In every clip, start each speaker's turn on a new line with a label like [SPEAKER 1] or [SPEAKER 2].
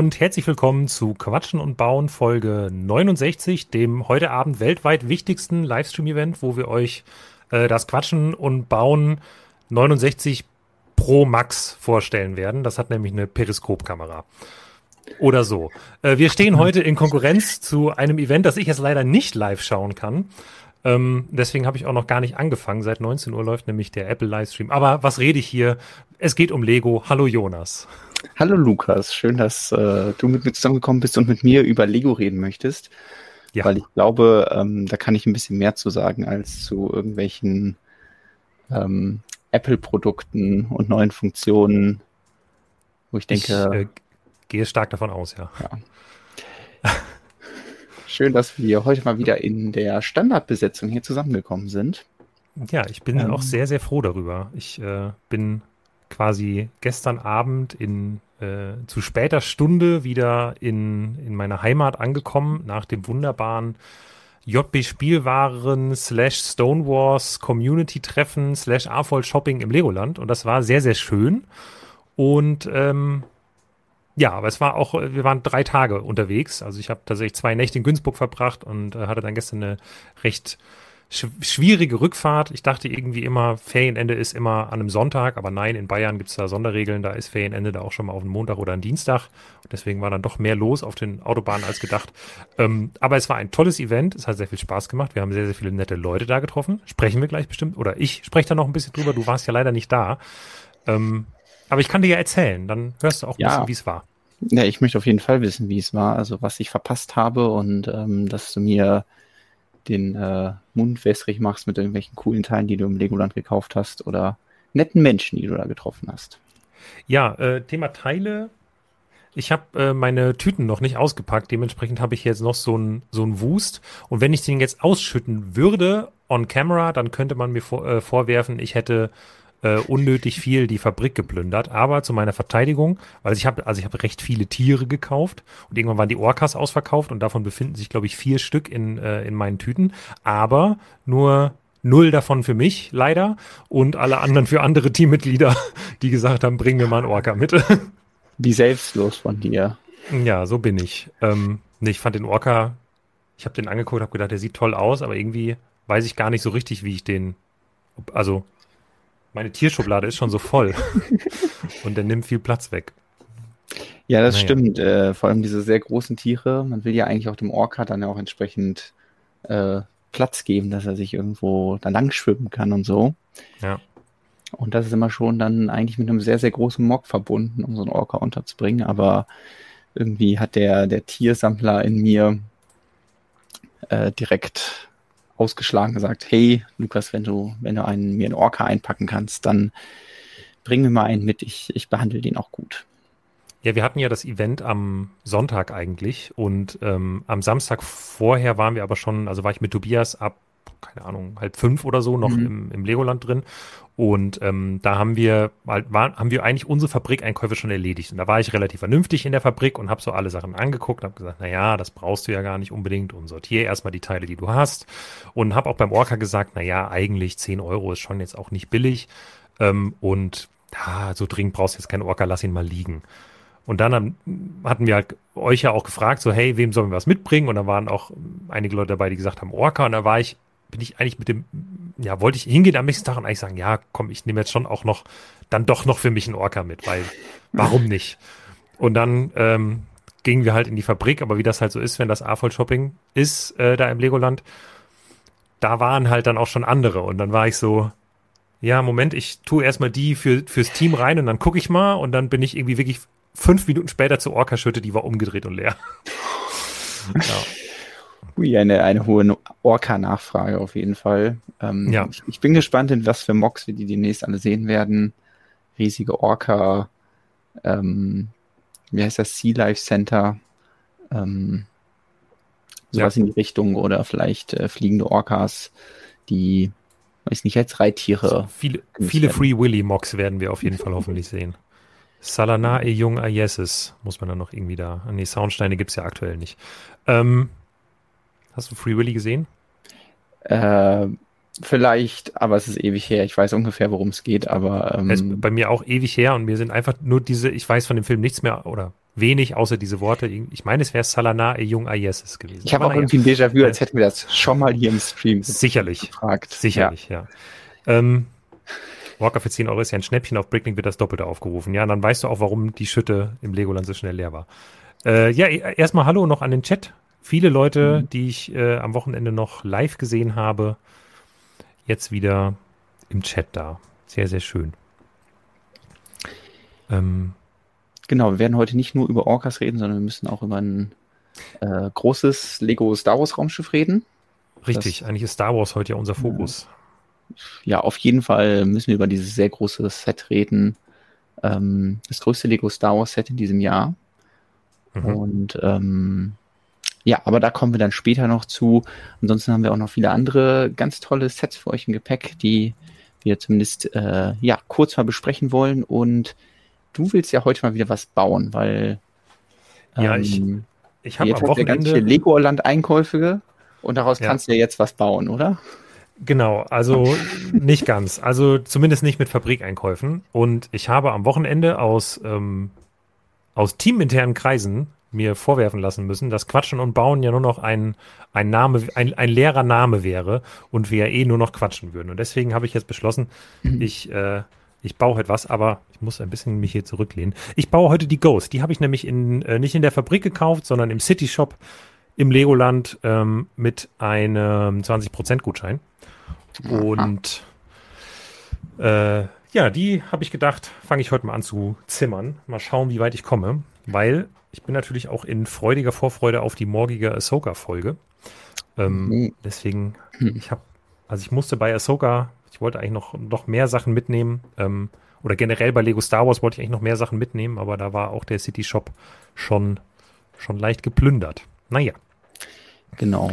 [SPEAKER 1] und herzlich willkommen zu Quatschen und Bauen Folge 69, dem heute Abend weltweit wichtigsten Livestream-Event, wo wir euch äh, das Quatschen und Bauen 69 Pro Max vorstellen werden. Das hat nämlich eine Periskopkamera. Oder so. Äh, wir stehen heute in Konkurrenz zu einem Event, das ich jetzt leider nicht live schauen kann. Ähm, deswegen habe ich auch noch gar nicht angefangen. Seit 19 Uhr läuft nämlich der Apple Livestream. Aber was rede ich hier? Es geht um Lego. Hallo Jonas.
[SPEAKER 2] Hallo Lukas, schön, dass äh, du mit mir zusammengekommen bist und mit mir über Lego reden möchtest. Ja. Weil ich glaube, ähm, da kann ich ein bisschen mehr zu sagen als zu irgendwelchen ähm, Apple-Produkten und neuen Funktionen, wo ich denke. Ich äh,
[SPEAKER 1] gehe stark davon aus, ja.
[SPEAKER 2] ja. Schön, dass wir heute mal wieder in der Standardbesetzung hier zusammengekommen sind.
[SPEAKER 1] Ja, ich bin ähm, auch sehr, sehr froh darüber. Ich äh, bin quasi gestern Abend in äh, zu später Stunde wieder in, in meiner Heimat angekommen, nach dem wunderbaren JB Spielwaren slash Stonewars Community Treffen slash AFOL Shopping im Legoland und das war sehr, sehr schön. Und ähm, ja, aber es war auch, wir waren drei Tage unterwegs. Also ich habe tatsächlich zwei Nächte in Günzburg verbracht und äh, hatte dann gestern eine recht schwierige Rückfahrt. Ich dachte irgendwie immer, Ferienende ist immer an einem Sonntag, aber nein, in Bayern gibt es da Sonderregeln, da ist Ferienende da auch schon mal auf einen Montag oder einen Dienstag. Und deswegen war dann doch mehr los auf den Autobahnen als gedacht. Ähm, aber es war ein tolles Event, es hat sehr viel Spaß gemacht. Wir haben sehr, sehr viele nette Leute da getroffen. Sprechen wir gleich bestimmt, oder ich spreche da noch ein bisschen drüber, du warst ja leider nicht da. Ähm, aber ich kann dir ja erzählen, dann hörst du auch ein
[SPEAKER 2] ja.
[SPEAKER 1] bisschen, wie es war.
[SPEAKER 2] Ja, ich möchte auf jeden Fall wissen, wie es war, also was ich verpasst habe und ähm, dass du mir den äh, Mund wässrig machst mit irgendwelchen coolen Teilen, die du im Legoland gekauft hast oder netten Menschen, die du da getroffen hast.
[SPEAKER 1] Ja, äh, Thema Teile. Ich habe äh, meine Tüten noch nicht ausgepackt, dementsprechend habe ich jetzt noch so einen so Wust. Und wenn ich den jetzt ausschütten würde on camera, dann könnte man mir vor, äh, vorwerfen, ich hätte äh, unnötig viel die Fabrik geplündert. Aber zu meiner Verteidigung, weil ich habe, also ich habe recht viele Tiere gekauft und irgendwann waren die Orcas ausverkauft und davon befinden sich, glaube ich, vier Stück in, äh, in meinen Tüten. Aber nur null davon für mich, leider. Und alle anderen für andere Teammitglieder, die gesagt haben, bring mir mal einen Orca mit.
[SPEAKER 2] Wie selbstlos von dir.
[SPEAKER 1] Ja, so bin ich. Ähm, nee, ich fand den Orca, ich habe den angeguckt, habe gedacht, der sieht toll aus, aber irgendwie weiß ich gar nicht so richtig, wie ich den, also meine Tierschublade ist schon so voll. und der nimmt viel Platz weg.
[SPEAKER 2] Ja, das naja. stimmt. Äh, vor allem diese sehr großen Tiere. Man will ja eigentlich auch dem Orca dann ja auch entsprechend äh, Platz geben, dass er sich irgendwo da lang schwimmen kann und so.
[SPEAKER 1] Ja.
[SPEAKER 2] Und das ist immer schon dann eigentlich mit einem sehr, sehr großen Mock verbunden, um so einen Orca unterzubringen. Aber irgendwie hat der, der Tiersammler in mir äh, direkt ausgeschlagen gesagt, hey, Lukas, wenn du, wenn du einen, mir einen Orca einpacken kannst, dann bring mir mal einen mit, ich, ich behandle den auch gut.
[SPEAKER 1] Ja, wir hatten ja das Event am Sonntag eigentlich und ähm, am Samstag vorher waren wir aber schon, also war ich mit Tobias ab, keine Ahnung, halb fünf oder so noch mhm. im, im Legoland drin und ähm, da haben wir, war, haben wir eigentlich unsere Fabrikeinkäufe schon erledigt. Und da war ich relativ vernünftig in der Fabrik und habe so alle Sachen angeguckt und habe gesagt, na ja, das brauchst du ja gar nicht unbedingt und sortiere erstmal die Teile, die du hast. Und habe auch beim Orca gesagt, na ja, eigentlich 10 Euro ist schon jetzt auch nicht billig. Ähm, und ja, so dringend brauchst du jetzt keinen Orca, lass ihn mal liegen. Und dann haben, hatten wir halt euch ja auch gefragt, so, hey, wem sollen wir was mitbringen? Und da waren auch einige Leute dabei, die gesagt haben, Orca. Und da war ich bin ich eigentlich mit dem, ja, wollte ich hingehen am nächsten Tag und eigentlich sagen, ja, komm, ich nehme jetzt schon auch noch, dann doch noch für mich einen Orca mit, weil warum nicht? Und dann ähm, gingen wir halt in die Fabrik, aber wie das halt so ist, wenn das A-Voll-Shopping ist, äh, da im Legoland, da waren halt dann auch schon andere und dann war ich so, ja, Moment, ich tue erstmal die für, fürs Team rein und dann gucke ich mal und dann bin ich irgendwie wirklich fünf Minuten später zur Orca-Schütte, die war umgedreht und leer.
[SPEAKER 2] ja. Ui, eine, eine hohe Orca-Nachfrage auf jeden Fall. Ähm, ja. Ich, ich, bin gespannt, in was für Mocks wir die demnächst alle sehen werden. Riesige Orca, ähm, wie heißt das, Sea Life Center, ähm, sowas ja. in die Richtung oder vielleicht äh, fliegende Orcas, die, weiß nicht, als Reittiere. So,
[SPEAKER 1] viele viele Free Willy Mocks werden wir auf jeden Fall hoffentlich sehen. Salanae Jung Ayeses muss man dann noch irgendwie da. Nee, Soundsteine gibt es ja aktuell nicht. Ähm, Hast du Free Willy gesehen?
[SPEAKER 2] Äh, vielleicht, aber es ist ewig her. Ich weiß ungefähr, worum es geht, aber.
[SPEAKER 1] Ähm, es ist bei mir auch ewig her und mir sind einfach nur diese, ich weiß von dem Film nichts mehr oder wenig außer diese Worte. Ich meine, es wäre Salana e Jung Ayeses gewesen.
[SPEAKER 2] Ich habe auch irgendwie ein Déjà-vu, als hätten wir das schon mal hier im Stream
[SPEAKER 1] sicherlich gefragt. Sicherlich, ja. ja. Ähm, Walker für 10 Euro ist ja ein Schnäppchen, auf Bricklink wird das Doppelte aufgerufen. Ja, und dann weißt du auch, warum die Schütte im Legoland so schnell leer war. Äh, ja, e, erstmal Hallo noch an den Chat. Viele Leute, mhm. die ich äh, am Wochenende noch live gesehen habe, jetzt wieder im Chat da. Sehr, sehr schön.
[SPEAKER 2] Ähm, genau, wir werden heute nicht nur über Orcas reden, sondern wir müssen auch über ein äh, großes Lego Star Wars Raumschiff reden.
[SPEAKER 1] Richtig, das, eigentlich ist Star Wars heute ja unser Fokus.
[SPEAKER 2] Ja, auf jeden Fall müssen wir über dieses sehr große Set reden. Ähm, das größte Lego Star Wars Set in diesem Jahr. Mhm. Und ähm, ja, aber da kommen wir dann später noch zu. Ansonsten haben wir auch noch viele andere ganz tolle Sets für euch im Gepäck, die wir zumindest äh, ja kurz mal besprechen wollen. Und du willst ja heute mal wieder was bauen, weil
[SPEAKER 1] ähm, ja, ich, ich habe am
[SPEAKER 2] Wochenende Legoland-Einkäufe und daraus ja. kannst du ja jetzt was bauen, oder?
[SPEAKER 1] Genau, also nicht ganz. Also zumindest nicht mit Fabrikeinkäufen. Und ich habe am Wochenende aus, ähm, aus teaminternen Kreisen mir vorwerfen lassen müssen, dass Quatschen und Bauen ja nur noch ein, ein Name, ein, ein leerer Name wäre und wir ja eh nur noch quatschen würden. Und deswegen habe ich jetzt beschlossen, mhm. ich, äh, ich baue etwas, aber ich muss ein bisschen mich hier zurücklehnen. Ich baue heute die Ghost. Die habe ich nämlich in, äh, nicht in der Fabrik gekauft, sondern im City Shop im Legoland ähm, mit einem 20% Gutschein. Und äh, ja, die habe ich gedacht, fange ich heute mal an zu zimmern. Mal schauen, wie weit ich komme, weil ich bin natürlich auch in freudiger Vorfreude auf die morgige Ahsoka-Folge. Ähm, mhm. Deswegen, hm. ich habe, also ich musste bei Ahsoka, ich wollte eigentlich noch, noch mehr Sachen mitnehmen. Ähm, oder generell bei Lego Star Wars wollte ich eigentlich noch mehr Sachen mitnehmen, aber da war auch der City Shop schon, schon leicht geplündert. Naja.
[SPEAKER 2] Genau.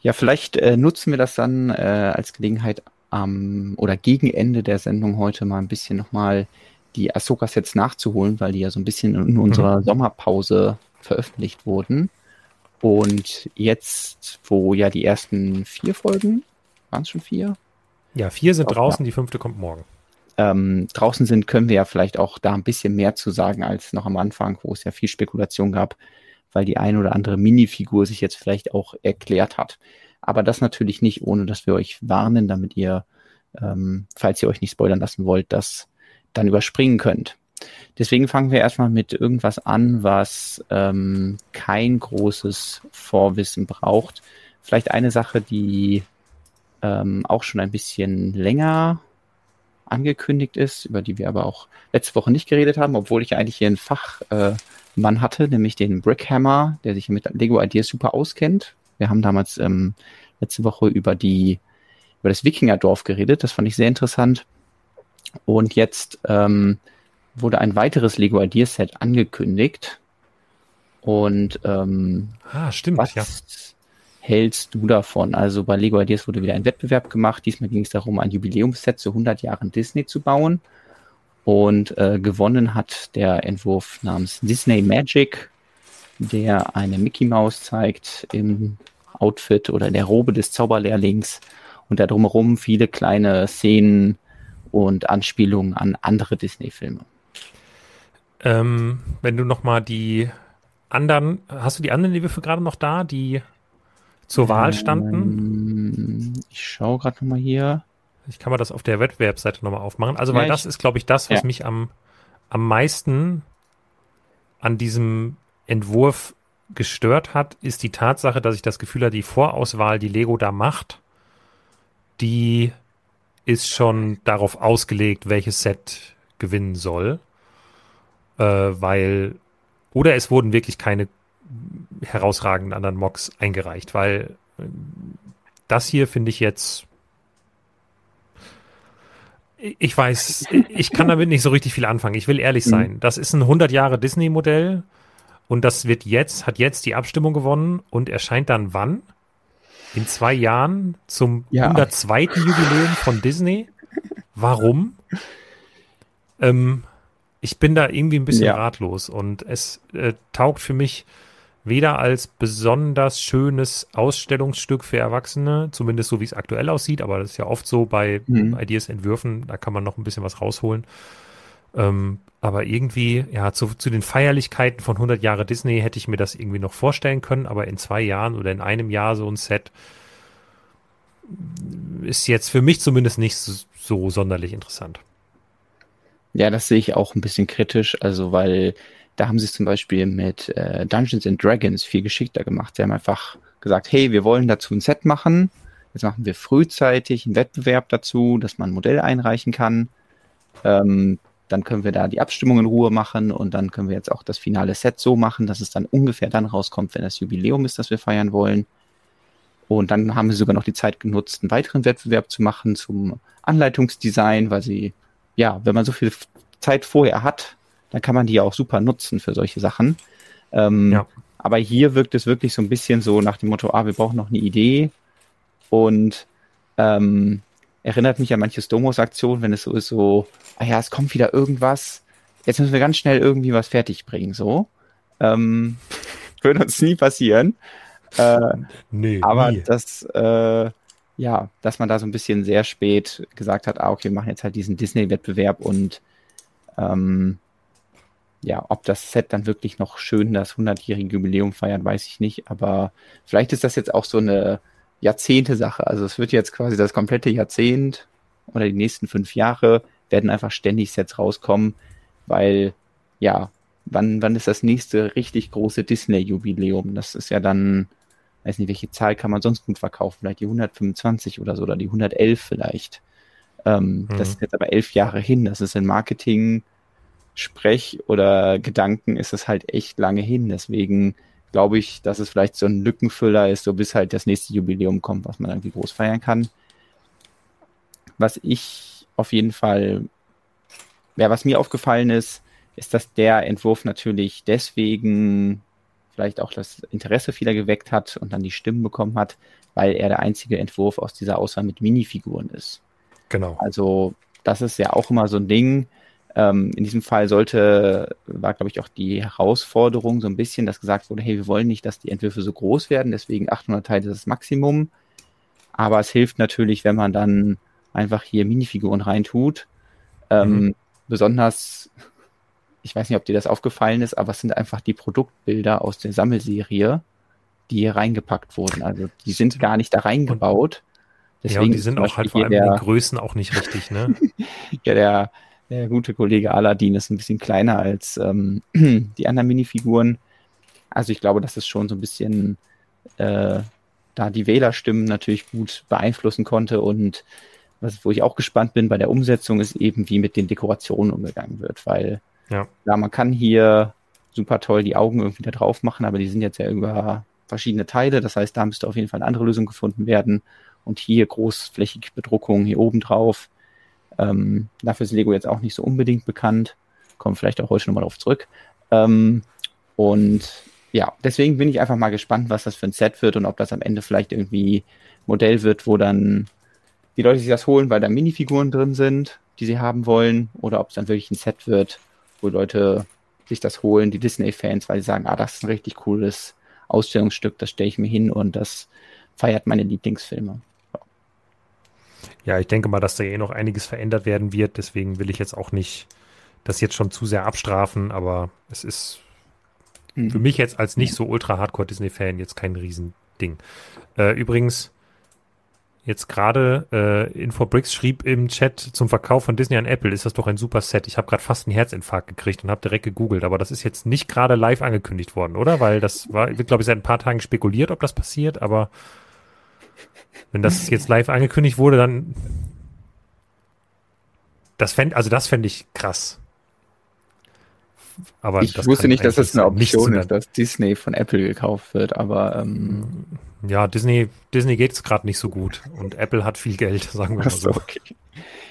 [SPEAKER 2] Ja, vielleicht äh, nutzen wir das dann äh, als Gelegenheit am oder gegen Ende der Sendung heute mal ein bisschen nochmal die Ahsoka-Sets nachzuholen, weil die ja so ein bisschen in unserer mhm. Sommerpause veröffentlicht wurden. Und jetzt, wo ja die ersten vier Folgen, waren es schon vier?
[SPEAKER 1] Ja, vier sind auch, draußen, ja. die fünfte kommt morgen.
[SPEAKER 2] Ähm, draußen sind, können wir ja vielleicht auch da ein bisschen mehr zu sagen als noch am Anfang, wo es ja viel Spekulation gab, weil die ein oder andere Minifigur sich jetzt vielleicht auch erklärt hat. Aber das natürlich nicht, ohne dass wir euch warnen, damit ihr, ähm, falls ihr euch nicht spoilern lassen wollt, das dann überspringen könnt. Deswegen fangen wir erstmal mit irgendwas an, was ähm, kein großes Vorwissen braucht. Vielleicht eine Sache, die ähm, auch schon ein bisschen länger angekündigt ist, über die wir aber auch letzte Woche nicht geredet haben, obwohl ich eigentlich hier einen Fachmann äh, hatte, nämlich den Brickhammer, der sich mit Lego Ideas super auskennt. Wir haben damals ähm, letzte Woche über die über das Wikingerdorf geredet. Das fand ich sehr interessant. Und jetzt ähm, wurde ein weiteres Lego Ideas Set angekündigt. Und ähm,
[SPEAKER 1] ah, stimmt,
[SPEAKER 2] was ja. hältst du davon? Also bei Lego Ideas wurde wieder ein Wettbewerb gemacht. Diesmal ging es darum, ein Jubiläumsset zu 100 Jahren Disney zu bauen. Und äh, gewonnen hat der Entwurf namens Disney Magic, der eine Mickey Mouse zeigt im Outfit oder in der Robe des Zauberlehrlings und da drumherum viele kleine Szenen und Anspielungen an andere Disney-Filme.
[SPEAKER 1] Ähm, wenn du noch mal die anderen, hast du die anderen die wir für gerade noch da, die zur Wahl standen?
[SPEAKER 2] Ähm, ich schaue gerade noch mal hier.
[SPEAKER 1] Ich kann mal das auf der Wettbewerbsseite noch mal aufmachen. Also, weil ja, das ist, glaube ich, das, was ja. mich am, am meisten an diesem Entwurf gestört hat, ist die Tatsache, dass ich das Gefühl habe, die Vorauswahl, die Lego da macht, die ist schon darauf ausgelegt, welches Set gewinnen soll. Äh, weil, oder es wurden wirklich keine herausragenden anderen Mocks eingereicht, weil äh, das hier finde ich jetzt. Ich weiß, ich kann damit nicht so richtig viel anfangen. Ich will ehrlich mhm. sein. Das ist ein 100 Jahre Disney-Modell und das wird jetzt, hat jetzt die Abstimmung gewonnen und erscheint dann wann? In zwei Jahren zum ja. 102. Jubiläum von Disney. Warum? Ähm, ich bin da irgendwie ein bisschen ja. ratlos und es äh, taugt für mich weder als besonders schönes Ausstellungsstück für Erwachsene, zumindest so wie es aktuell aussieht, aber das ist ja oft so bei mhm. Ideas Entwürfen, da kann man noch ein bisschen was rausholen. Ähm, aber irgendwie, ja, zu, zu den Feierlichkeiten von 100 Jahre Disney hätte ich mir das irgendwie noch vorstellen können, aber in zwei Jahren oder in einem Jahr so ein Set ist jetzt für mich zumindest nicht so, so sonderlich interessant.
[SPEAKER 2] Ja, das sehe ich auch ein bisschen kritisch, also weil da haben sie es zum Beispiel mit äh, Dungeons and Dragons viel geschickter gemacht. Sie haben einfach gesagt, hey, wir wollen dazu ein Set machen. Jetzt machen wir frühzeitig einen Wettbewerb dazu, dass man ein Modell einreichen kann. Ähm, dann können wir da die Abstimmung in Ruhe machen und dann können wir jetzt auch das finale Set so machen, dass es dann ungefähr dann rauskommt, wenn das Jubiläum ist, das wir feiern wollen. Und dann haben sie sogar noch die Zeit genutzt, einen weiteren Wettbewerb zu machen zum Anleitungsdesign, weil sie, ja, wenn man so viel Zeit vorher hat, dann kann man die ja auch super nutzen für solche Sachen. Ähm, ja. Aber hier wirkt es wirklich so ein bisschen so nach dem Motto, ah, wir brauchen noch eine Idee und ähm, erinnert mich an manche Stomos-Aktionen, wenn es so ist, so, ah ja, es kommt wieder irgendwas, jetzt müssen wir ganz schnell irgendwie was fertig bringen, so. Ähm, würde uns nie passieren. Äh, nee, aber nie. das, äh, ja, dass man da so ein bisschen sehr spät gesagt hat, ah, okay, wir machen jetzt halt diesen Disney-Wettbewerb und ähm, ja, ob das Set dann wirklich noch schön das 100-jährige Jubiläum feiert, weiß ich nicht. Aber vielleicht ist das jetzt auch so eine Jahrzehnte-Sache. Also es wird jetzt quasi das komplette Jahrzehnt oder die nächsten fünf Jahre werden einfach ständig Sets rauskommen, weil ja, wann, wann ist das nächste richtig große Disney-Jubiläum? Das ist ja dann, weiß nicht, welche Zahl kann man sonst gut verkaufen? Vielleicht die 125 oder so oder die 111 vielleicht. Ähm, mhm. Das ist jetzt aber elf Jahre hin. Das ist in Marketing Sprech oder Gedanken ist es halt echt lange hin. Deswegen glaube ich, dass es vielleicht so ein Lückenfüller ist, so bis halt das nächste Jubiläum kommt, was man irgendwie groß feiern kann. Was ich auf jeden Fall, ja, was mir aufgefallen ist, ist, dass der Entwurf natürlich deswegen vielleicht auch das Interesse vieler geweckt hat und dann die Stimmen bekommen hat, weil er der einzige Entwurf aus dieser Auswahl mit Minifiguren ist. Genau. Also, das ist ja auch immer so ein Ding. Ähm, in diesem Fall sollte, war glaube ich auch die Herausforderung so ein bisschen, dass gesagt wurde, hey, wir wollen nicht, dass die Entwürfe so groß werden, deswegen 800 Teile ist das Maximum. Aber es hilft natürlich, wenn man dann einfach hier Minifiguren reintut. Ähm, mhm. Besonders, ich weiß nicht, ob dir das aufgefallen ist, aber es sind einfach die Produktbilder aus der Sammelserie, die hier reingepackt wurden. Also die sind gar nicht da reingebaut.
[SPEAKER 1] Deswegen ja, und die sind auch halt vor allem der, in den Größen auch nicht richtig, ne?
[SPEAKER 2] ja, der, der gute Kollege Aladdin ist ein bisschen kleiner als ähm, die anderen Minifiguren. Also ich glaube, dass es schon so ein bisschen äh, da die Wählerstimmen natürlich gut beeinflussen konnte. Und was, wo ich auch gespannt bin bei der Umsetzung ist eben, wie mit den Dekorationen umgegangen wird, weil ja, ja man kann hier super toll die Augen irgendwie da drauf machen, aber die sind jetzt ja über verschiedene Teile, das heißt, da müsste auf jeden Fall eine andere Lösung gefunden werden. Und hier großflächige Bedruckung hier oben drauf ähm, dafür ist Lego jetzt auch nicht so unbedingt bekannt. Kommen vielleicht auch heute nochmal darauf zurück. Ähm, und ja, deswegen bin ich einfach mal gespannt, was das für ein Set wird und ob das am Ende vielleicht irgendwie Modell wird, wo dann die Leute sich das holen, weil da Minifiguren drin sind, die sie haben wollen, oder ob es dann wirklich ein Set wird, wo Leute sich das holen, die Disney-Fans, weil sie sagen, ah, das ist ein richtig cooles Ausstellungsstück, das stelle ich mir hin und das feiert meine Lieblingsfilme.
[SPEAKER 1] Ja, ich denke mal, dass da eh noch einiges verändert werden wird. Deswegen will ich jetzt auch nicht das jetzt schon zu sehr abstrafen, aber es ist mhm. für mich jetzt als nicht so ultra Hardcore Disney-Fan jetzt kein Riesending. Äh, übrigens, jetzt gerade äh, Infobricks schrieb im Chat zum Verkauf von Disney an Apple, ist das doch ein super Set. Ich habe gerade fast einen Herzinfarkt gekriegt und habe direkt gegoogelt, aber das ist jetzt nicht gerade live angekündigt worden, oder? Weil das war, wird, glaube ich, seit ein paar Tagen spekuliert, ob das passiert, aber wenn das jetzt live angekündigt wurde, dann das fände, also das fände ich krass.
[SPEAKER 2] Aber ich wusste nicht, dass das eine Option ist, dass Disney von Apple gekauft wird, aber ähm,
[SPEAKER 1] ja, Disney, Disney geht es gerade nicht so gut und Apple hat viel Geld, sagen wir mal so. Okay.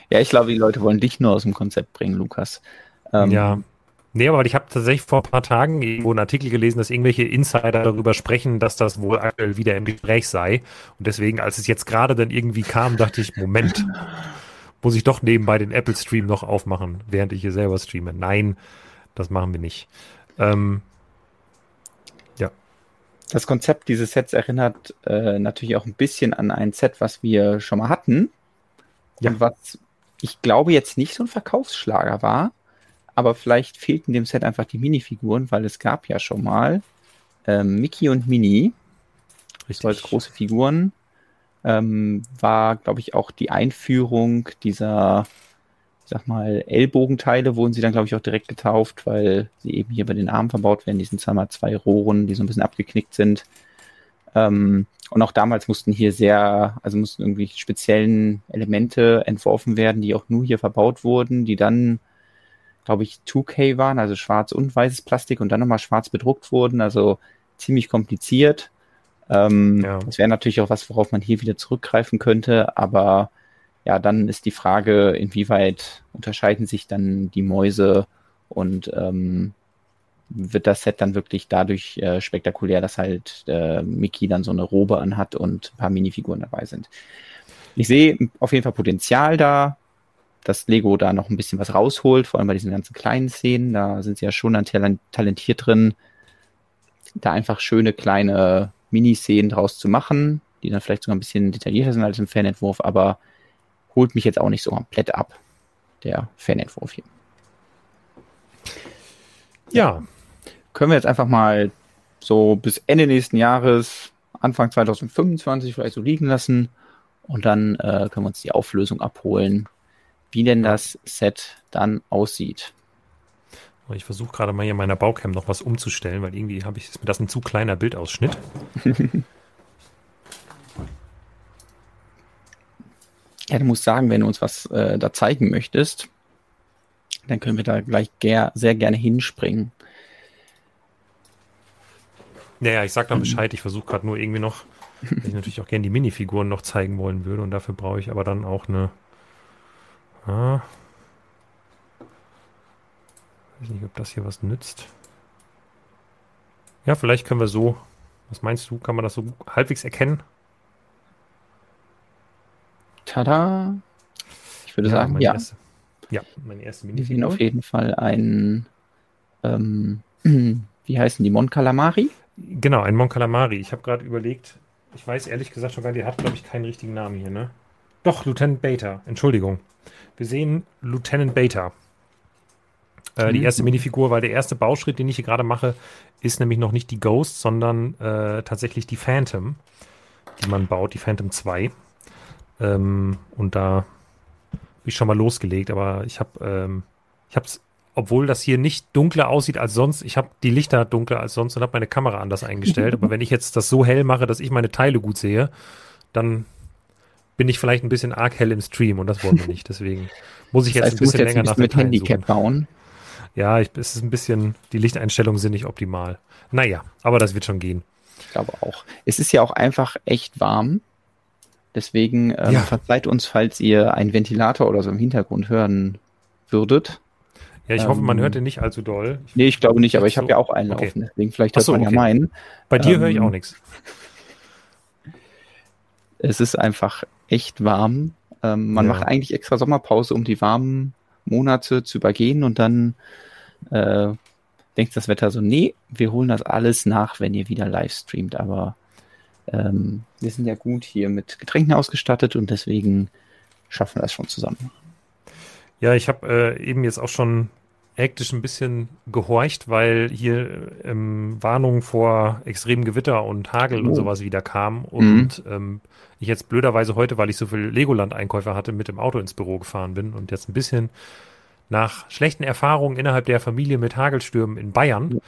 [SPEAKER 2] Ja, ich glaube, die Leute wollen dich nur aus dem Konzept bringen, Lukas.
[SPEAKER 1] Ähm, ja, Nee, aber ich habe tatsächlich vor ein paar Tagen irgendwo einen Artikel gelesen, dass irgendwelche Insider darüber sprechen, dass das wohl aktuell wieder im Gespräch sei. Und deswegen, als es jetzt gerade dann irgendwie kam, dachte ich, Moment, muss ich doch nebenbei den Apple Stream noch aufmachen, während ich hier selber streame. Nein, das machen wir nicht. Ähm,
[SPEAKER 2] ja. Das Konzept dieses Sets erinnert äh, natürlich auch ein bisschen an ein Set, was wir schon mal hatten. Ja. Und was ich glaube jetzt nicht so ein Verkaufsschlager war aber vielleicht fehlten dem Set einfach die Minifiguren, weil es gab ja schon mal ähm, Mickey und Minnie, so als große Figuren, ähm, war, glaube ich, auch die Einführung dieser, ich sag mal, Ellbogenteile wurden sie dann, glaube ich, auch direkt getauft, weil sie eben hier bei den Armen verbaut werden. Die sind zwar mal zwei Rohren, die so ein bisschen abgeknickt sind. Ähm, und auch damals mussten hier sehr, also mussten irgendwie speziellen Elemente entworfen werden, die auch nur hier verbaut wurden, die dann, glaube ich, 2K waren, also schwarz und weißes Plastik und dann nochmal schwarz bedruckt wurden, also ziemlich kompliziert. Ähm, ja. Das wäre natürlich auch was, worauf man hier wieder zurückgreifen könnte, aber ja, dann ist die Frage, inwieweit unterscheiden sich dann die Mäuse und ähm, wird das Set dann wirklich dadurch äh, spektakulär, dass halt äh, Mickey dann so eine Robe anhat und ein paar Minifiguren dabei sind. Ich sehe auf jeden Fall Potenzial da, dass Lego da noch ein bisschen was rausholt, vor allem bei diesen ganzen kleinen Szenen. Da sind sie ja schon talentiert drin, da einfach schöne kleine Miniszenen draus zu machen, die dann vielleicht sogar ein bisschen detaillierter sind als im Fanentwurf, aber holt mich jetzt auch nicht so komplett ab, der Fanentwurf hier.
[SPEAKER 1] Ja,
[SPEAKER 2] können wir jetzt einfach mal so bis Ende nächsten Jahres, Anfang 2025 vielleicht so liegen lassen und dann äh, können wir uns die Auflösung abholen, wie denn das Set dann aussieht.
[SPEAKER 1] Ich versuche gerade mal hier meiner Baucam noch was umzustellen, weil irgendwie habe ich ist mir das ein zu kleiner Bildausschnitt.
[SPEAKER 2] ja, du musst sagen, wenn du uns was äh, da zeigen möchtest, dann können wir da gleich ger sehr gerne hinspringen.
[SPEAKER 1] Naja, ich sag dann Bescheid. Ich versuche gerade nur irgendwie noch, weil ich natürlich auch gerne die Minifiguren noch zeigen wollen würde. Und dafür brauche ich aber dann auch eine. Ah, weiß nicht, ob das hier was nützt. Ja, vielleicht können wir so. Was meinst du? Kann man das so halbwegs erkennen?
[SPEAKER 2] Tada! Ich würde ja, sagen, ja.
[SPEAKER 1] Erste, ja, meine erste
[SPEAKER 2] Minifigur. Wir sehen auf jeden Fall ein. Ähm, wie heißen die? Mon Calamari?
[SPEAKER 1] Genau, ein Mon Calamari. Ich habe gerade überlegt, ich weiß ehrlich gesagt schon gar nicht, der hat, glaube ich, keinen richtigen Namen hier, ne? Doch, Lieutenant Beta. Entschuldigung. Wir sehen Lieutenant Beta. Äh, mhm. Die erste Minifigur, weil der erste Bauschritt, den ich hier gerade mache, ist nämlich noch nicht die Ghost, sondern äh, tatsächlich die Phantom, die man baut, die Phantom 2. Ähm, und da habe ich schon mal losgelegt, aber ich habe ähm, ich habe es obwohl das hier nicht dunkler aussieht als sonst. Ich habe die Lichter dunkler als sonst und habe meine Kamera anders eingestellt. Aber wenn ich jetzt das so hell mache, dass ich meine Teile gut sehe, dann bin ich vielleicht ein bisschen arg hell im Stream und das wollen wir nicht. Deswegen muss ich das heißt, jetzt ein bisschen länger nach
[SPEAKER 2] mit Handicap suchen. bauen.
[SPEAKER 1] Ja, ich, es ist ein bisschen, die Lichteinstellungen sind nicht optimal. Naja, aber das wird schon gehen.
[SPEAKER 2] Ich glaube auch. Es ist ja auch einfach echt warm. Deswegen ähm, ja. verzeiht uns, falls ihr einen Ventilator oder so im Hintergrund hören würdet.
[SPEAKER 1] Ja, ich ähm, hoffe, man hört den nicht allzu doll.
[SPEAKER 2] Ich nee, ich glaube nicht, aber ich habe ja auch einen okay. laufen, deswegen vielleicht hört so, man okay. ja meinen.
[SPEAKER 1] Bei dir ähm, höre ich auch nichts.
[SPEAKER 2] Es ist einfach echt warm. Ähm, man ja. macht eigentlich extra Sommerpause, um die warmen Monate zu übergehen und dann äh, denkt das Wetter so, nee, wir holen das alles nach, wenn ihr wieder live streamt, aber ähm, wir sind ja gut hier mit Getränken ausgestattet und deswegen schaffen wir das schon zusammen.
[SPEAKER 1] Ja, ich habe äh, eben jetzt auch schon hektisch ein bisschen gehorcht, weil hier ähm, Warnungen vor extremen Gewitter und Hagel oh. und sowas wieder kamen. Und mhm. ähm, ich jetzt blöderweise heute, weil ich so viel Legoland-Einkäufe hatte, mit dem Auto ins Büro gefahren bin und jetzt ein bisschen nach schlechten Erfahrungen innerhalb der Familie mit Hagelstürmen in Bayern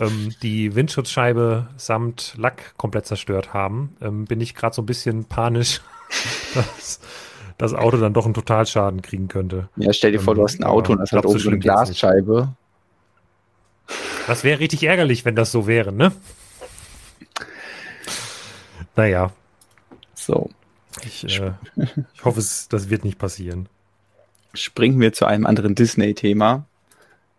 [SPEAKER 1] ähm, die Windschutzscheibe samt Lack komplett zerstört haben, ähm, bin ich gerade so ein bisschen panisch, dass das Auto dann doch einen Totalschaden kriegen könnte.
[SPEAKER 2] Ja, stell dir vor, du hast ein Auto und das hat oben so eine Glasscheibe.
[SPEAKER 1] Das wäre richtig ärgerlich, wenn das so wäre, ne? Naja.
[SPEAKER 2] So.
[SPEAKER 1] Ich, äh, ich hoffe, es, das wird nicht passieren.
[SPEAKER 2] Springen wir zu einem anderen Disney-Thema.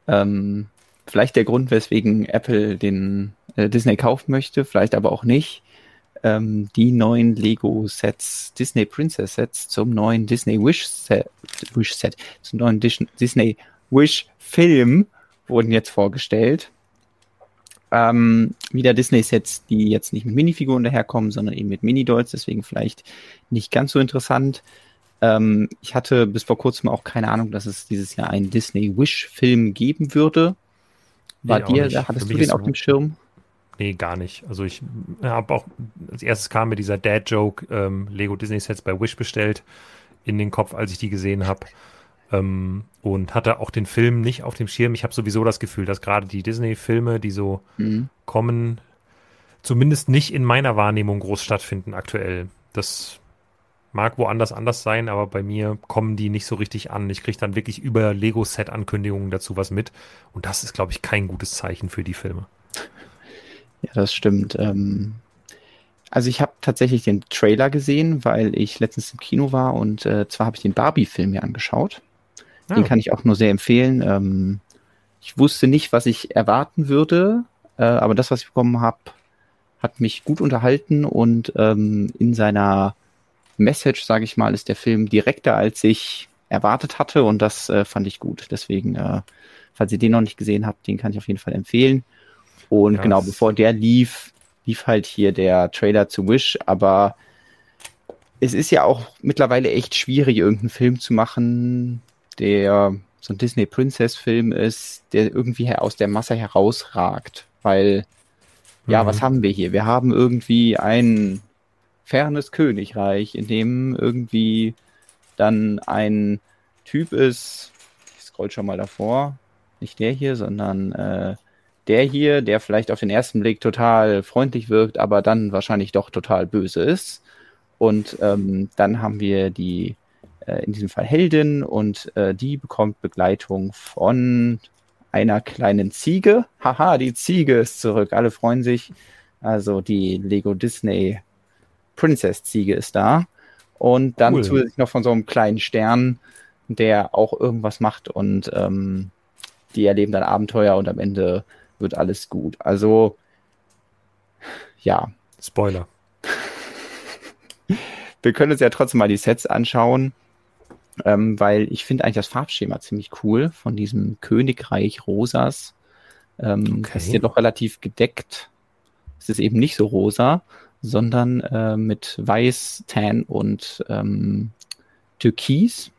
[SPEAKER 2] Ähm, vielleicht der Grund, weswegen Apple den äh, Disney kaufen möchte, vielleicht aber auch nicht ähm, die neuen Lego-Sets, Disney Princess-Sets zum neuen Disney Wish-Set, Wish-Set, zum neuen Disney Wish-Film wurden jetzt vorgestellt. Ähm, wieder Disney-Sets, die jetzt nicht mit Minifiguren daherkommen, sondern eben mit Mini-Dolls, deswegen vielleicht nicht ganz so interessant. Ähm, ich hatte bis vor kurzem auch keine Ahnung, dass es dieses Jahr einen Disney Wish-Film geben würde. War nee, dir, da hattest du den auf dem Schirm?
[SPEAKER 1] Nee, gar nicht. Also ich habe auch, als erstes kam mir dieser Dad-Joke ähm, Lego Disney Sets bei Wish bestellt in den Kopf, als ich die gesehen habe. Ähm, und hatte auch den Film nicht auf dem Schirm. Ich habe sowieso das Gefühl, dass gerade die Disney-Filme, die so mhm. kommen, zumindest nicht in meiner Wahrnehmung groß stattfinden aktuell. Das mag woanders anders sein, aber bei mir kommen die nicht so richtig an. Ich kriege dann wirklich über Lego-Set-Ankündigungen dazu was mit. Und das ist, glaube ich, kein gutes Zeichen für die Filme.
[SPEAKER 2] Ja, das stimmt. Ähm, also ich habe tatsächlich den Trailer gesehen, weil ich letztens im Kino war und äh, zwar habe ich den Barbie-Film mir angeschaut. Den ah. kann ich auch nur sehr empfehlen. Ähm, ich wusste nicht, was ich erwarten würde, äh, aber das, was ich bekommen habe, hat mich gut unterhalten und ähm, in seiner Message, sage ich mal, ist der Film direkter, als ich erwartet hatte und das äh, fand ich gut. Deswegen, äh, falls ihr den noch nicht gesehen habt, den kann ich auf jeden Fall empfehlen. Und ja, genau, bevor der lief, lief halt hier der Trailer zu Wish, aber es ist ja auch mittlerweile echt schwierig, irgendeinen Film zu machen, der so ein Disney Princess Film ist, der irgendwie aus der Masse herausragt, weil ja, mhm. was haben wir hier? Wir haben irgendwie ein fernes Königreich, in dem irgendwie dann ein Typ ist, ich scroll schon mal davor, nicht der hier, sondern äh, der hier, der vielleicht auf den ersten Blick total freundlich wirkt, aber dann wahrscheinlich doch total böse ist. Und ähm, dann haben wir die, in diesem Fall Heldin, und äh, die bekommt Begleitung von einer kleinen Ziege. Haha, die Ziege ist zurück. Alle freuen sich. Also die Lego Disney Princess Ziege ist da. Und dann cool. zusätzlich noch von so einem kleinen Stern, der auch irgendwas macht und ähm, die erleben dann Abenteuer und am Ende wird alles gut. Also, ja.
[SPEAKER 1] Spoiler.
[SPEAKER 2] Wir können uns ja trotzdem mal die Sets anschauen, ähm, weil ich finde eigentlich das Farbschema ziemlich cool von diesem Königreich Rosas. Ähm, okay. Das ist ja doch relativ gedeckt. Es ist eben nicht so rosa, sondern äh, mit Weiß, Tan und ähm, Türkis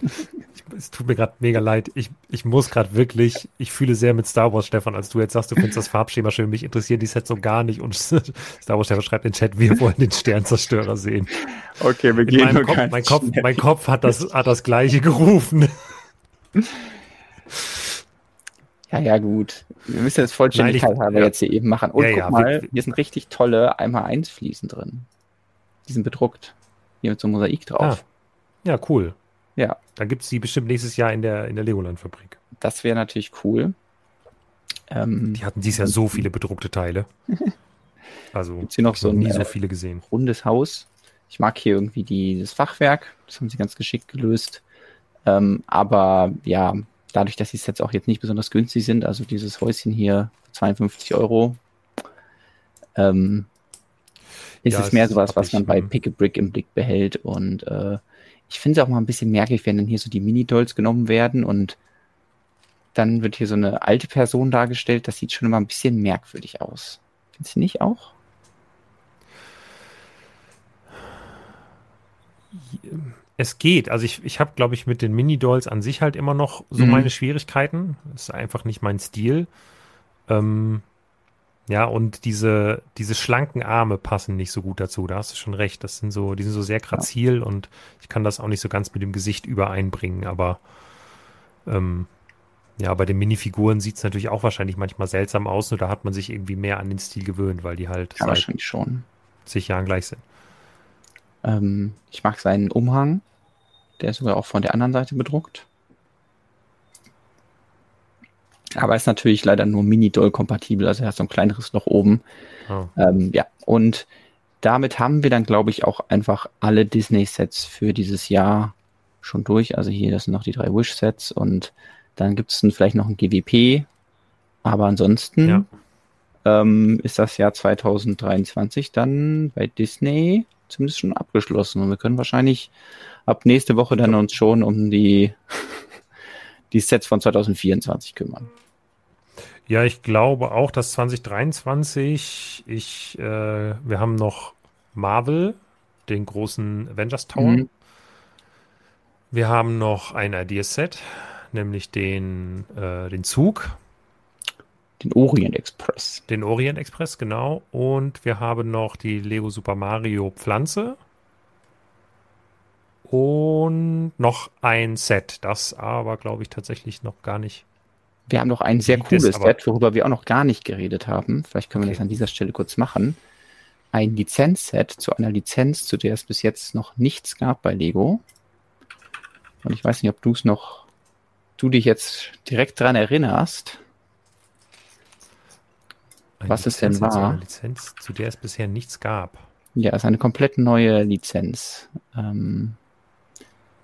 [SPEAKER 1] es tut mir gerade mega leid. Ich, ich muss gerade wirklich, ich fühle sehr mit Star Wars, Stefan, als du jetzt sagst, du findest das Farbschema schön. Mich interessieren die Sets so gar nicht. Und Star Wars, Stefan schreibt in den Chat, wir wollen den Sternzerstörer sehen.
[SPEAKER 2] Okay, wir gehen
[SPEAKER 1] nur Kopf, mein, Kopf, mein Kopf hat das, hat das Gleiche gerufen.
[SPEAKER 2] Ja, ja, gut. Wir müssen das Vollständigkeit haben ja. jetzt hier eben machen. Und ja, guck ja, mal, wir, hier sind richtig tolle einmal eins Fliesen drin. Die sind bedruckt. Hier mit so einem Mosaik drauf.
[SPEAKER 1] Ah. Ja, cool.
[SPEAKER 2] Ja.
[SPEAKER 1] Dann gibt es die bestimmt nächstes Jahr in der, in der Legoland-Fabrik.
[SPEAKER 2] Das wäre natürlich cool.
[SPEAKER 1] Ähm, die hatten dieses Jahr so viele bedruckte Teile. Also
[SPEAKER 2] gibt's hier noch so
[SPEAKER 1] nie so äh, viele gesehen.
[SPEAKER 2] Rundes Haus. Ich mag hier irgendwie die, das Fachwerk. Das haben sie ganz geschickt gelöst. Ähm, aber ja, dadurch, dass die Sets auch jetzt nicht besonders günstig sind, also dieses Häuschen hier 52 Euro, ähm, ist ja, es mehr sowas, was man bei Pick a Brick im Blick behält und äh, ich finde es auch mal ein bisschen merkwürdig, wenn dann hier so die Mini-Dolls genommen werden und dann wird hier so eine alte Person dargestellt. Das sieht schon immer ein bisschen merkwürdig aus. Findest du nicht auch?
[SPEAKER 1] Es geht. Also ich, ich habe, glaube ich, mit den Mini-Dolls an sich halt immer noch so mhm. meine Schwierigkeiten. Das ist einfach nicht mein Stil. Ähm, ja, und diese, diese schlanken Arme passen nicht so gut dazu. Da hast du schon recht. Das sind so, die sind so sehr grazil und ich kann das auch nicht so ganz mit dem Gesicht übereinbringen. Aber ähm, ja, bei den Minifiguren sieht es natürlich auch wahrscheinlich manchmal seltsam aus. Nur da hat man sich irgendwie mehr an den Stil gewöhnt, weil die halt
[SPEAKER 2] ja, wahrscheinlich schon.
[SPEAKER 1] zig Jahren gleich sind.
[SPEAKER 2] Ähm, ich mag seinen Umhang. Der ist sogar auch von der anderen Seite bedruckt. Aber ist natürlich leider nur Mini-Doll-kompatibel, also er hat so ein kleineres Loch oben. Oh. Ähm, ja, und damit haben wir dann, glaube ich, auch einfach alle Disney-Sets für dieses Jahr schon durch. Also hier, das sind noch die drei Wish-Sets und dann gibt es vielleicht noch ein GWP. Aber ansonsten ja. ähm, ist das Jahr 2023 dann bei Disney zumindest schon abgeschlossen. Und wir können wahrscheinlich ab nächste Woche dann uns schon um die, die Sets von 2024 kümmern.
[SPEAKER 1] Ja, ich glaube auch, dass 2023, ich, äh, wir haben noch Marvel den großen Avengers Tower. Mhm. Wir haben noch ein Ideaset, nämlich den, äh, den Zug.
[SPEAKER 2] Den Orient Express.
[SPEAKER 1] Den Orient Express, genau. Und wir haben noch die Lego Super Mario Pflanze. Und noch ein Set, das aber, glaube ich, tatsächlich noch gar nicht.
[SPEAKER 2] Wir haben noch ein sehr cooles ist, Set, worüber wir auch noch gar nicht geredet haben. Vielleicht können wir okay. das an dieser Stelle kurz machen. Ein Lizenzset zu einer Lizenz, zu der es bis jetzt noch nichts gab bei Lego. Und ich weiß nicht, ob du es noch, du dich jetzt direkt dran erinnerst,
[SPEAKER 1] eine was Lizenz es denn war. Eine Lizenz, zu der es bisher nichts gab.
[SPEAKER 2] Ja, es ist eine komplett neue Lizenz. Ähm,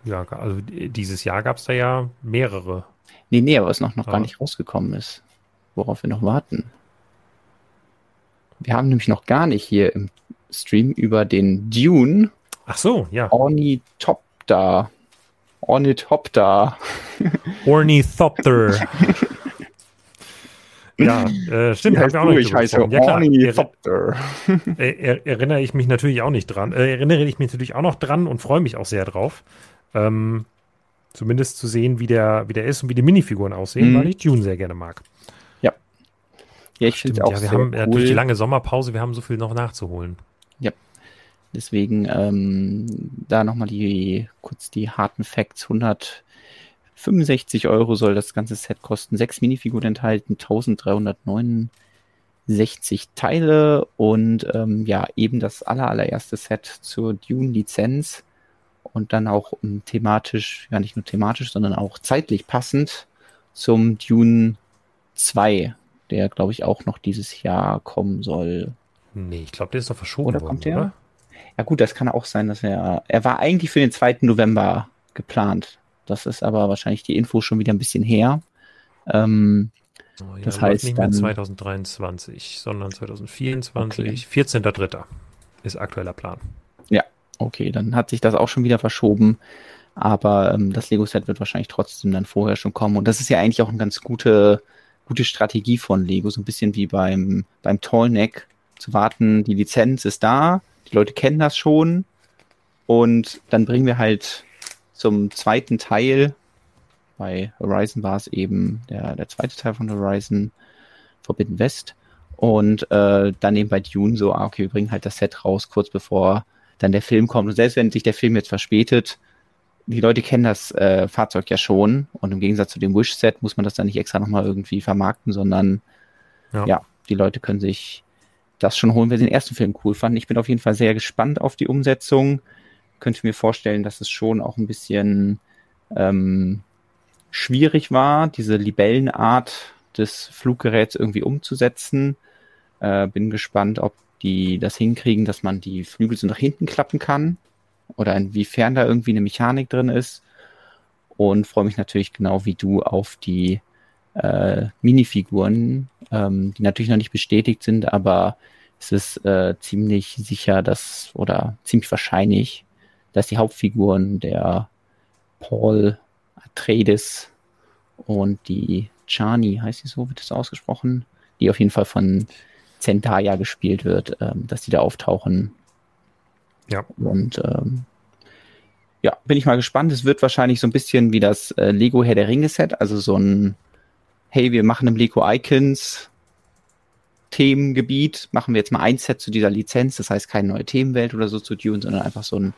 [SPEAKER 1] ja, also dieses Jahr gab es da ja mehrere.
[SPEAKER 2] Nee, nee, aber was noch, noch ja. gar nicht rausgekommen ist. Worauf wir noch warten. Wir haben nämlich noch gar nicht hier im Stream über den Dune.
[SPEAKER 1] Ach so, ja.
[SPEAKER 2] Ornithopter Ornithopter.
[SPEAKER 1] Ornithopter. ja, äh, stimmt.
[SPEAKER 2] Wie auch nicht ich heiße ja, Ornithopter.
[SPEAKER 1] Er, erinnere ich mich natürlich auch nicht dran. Äh, erinnere ich mich natürlich auch noch dran und freue mich auch sehr drauf. Ähm, zumindest zu sehen, wie der, wie der ist und wie die Minifiguren aussehen, mhm. weil ich Dune sehr gerne mag.
[SPEAKER 2] Ja. Ja, ich finde auch
[SPEAKER 1] ja, wir haben cool. durch die lange Sommerpause, wir haben so viel noch nachzuholen.
[SPEAKER 2] Ja, Deswegen ähm, da nochmal die kurz die harten Facts. 165 Euro soll das ganze Set kosten. Sechs Minifiguren enthalten, 1369 Teile und ähm, ja, eben das aller, allererste Set zur Dune-Lizenz und dann auch um, ähm, thematisch, ja nicht nur thematisch, sondern auch zeitlich passend zum Dune 2, der glaube ich auch noch dieses Jahr kommen soll.
[SPEAKER 1] Nee, ich glaube, der ist doch verschoben
[SPEAKER 2] oder worden, kommt der? Oder? Ja gut, das kann auch sein, dass er, er war eigentlich für den 2. November geplant. Das ist aber wahrscheinlich die Info schon wieder ein bisschen her. Ähm,
[SPEAKER 1] oh, ja, das heißt nicht mehr 2023, sondern 2024, okay. 14.3. ist aktueller Plan.
[SPEAKER 2] Ja, okay, dann hat sich das auch schon wieder verschoben. Aber ähm, das Lego-Set wird wahrscheinlich trotzdem dann vorher schon kommen. Und das ist ja eigentlich auch eine ganz gute, gute Strategie von Lego, so ein bisschen wie beim, beim Tallneck, zu warten, die Lizenz ist da, die Leute kennen das schon. Und dann bringen wir halt zum zweiten Teil, bei Horizon war es eben der, der zweite Teil von Horizon, Forbidden West. Und äh, dann eben bei Dune so, ah, okay, wir bringen halt das Set raus, kurz bevor dann der Film kommt. Und selbst wenn sich der Film jetzt verspätet, die Leute kennen das äh, Fahrzeug ja schon. Und im Gegensatz zu dem Wish-Set muss man das dann nicht extra nochmal irgendwie vermarkten, sondern ja. ja, die Leute können sich das schon holen, wer den ersten Film cool fand. Ich bin auf jeden Fall sehr gespannt auf die Umsetzung. Könnte mir vorstellen, dass es schon auch ein bisschen ähm, schwierig war, diese Libellenart des Fluggeräts irgendwie umzusetzen. Äh, bin gespannt, ob die das hinkriegen, dass man die Flügel so nach hinten klappen kann oder inwiefern da irgendwie eine Mechanik drin ist. Und freue mich natürlich genau wie du auf die äh, Minifiguren, ähm, die natürlich noch nicht bestätigt sind, aber es ist äh, ziemlich sicher, dass, oder ziemlich wahrscheinlich, dass die Hauptfiguren der Paul Atreides und die Chani, heißt sie so, wird das ausgesprochen, die auf jeden Fall von Zendaya gespielt wird, ähm, dass die da auftauchen.
[SPEAKER 1] Ja.
[SPEAKER 2] Und ähm, ja, bin ich mal gespannt. Es wird wahrscheinlich so ein bisschen wie das äh, Lego Herr der Ringe Set, also so ein hey, wir machen im Lego Icons Themengebiet, machen wir jetzt mal ein Set zu dieser Lizenz, das heißt keine neue Themenwelt oder so zu Dune, sondern einfach so ein,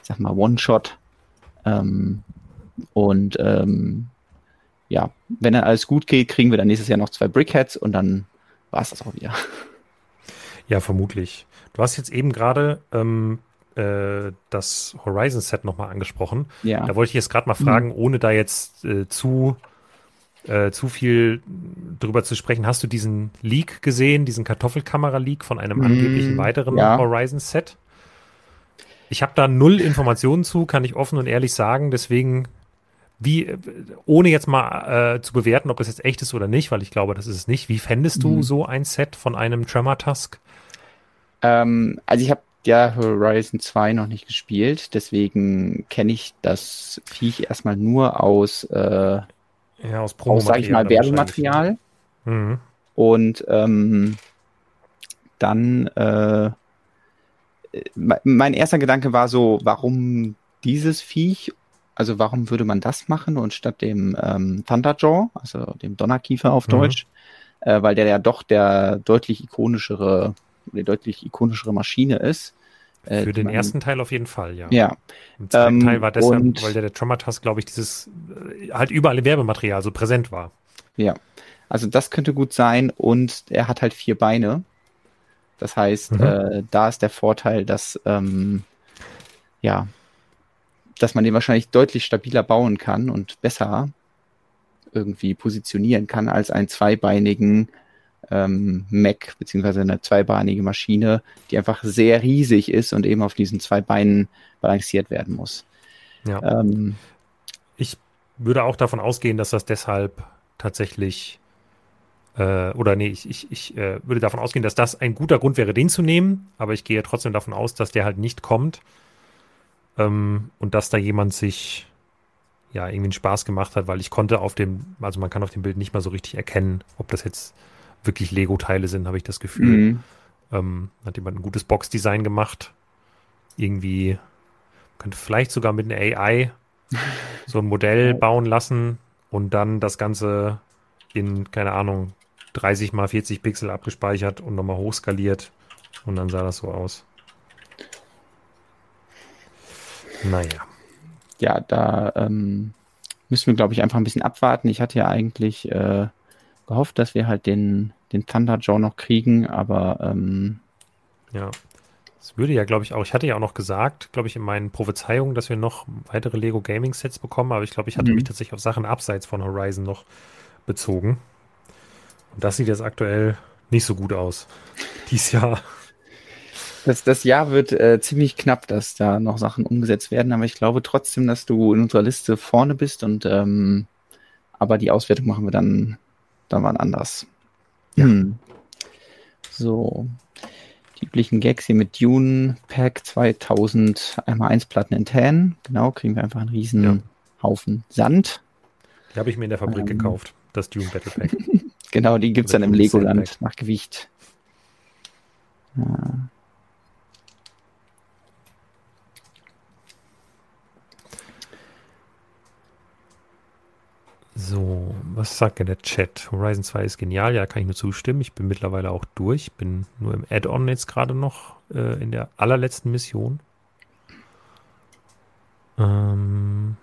[SPEAKER 2] ich sag mal, One-Shot. Ähm, und ähm, ja, wenn dann alles gut geht, kriegen wir dann nächstes Jahr noch zwei Brickheads und dann war es das auch wieder.
[SPEAKER 1] Ja, vermutlich. Du hast jetzt eben gerade ähm, äh, das Horizon-Set nochmal angesprochen. Ja. Da wollte ich jetzt gerade mal fragen, mhm. ohne da jetzt äh, zu äh, zu viel drüber zu sprechen. Hast du diesen Leak gesehen, diesen Kartoffelkamera-Leak von einem mm, angeblichen weiteren ja. Horizon-Set? Ich habe da null Informationen zu, kann ich offen und ehrlich sagen. Deswegen, wie, ohne jetzt mal äh, zu bewerten, ob das jetzt echt ist oder nicht, weil ich glaube, das ist es nicht. Wie fändest du mm. so ein Set von einem Tremor Tusk?
[SPEAKER 2] Ähm, also ich habe ja Horizon 2 noch nicht gespielt, deswegen kenne ich das Viech erstmal nur aus äh,
[SPEAKER 1] ja, aus
[SPEAKER 2] aus, sag ich mal, Werbematerial. Mhm. Und ähm, dann äh, mein erster Gedanke war so, warum dieses Viech? Also warum würde man das machen und statt dem ähm, Thunderjaw, also dem Donnerkiefer auf mhm. Deutsch, äh, weil der ja doch der deutlich ikonischere, die deutlich ikonischere Maschine ist.
[SPEAKER 1] Äh, Für den man, ersten Teil auf jeden Fall, ja.
[SPEAKER 2] Ja.
[SPEAKER 1] Im zweiten ähm, Teil war deshalb, und, weil der, der Traumatas, glaube ich, dieses äh, halt überall im Werbematerial so präsent war.
[SPEAKER 2] Ja. Also das könnte gut sein und er hat halt vier Beine. Das heißt, mhm. äh, da ist der Vorteil, dass ähm, ja, dass man den wahrscheinlich deutlich stabiler bauen kann und besser irgendwie positionieren kann als einen zweibeinigen ähm, Mac beziehungsweise eine zweibeinige Maschine, die einfach sehr riesig ist und eben auf diesen zwei Beinen balanciert werden muss.
[SPEAKER 1] Ja. Ähm, ich würde auch davon ausgehen, dass das deshalb tatsächlich äh, oder nee, ich, ich, ich äh, würde davon ausgehen, dass das ein guter Grund wäre, den zu nehmen, aber ich gehe trotzdem davon aus, dass der halt nicht kommt ähm, und dass da jemand sich ja irgendwie einen Spaß gemacht hat, weil ich konnte auf dem, also man kann auf dem Bild nicht mal so richtig erkennen, ob das jetzt wirklich Lego-Teile sind, habe ich das Gefühl. Mhm. Ähm, hat jemand ein gutes Box-Design gemacht. Irgendwie könnte vielleicht sogar mit einer AI so ein Modell bauen lassen und dann das Ganze in, keine Ahnung, 30 mal 40 Pixel abgespeichert und nochmal hochskaliert. Und dann sah das so aus. Naja.
[SPEAKER 2] Ja, da ähm, müssen wir, glaube ich, einfach ein bisschen abwarten. Ich hatte ja eigentlich äh, gehofft, dass wir halt den, den Thunder Jaw noch kriegen, aber ähm,
[SPEAKER 1] ja. Es würde ja, glaube ich, auch, ich hatte ja auch noch gesagt, glaube ich, in meinen Prophezeiungen, dass wir noch weitere Lego Gaming Sets bekommen, aber ich glaube, ich hatte mhm. mich tatsächlich auf Sachen abseits von Horizon noch bezogen. Und das sieht jetzt aktuell nicht so gut aus. Dies Jahr.
[SPEAKER 2] Das, das Jahr wird äh, ziemlich knapp, dass da noch Sachen umgesetzt werden, aber ich glaube trotzdem, dass du in unserer Liste vorne bist und ähm, aber die Auswertung machen wir dann, dann mal anders. Ja. Hm. So. Die üblichen Gags hier mit Dune Pack 2000 einmal 1 Platten in Tan. Genau, kriegen wir einfach einen riesen ja. Haufen Sand.
[SPEAKER 1] Die habe ich mir in der Fabrik ähm, gekauft das Dune Battle Pack.
[SPEAKER 2] genau, die gibt es dann im Legoland nach Gewicht. Ja.
[SPEAKER 1] So, was sagt denn der Chat? Horizon 2 ist genial, ja, kann ich nur zustimmen. Ich bin mittlerweile auch durch, bin nur im Add-on jetzt gerade noch äh, in der allerletzten Mission. Ähm,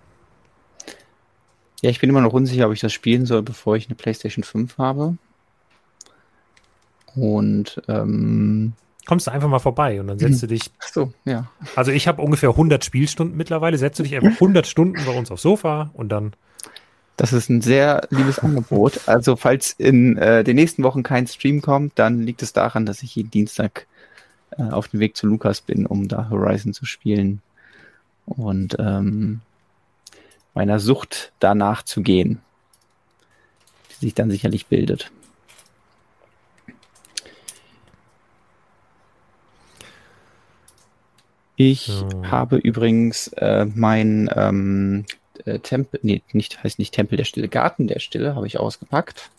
[SPEAKER 2] ja, ich bin immer noch unsicher, ob ich das spielen soll, bevor ich eine PlayStation 5 habe. Und ähm,
[SPEAKER 1] kommst du einfach mal vorbei und dann setzt du dich.
[SPEAKER 2] Ach so, ja.
[SPEAKER 1] Also ich habe ungefähr 100 Spielstunden mittlerweile. Setzt du dich einfach 100 Stunden bei uns aufs Sofa und dann.
[SPEAKER 2] Das ist ein sehr liebes Angebot. Also falls in äh, den nächsten Wochen kein Stream kommt, dann liegt es daran, dass ich jeden Dienstag äh, auf dem Weg zu Lukas bin, um da Horizon zu spielen. Und ähm, meiner Sucht danach zu gehen, die sich dann sicherlich bildet. Ich so. habe übrigens äh, mein ähm, äh, Tempel, nee, nicht, heißt nicht Tempel der Stille, Garten der Stille habe ich ausgepackt.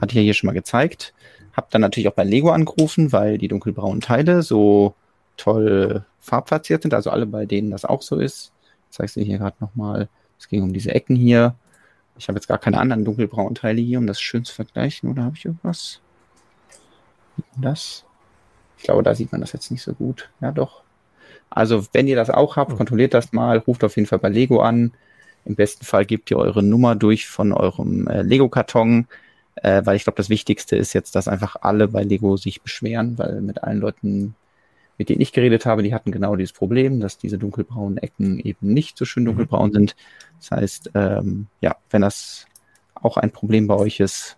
[SPEAKER 2] Hatte ich ja hier schon mal gezeigt. Hab dann natürlich auch bei Lego angerufen, weil die dunkelbraunen Teile so toll farbplatziert sind, also alle bei denen das auch so ist. Zeigst du hier gerade nochmal. Es ging um diese Ecken hier. Ich habe jetzt gar keine anderen dunkelbraunen Teile hier, um das schön zu vergleichen. Oder habe ich irgendwas? Das? Ich glaube, da sieht man das jetzt nicht so gut. Ja, doch. Also, wenn ihr das auch habt, hm. kontrolliert das mal, ruft auf jeden Fall bei Lego an. Im besten Fall gebt ihr eure Nummer durch von eurem äh, Lego-Karton, äh, weil ich glaube, das Wichtigste ist jetzt, dass einfach alle bei Lego sich beschweren, weil mit allen Leuten mit denen ich geredet habe, die hatten genau dieses Problem, dass diese dunkelbraunen Ecken eben nicht so schön mhm. dunkelbraun mhm. sind. Das heißt, ähm, ja, wenn das auch ein Problem bei euch ist,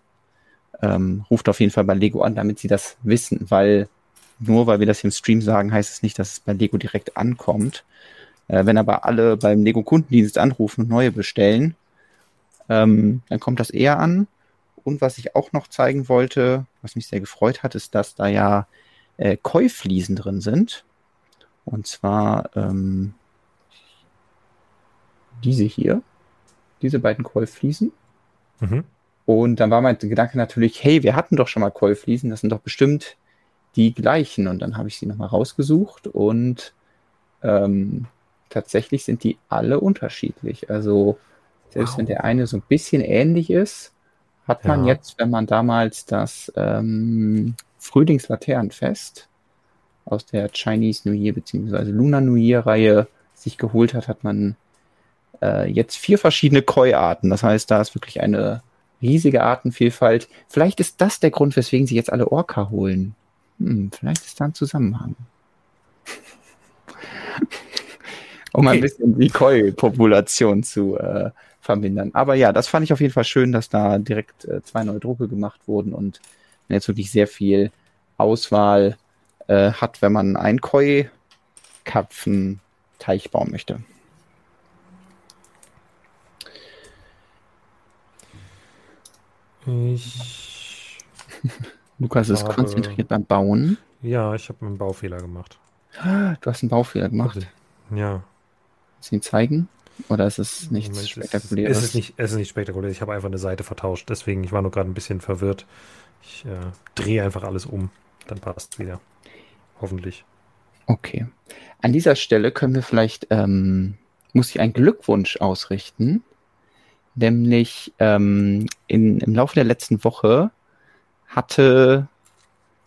[SPEAKER 2] ähm, ruft auf jeden Fall bei Lego an, damit sie das wissen, weil nur weil wir das hier im Stream sagen, heißt es nicht, dass es bei Lego direkt ankommt. Äh, wenn aber alle beim Lego Kundendienst anrufen und neue bestellen, ähm, dann kommt das eher an. Und was ich auch noch zeigen wollte, was mich sehr gefreut hat, ist, dass da ja äh, Koi-Fliesen drin sind. Und zwar ähm, diese hier, diese beiden Koi-Fliesen. Mhm. Und dann war mein Gedanke natürlich, hey, wir hatten doch schon mal Koi-Fliesen, das sind doch bestimmt die gleichen. Und dann habe ich sie nochmal rausgesucht und ähm, tatsächlich sind die alle unterschiedlich. Also selbst wow. wenn der eine so ein bisschen ähnlich ist, hat man ja. jetzt, wenn man damals das ähm, Frühlingslaternenfest aus der Chinese New Year bzw. Lunar New Year Reihe sich geholt hat, hat man äh, jetzt vier verschiedene Koi-Arten. Das heißt, da ist wirklich eine riesige Artenvielfalt. Vielleicht ist das der Grund, weswegen sie jetzt alle Orca holen. Hm, vielleicht ist da ein Zusammenhang. Um okay. ein bisschen die Koi-Population zu äh, vermindern. Aber ja, das fand ich auf jeden Fall schön, dass da direkt äh, zwei neue Drucke gemacht wurden und man jetzt wirklich sehr viel Auswahl äh, hat, wenn man einen Koi-Karpfen-Teich bauen möchte.
[SPEAKER 1] Ich.
[SPEAKER 2] Lukas ist habe... konzentriert beim Bauen.
[SPEAKER 1] Ja, ich habe einen Baufehler gemacht.
[SPEAKER 2] Du hast einen Baufehler gemacht?
[SPEAKER 1] Ja.
[SPEAKER 2] Kannst du ihn zeigen? Oder ist es nichts Moment, Spektakuläres?
[SPEAKER 1] Es ist, nicht, es ist nicht spektakulär. Ich habe einfach eine Seite vertauscht. Deswegen, ich war nur gerade ein bisschen verwirrt. Ich äh, drehe einfach alles um. Dann passt es wieder. Hoffentlich.
[SPEAKER 2] Okay. An dieser Stelle können wir vielleicht, ähm, muss ich einen Glückwunsch ausrichten. Nämlich ähm, in, im Laufe der letzten Woche hatte,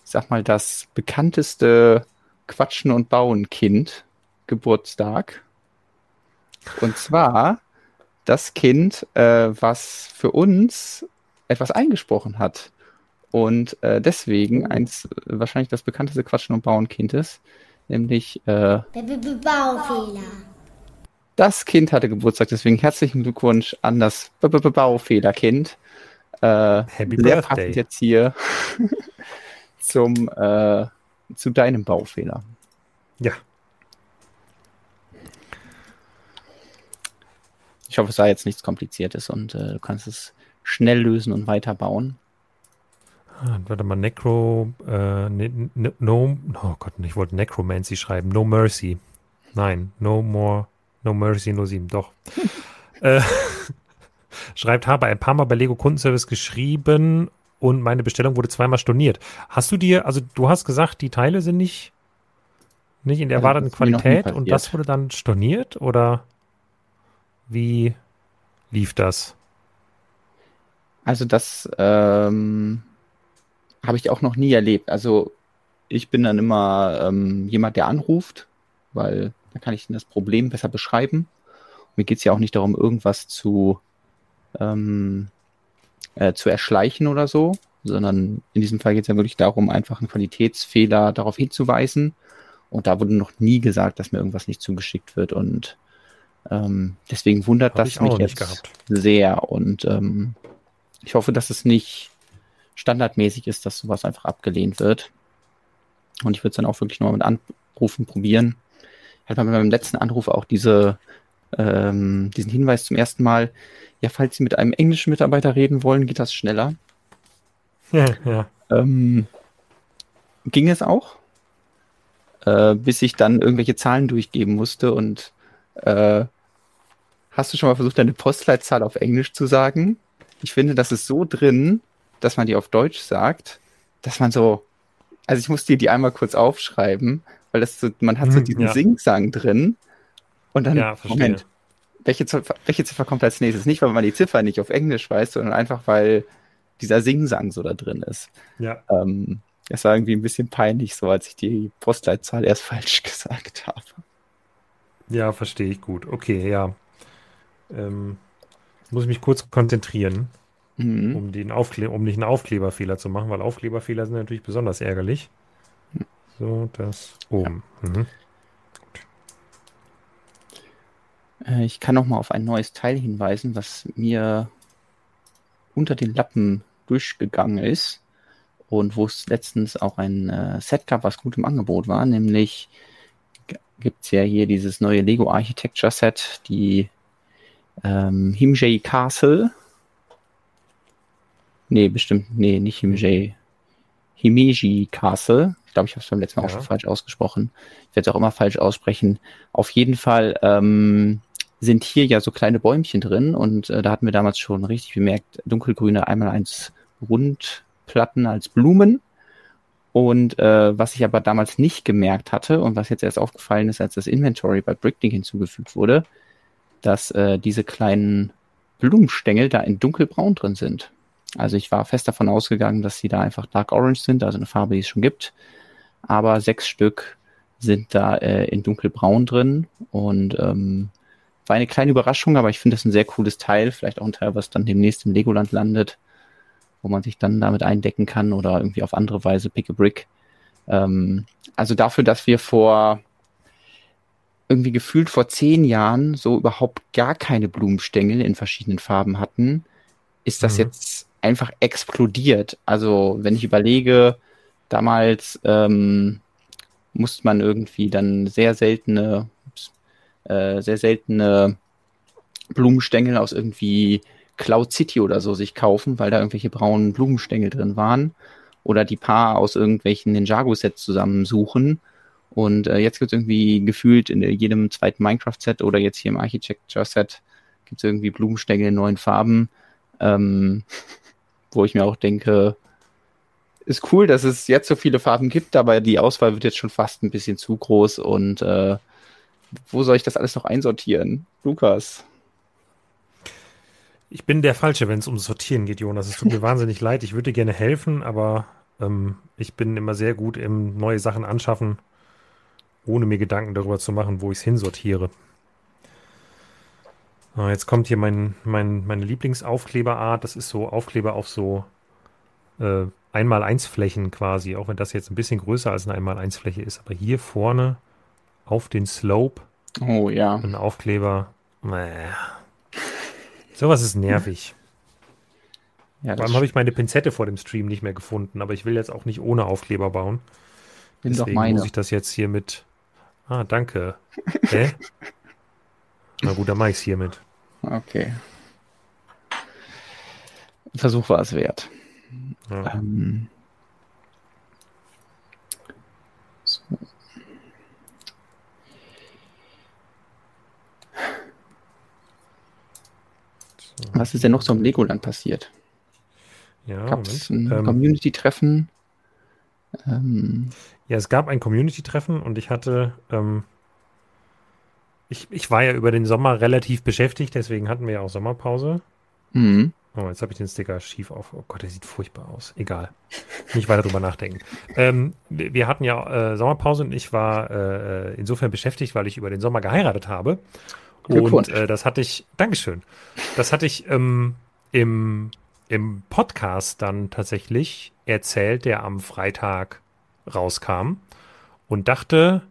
[SPEAKER 2] sag mal, das bekannteste Quatschen und Bauen Kind Geburtstag. Und zwar das Kind, äh, was für uns etwas eingesprochen hat. Und äh, deswegen oh. eins, wahrscheinlich das bekannteste Quatschen und Bauen Kind ist, nämlich äh, Baufehler. Das Kind hatte Geburtstag, deswegen herzlichen Glückwunsch an das B -B Baufehlerkind. Äh, Happy sehr passend jetzt hier zum äh, zu deinem Baufehler.
[SPEAKER 1] Ja,
[SPEAKER 2] Ich hoffe, es war jetzt nichts Kompliziertes und äh, du kannst es schnell lösen und weiterbauen.
[SPEAKER 1] Ah, warte mal, Necro, äh, ne, ne, no, oh Gott, ich wollte Necromancy schreiben, No Mercy. Nein, No More, No Mercy, No 7, doch. äh, schreibt, habe ein paar Mal bei Lego Kundenservice geschrieben und meine Bestellung wurde zweimal storniert. Hast du dir, also du hast gesagt, die Teile sind nicht, nicht in der also, erwarteten Qualität und das wurde dann storniert oder? Wie lief das?
[SPEAKER 2] Also das ähm, habe ich auch noch nie erlebt. Also ich bin dann immer ähm, jemand, der anruft, weil dann kann ich das Problem besser beschreiben. Mir geht es ja auch nicht darum, irgendwas zu, ähm, äh, zu erschleichen oder so, sondern in diesem Fall geht es ja wirklich darum, einfach einen Qualitätsfehler darauf hinzuweisen. Und da wurde noch nie gesagt, dass mir irgendwas nicht zugeschickt wird. Und ähm, deswegen wundert Hab das mich jetzt sehr und ähm, ich hoffe, dass es nicht standardmäßig ist, dass sowas einfach abgelehnt wird. Und ich würde es dann auch wirklich nochmal mit Anrufen probieren. Ich hatte bei meinem letzten Anruf auch diese, ähm, diesen Hinweis zum ersten Mal, ja, falls Sie mit einem englischen Mitarbeiter reden wollen, geht das schneller.
[SPEAKER 1] Ja, ja.
[SPEAKER 2] Ähm, ging es auch, äh, bis ich dann irgendwelche Zahlen durchgeben musste und äh, Hast du schon mal versucht, deine Postleitzahl auf Englisch zu sagen? Ich finde, das ist so drin, dass man die auf Deutsch sagt, dass man so, also ich muss dir die einmal kurz aufschreiben, weil das so, man hat so mhm, diesen ja. Singsang drin und dann,
[SPEAKER 1] ja, Moment,
[SPEAKER 2] welche, welche Ziffer kommt als nächstes? Nicht, weil man die Ziffer nicht auf Englisch weiß, sondern einfach, weil dieser Singsang so da drin ist.
[SPEAKER 1] Ja.
[SPEAKER 2] Ähm, das war irgendwie ein bisschen peinlich, so als ich die Postleitzahl erst falsch gesagt habe.
[SPEAKER 1] Ja, verstehe ich gut. Okay, ja. Ähm, muss ich mich kurz konzentrieren, mhm. um, den Aufkle um nicht einen Aufkleberfehler zu machen, weil Aufkleberfehler sind natürlich besonders ärgerlich. So, das oben. Ja. Mhm.
[SPEAKER 2] Äh, ich kann noch mal auf ein neues Teil hinweisen, was mir unter den Lappen durchgegangen ist und wo es letztens auch ein äh, Set gab, was gut im Angebot war, nämlich gibt es ja hier dieses neue Lego Architecture Set, die ähm, Himjay Castle. Nee, bestimmt, nee, nicht Himjay. Himeji Castle. Ich glaube, ich habe es beim letzten Mal ja. auch schon falsch ausgesprochen. Ich werde es auch immer falsch aussprechen. Auf jeden Fall ähm, sind hier ja so kleine Bäumchen drin und äh, da hatten wir damals schon richtig bemerkt, dunkelgrüne einmal eins Rundplatten als Blumen Und äh, was ich aber damals nicht gemerkt hatte und was jetzt erst aufgefallen ist, als das Inventory bei Bricklink hinzugefügt wurde, dass äh, diese kleinen Blumenstängel da in dunkelbraun drin sind. Also ich war fest davon ausgegangen, dass sie da einfach Dark Orange sind, also eine Farbe, die es schon gibt. Aber sechs Stück sind da äh, in dunkelbraun drin und ähm, war eine kleine Überraschung, aber ich finde das ein sehr cooles Teil, vielleicht auch ein Teil, was dann demnächst im Legoland landet, wo man sich dann damit eindecken kann oder irgendwie auf andere Weise Pick a Brick. Ähm, also dafür, dass wir vor irgendwie gefühlt vor zehn Jahren so überhaupt gar keine Blumenstängel in verschiedenen Farben hatten, ist das mhm. jetzt einfach explodiert. Also wenn ich überlege, damals ähm, musste man irgendwie dann sehr seltene, äh, sehr seltene Blumenstängel aus irgendwie Cloud City oder so sich kaufen, weil da irgendwelche braunen Blumenstängel drin waren. Oder die Paar aus irgendwelchen Ninjago-Sets zusammensuchen und äh, jetzt gibt es irgendwie gefühlt in jedem zweiten Minecraft-Set oder jetzt hier im Architecture-Set gibt es irgendwie Blumenstängel in neuen Farben, ähm, wo ich mir auch denke, ist cool, dass es jetzt so viele Farben gibt, aber die Auswahl wird jetzt schon fast ein bisschen zu groß und äh, wo soll ich das alles noch einsortieren? Lukas.
[SPEAKER 1] Ich bin der Falsche, wenn es ums Sortieren geht, Jonas. Es tut mir wahnsinnig leid. Ich würde dir gerne helfen, aber ähm, ich bin immer sehr gut im neue Sachen anschaffen ohne mir Gedanken darüber zu machen, wo ich es hinsortiere. Ah, jetzt kommt hier mein, mein, meine Lieblingsaufkleberart. Das ist so Aufkleber auf so äh, Einmal-Eins-Flächen quasi, auch wenn das jetzt ein bisschen größer als eine Einmal-Eins-Fläche ist. Aber hier vorne auf den Slope
[SPEAKER 2] oh, ja.
[SPEAKER 1] ein Aufkleber. Äh, sowas ist nervig. Ja, Vor allem habe ich meine Pinzette vor dem Stream nicht mehr gefunden, aber ich will jetzt auch nicht ohne Aufkleber bauen.
[SPEAKER 2] Bin Deswegen
[SPEAKER 1] muss ich das jetzt hier mit Ah, danke. Hä? Na gut, dann mach ich's hiermit.
[SPEAKER 2] Okay. Versuch war es wert. Ja. Ähm, so. Was ist denn noch so im Legoland passiert?
[SPEAKER 1] Ja,
[SPEAKER 2] Gab es ein ähm, Community-Treffen?
[SPEAKER 1] Ähm, ja, es gab ein Community-Treffen und ich hatte, ähm, ich, ich war ja über den Sommer relativ beschäftigt, deswegen hatten wir ja auch Sommerpause. Mhm. Oh, jetzt habe ich den Sticker schief auf. Oh Gott, der sieht furchtbar aus. Egal. Nicht weiter drüber nachdenken. Ähm, wir hatten ja äh, Sommerpause und ich war äh, insofern beschäftigt, weil ich über den Sommer geheiratet habe. Und äh, das hatte ich, Dankeschön. Das hatte ich ähm, im, im Podcast dann tatsächlich erzählt, der am Freitag rauskam und dachte,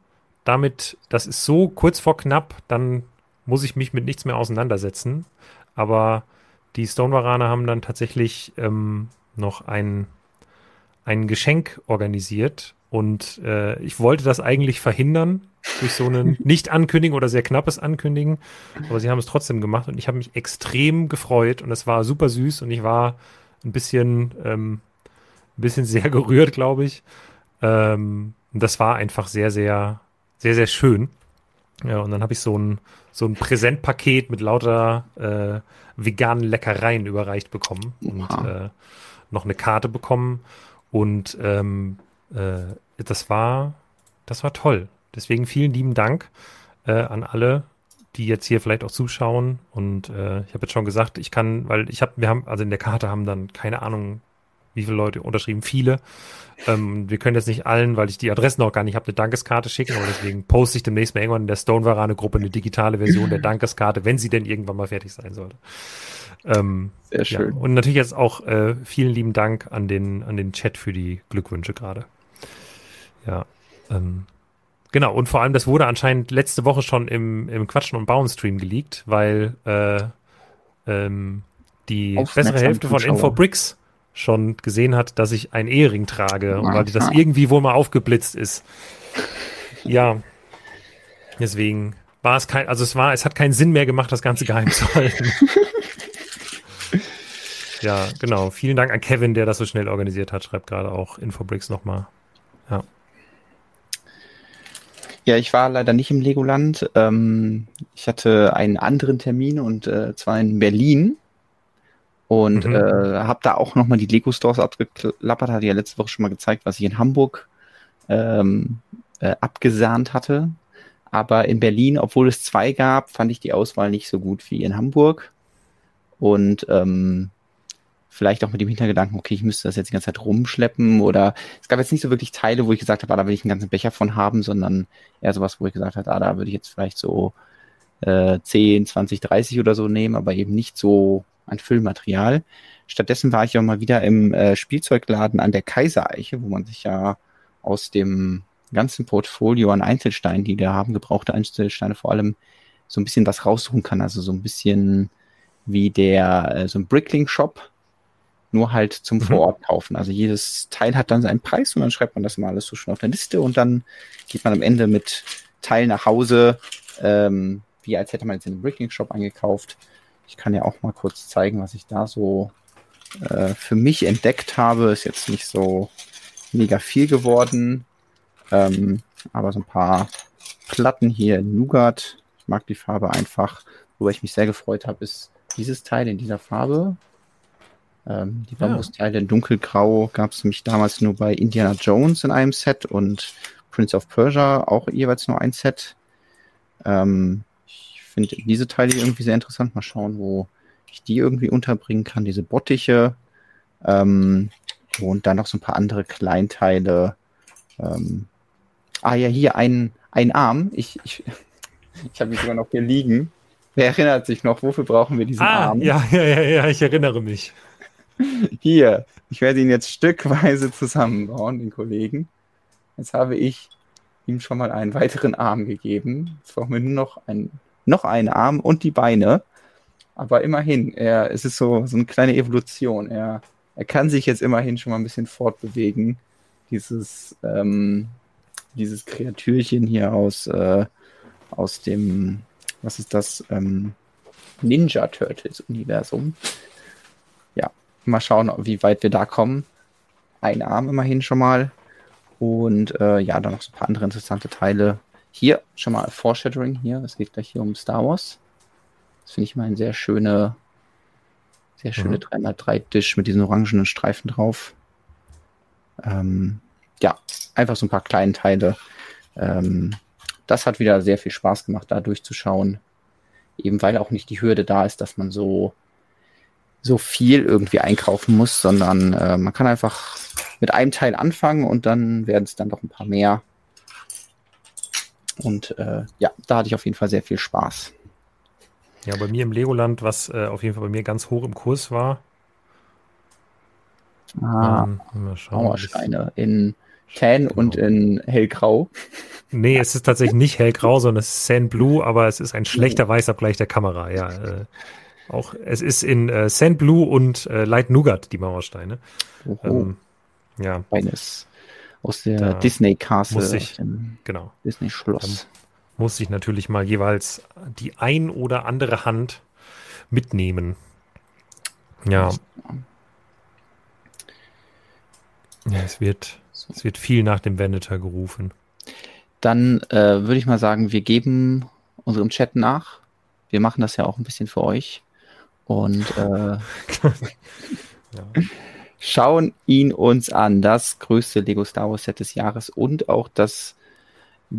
[SPEAKER 1] damit, das ist so kurz vor knapp, dann muss ich mich mit nichts mehr auseinandersetzen. Aber die Stonewaraner haben dann tatsächlich ähm, noch ein, ein Geschenk organisiert und äh, ich wollte das eigentlich verhindern durch so einen Nicht-Ankündigen oder sehr knappes Ankündigen, aber sie haben es trotzdem gemacht und ich habe mich extrem gefreut und es war super süß und ich war ein bisschen, ähm, ein bisschen sehr gerührt, glaube ich. Ähm, das war einfach sehr, sehr, sehr, sehr schön. Ja, und dann habe ich so ein, so ein Präsentpaket mit lauter äh, veganen Leckereien überreicht bekommen und äh, noch eine Karte bekommen. Und ähm, äh, das war, das war toll. Deswegen vielen lieben Dank äh, an alle, die jetzt hier vielleicht auch zuschauen. Und äh, ich habe jetzt schon gesagt, ich kann, weil ich habe, wir haben, also in der Karte haben dann keine Ahnung, wie viele Leute unterschrieben, viele. Ähm, wir können jetzt nicht allen, weil ich die Adressen auch gar nicht habe, eine Dankeskarte schicken, aber deswegen poste ich demnächst mal irgendwann in der Stone-Varane-Gruppe eine digitale Version der Dankeskarte, wenn sie denn irgendwann mal fertig sein sollte. Ähm,
[SPEAKER 2] Sehr schön.
[SPEAKER 1] Ja. Und natürlich jetzt auch äh, vielen lieben Dank an den, an den Chat für die Glückwünsche gerade. Ja. Ähm, genau, und vor allem, das wurde anscheinend letzte Woche schon im, im Quatschen und Bauen Stream geleakt, weil äh, ähm, die bessere Hälfte von Infobricks schon gesehen hat, dass ich einen Ehering trage und weil das irgendwie wohl mal aufgeblitzt ist. Ja, deswegen war es kein, also es war, es hat keinen Sinn mehr gemacht, das Ganze geheim zu halten. ja, genau. Vielen Dank an Kevin, der das so schnell organisiert hat. Schreibt gerade auch Infobricks nochmal. Ja.
[SPEAKER 2] Ja, ich war leider nicht im Legoland. Ähm, ich hatte einen anderen Termin und äh, zwar in Berlin Und mhm. äh, habe da auch nochmal die Lego Stores abgeklappert, hatte ja letzte Woche schon mal gezeigt, was ich in Hamburg ähm, äh, abgesahnt hatte. Aber in Berlin, obwohl es zwei gab, fand ich die Auswahl nicht so gut wie in Hamburg. Und ähm, vielleicht auch mit dem Hintergedanken, okay, ich müsste das jetzt die ganze Zeit rumschleppen oder es gab jetzt nicht so wirklich Teile, wo ich gesagt habe, ah, da will ich einen ganzen Becher von haben, sondern eher sowas, wo ich gesagt habe, ah, da würde ich jetzt vielleicht so äh, 10, 20, 30 oder so nehmen, aber eben nicht so ein Füllmaterial. Stattdessen war ich auch mal wieder im äh, Spielzeugladen an der Kaisereiche, wo man sich ja aus dem ganzen Portfolio an Einzelsteinen, die da haben, gebrauchte Einzelsteine vor allem, so ein bisschen was raussuchen kann. Also so ein bisschen wie der, äh, so ein Brickling-Shop, nur halt zum mhm. Vorort kaufen. Also jedes Teil hat dann seinen Preis und dann schreibt man das mal alles so schon auf der Liste und dann geht man am Ende mit Teil nach Hause, ähm, wie als hätte man jetzt in einem Brickling Shop eingekauft. Ich kann ja auch mal kurz zeigen, was ich da so äh, für mich entdeckt habe. Ist jetzt nicht so mega viel geworden, ähm, aber so ein paar Platten hier in Nougat. Ich mag die Farbe einfach. Worüber ich mich sehr gefreut habe, ist dieses Teil in dieser Farbe. Ähm, die Bambusteile in dunkelgrau gab es nämlich damals nur bei Indiana Jones in einem Set und Prince of Persia auch jeweils nur ein Set. Ähm, finde diese Teile irgendwie sehr interessant. Mal schauen, wo ich die irgendwie unterbringen kann. Diese Bottiche ähm, und dann noch so ein paar andere Kleinteile. Ähm, ah ja, hier ein, ein Arm. Ich, ich, ich habe mich sogar noch hier liegen. Wer erinnert sich noch, wofür brauchen wir diesen ah, Arm?
[SPEAKER 1] Ja, ja, ja, ja, ich erinnere mich.
[SPEAKER 2] Hier, ich werde ihn jetzt stückweise zusammenbauen, den Kollegen. Jetzt habe ich ihm schon mal einen weiteren Arm gegeben. Jetzt brauchen wir nur noch, ein, noch einen Arm und die Beine. Aber immerhin, er, es ist so, so eine kleine Evolution. Er, er kann sich jetzt immerhin schon mal ein bisschen fortbewegen. Dieses, ähm, dieses Kreatürchen hier aus, äh, aus dem, was ist das? Ähm, Ninja Turtles Universum. Mal schauen, wie weit wir da kommen. Ein Arm immerhin schon mal. Und äh, ja, dann noch so ein paar andere interessante Teile. Hier schon mal Foreshadowing hier. Es geht gleich hier um Star Wars. Das finde ich mal ein sehr schöne, sehr schöne mhm. 3x3-Tisch mit diesen orangenen Streifen drauf. Ähm, ja, einfach so ein paar kleine Teile. Ähm, das hat wieder sehr viel Spaß gemacht, da durchzuschauen. Eben weil auch nicht die Hürde da ist, dass man so so viel irgendwie einkaufen muss, sondern äh, man kann einfach mit einem Teil anfangen und dann werden es dann doch ein paar mehr. Und äh, ja, da hatte ich auf jeden Fall sehr viel Spaß.
[SPEAKER 1] Ja, bei mir im Legoland, was äh, auf jeden Fall bei mir ganz hoch im Kurs war.
[SPEAKER 2] Ah, ähm, Mauersteine in Tan genau. und in hellgrau.
[SPEAKER 1] Nee, es ist tatsächlich nicht hellgrau, sondern es ist Sand Blue, aber es ist ein schlechter Weißabgleich der Kamera. Ja, äh, auch es ist in äh, Sand Blue und äh, Light Nougat die Mauersteine. Ähm, ja.
[SPEAKER 2] Eines aus der Disney Castle,
[SPEAKER 1] ich, genau.
[SPEAKER 2] Disney Schloss.
[SPEAKER 1] muss ich natürlich mal jeweils die ein oder andere Hand mitnehmen. Ja. Ja, es wird, so. es wird viel nach dem Venator gerufen.
[SPEAKER 2] Dann äh, würde ich mal sagen, wir geben unserem Chat nach. Wir machen das ja auch ein bisschen für euch und äh, ja. Schauen ihn uns an. Das größte Lego Star Wars Set des Jahres und auch das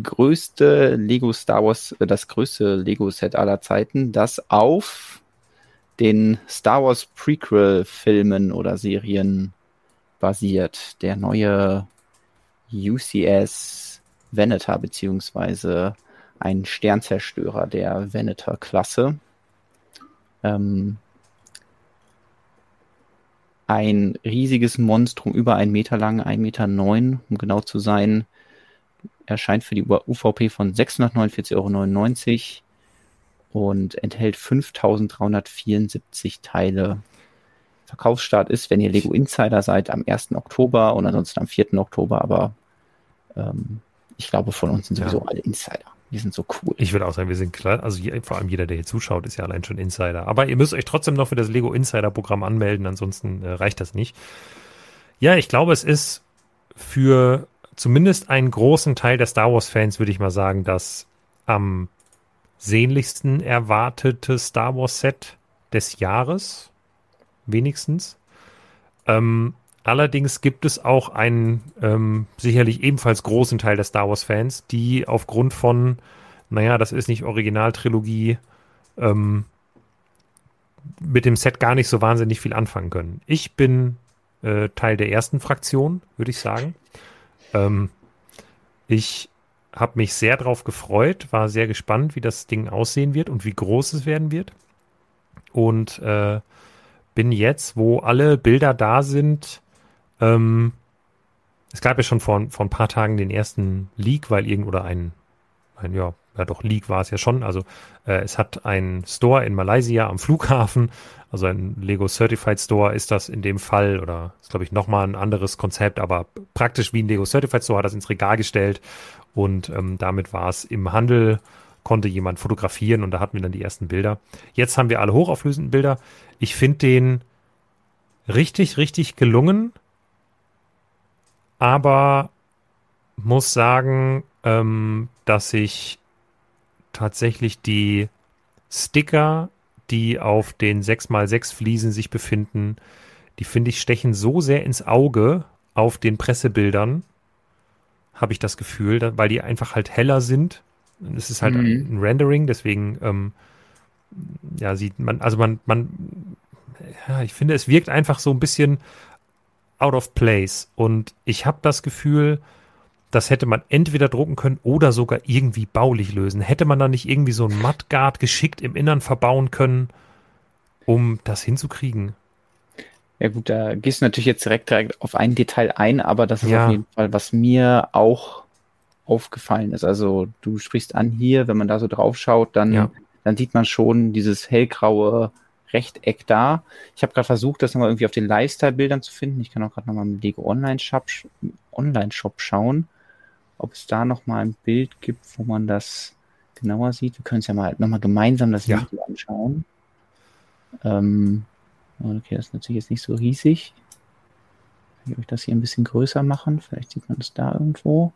[SPEAKER 2] größte Lego Star Wars, äh, das größte Lego Set aller Zeiten, das auf den Star Wars Prequel Filmen oder Serien basiert. Der neue UCS Venator beziehungsweise ein Sternzerstörer der Venator-Klasse. Ähm, ein riesiges Monstrum, über einen Meter lang, ein Meter, neun, um genau zu sein, erscheint für die UVP von 649,99 Euro und enthält 5374 Teile. Verkaufsstart ist, wenn ihr Lego Insider seid, am 1. Oktober und ansonsten am 4. Oktober, aber ähm, ich glaube, von uns sind sowieso ja. alle Insider. Wir sind so cool.
[SPEAKER 1] Ich würde auch sagen, wir sind klar, also je, vor allem jeder, der hier zuschaut, ist ja allein schon Insider. Aber ihr müsst euch trotzdem noch für das Lego Insider Programm anmelden, ansonsten äh, reicht das nicht. Ja, ich glaube, es ist für zumindest einen großen Teil der Star Wars Fans, würde ich mal sagen, das am sehnlichsten erwartete Star Wars Set des Jahres. wenigstens. Ähm, allerdings gibt es auch einen ähm, sicherlich ebenfalls großen Teil der Star Wars-Fans, die aufgrund von, naja, das ist nicht Originaltrilogie, ähm, mit dem Set gar nicht so wahnsinnig viel anfangen können. Ich bin äh, Teil der ersten Fraktion, würde ich sagen. Ähm, ich habe mich sehr darauf gefreut, war sehr gespannt, wie das Ding aussehen wird und wie groß es werden wird. Und äh, bin jetzt, wo alle Bilder da sind, ähm, es gab ja schon vor, vor ein paar Tagen den ersten Leak, weil irgend oder ein, ein ja, ja doch, Leak war es ja schon. Also äh, es hat ein Store in Malaysia am Flughafen, also ein Lego Certified Store ist das in dem Fall oder ist glaube ich nochmal ein anderes Konzept, aber praktisch wie ein Lego Certified Store hat das ins Regal gestellt und ähm, damit war es im Handel, konnte jemand fotografieren und da hatten wir dann die ersten Bilder. Jetzt haben wir alle hochauflösenden Bilder. Ich finde den richtig, richtig gelungen, aber muss sagen, ähm, dass ich tatsächlich die Sticker, die auf den 6x6 Fliesen sich befinden, die finde ich stechen so sehr ins Auge auf den Pressebildern, habe ich das Gefühl, weil die einfach halt heller sind. Es ist halt mhm. ein Rendering, deswegen ähm, ja sieht man, also man, man, ja, ich finde, es wirkt einfach so ein bisschen out of place. Und ich habe das Gefühl, das hätte man entweder drucken können oder sogar irgendwie baulich lösen. Hätte man da nicht irgendwie so ein Mudguard geschickt im Innern verbauen können, um das hinzukriegen?
[SPEAKER 2] Ja gut, da gehst du natürlich jetzt direkt, direkt auf ein Detail ein, aber das ist ja. auf jeden Fall, was mir auch aufgefallen ist. Also du sprichst an hier, wenn man da so drauf schaut, dann, ja. dann sieht man schon dieses hellgraue Rechteck da. Ich habe gerade versucht, das nochmal irgendwie auf den Lifestyle-Bildern zu finden. Ich kann auch gerade nochmal im Lego Online-Shop Online -Shop schauen ob es da noch mal ein Bild gibt, wo man das genauer sieht. Wir können es ja mal noch mal gemeinsam das ja. Video anschauen. Ähm, okay, das ist natürlich jetzt nicht so riesig. Kann ich euch das hier ein bisschen größer machen? Vielleicht sieht man das da irgendwo.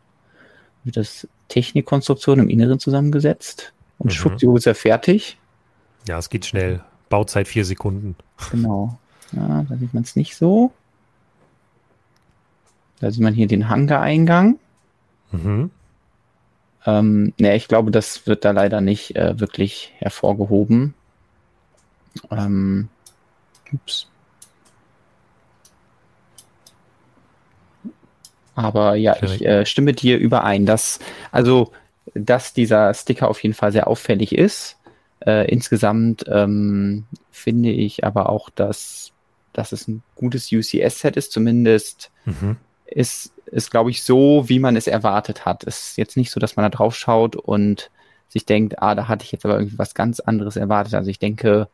[SPEAKER 2] Wird das Technikkonstruktion im Inneren zusammengesetzt und mhm. schwuppdiwupp ist er fertig.
[SPEAKER 1] Ja, es geht schnell. Bauzeit vier Sekunden.
[SPEAKER 2] Genau. Ja, da sieht man es nicht so. Da sieht man hier den Hangar-Eingang. Mhm. Ähm, ne, ich glaube, das wird da leider nicht äh, wirklich hervorgehoben. Ähm, ups. Aber ja, ich äh, stimme dir überein, dass also dass dieser Sticker auf jeden Fall sehr auffällig ist. Äh, insgesamt ähm, finde ich aber auch, dass, dass es ein gutes UCS-Set ist, zumindest mhm. ist ist, glaube ich, so, wie man es erwartet hat. Es ist jetzt nicht so, dass man da drauf schaut und sich denkt, ah, da hatte ich jetzt aber irgendwie was ganz anderes erwartet. Also ich denke,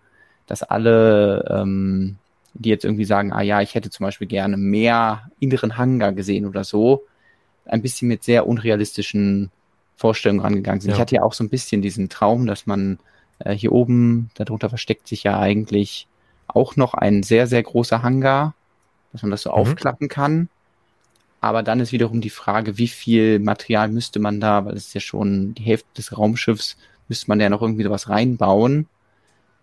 [SPEAKER 2] dass alle, ähm, die jetzt irgendwie sagen, ah ja, ich hätte zum Beispiel gerne mehr inneren Hangar gesehen oder so, ein bisschen mit sehr unrealistischen Vorstellungen rangegangen sind. Ja. Ich hatte ja auch so ein bisschen diesen Traum, dass man äh, hier oben, darunter versteckt sich ja eigentlich auch noch ein sehr, sehr großer Hangar, dass man das so mhm. aufklappen kann. Aber dann ist wiederum die Frage, wie viel Material müsste man da, weil es ist ja schon die Hälfte des Raumschiffs, müsste man ja noch irgendwie sowas reinbauen.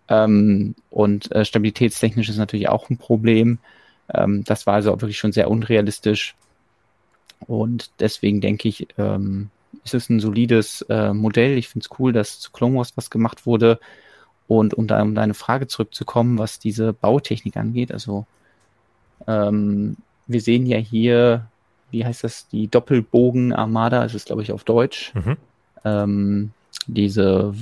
[SPEAKER 2] Ähm, und äh, stabilitätstechnisch ist natürlich auch ein Problem. Ähm, das war also auch wirklich schon sehr unrealistisch. Und deswegen denke ich, ähm, ist es ein solides äh, Modell. Ich finde es cool, dass zu Clone Wars was gemacht wurde. Und um da um deine Frage zurückzukommen, was diese Bautechnik angeht, also ähm, wir sehen ja hier wie heißt das, die Doppelbogen-Armada, ist es glaube ich auf Deutsch. Mhm. Ähm, diese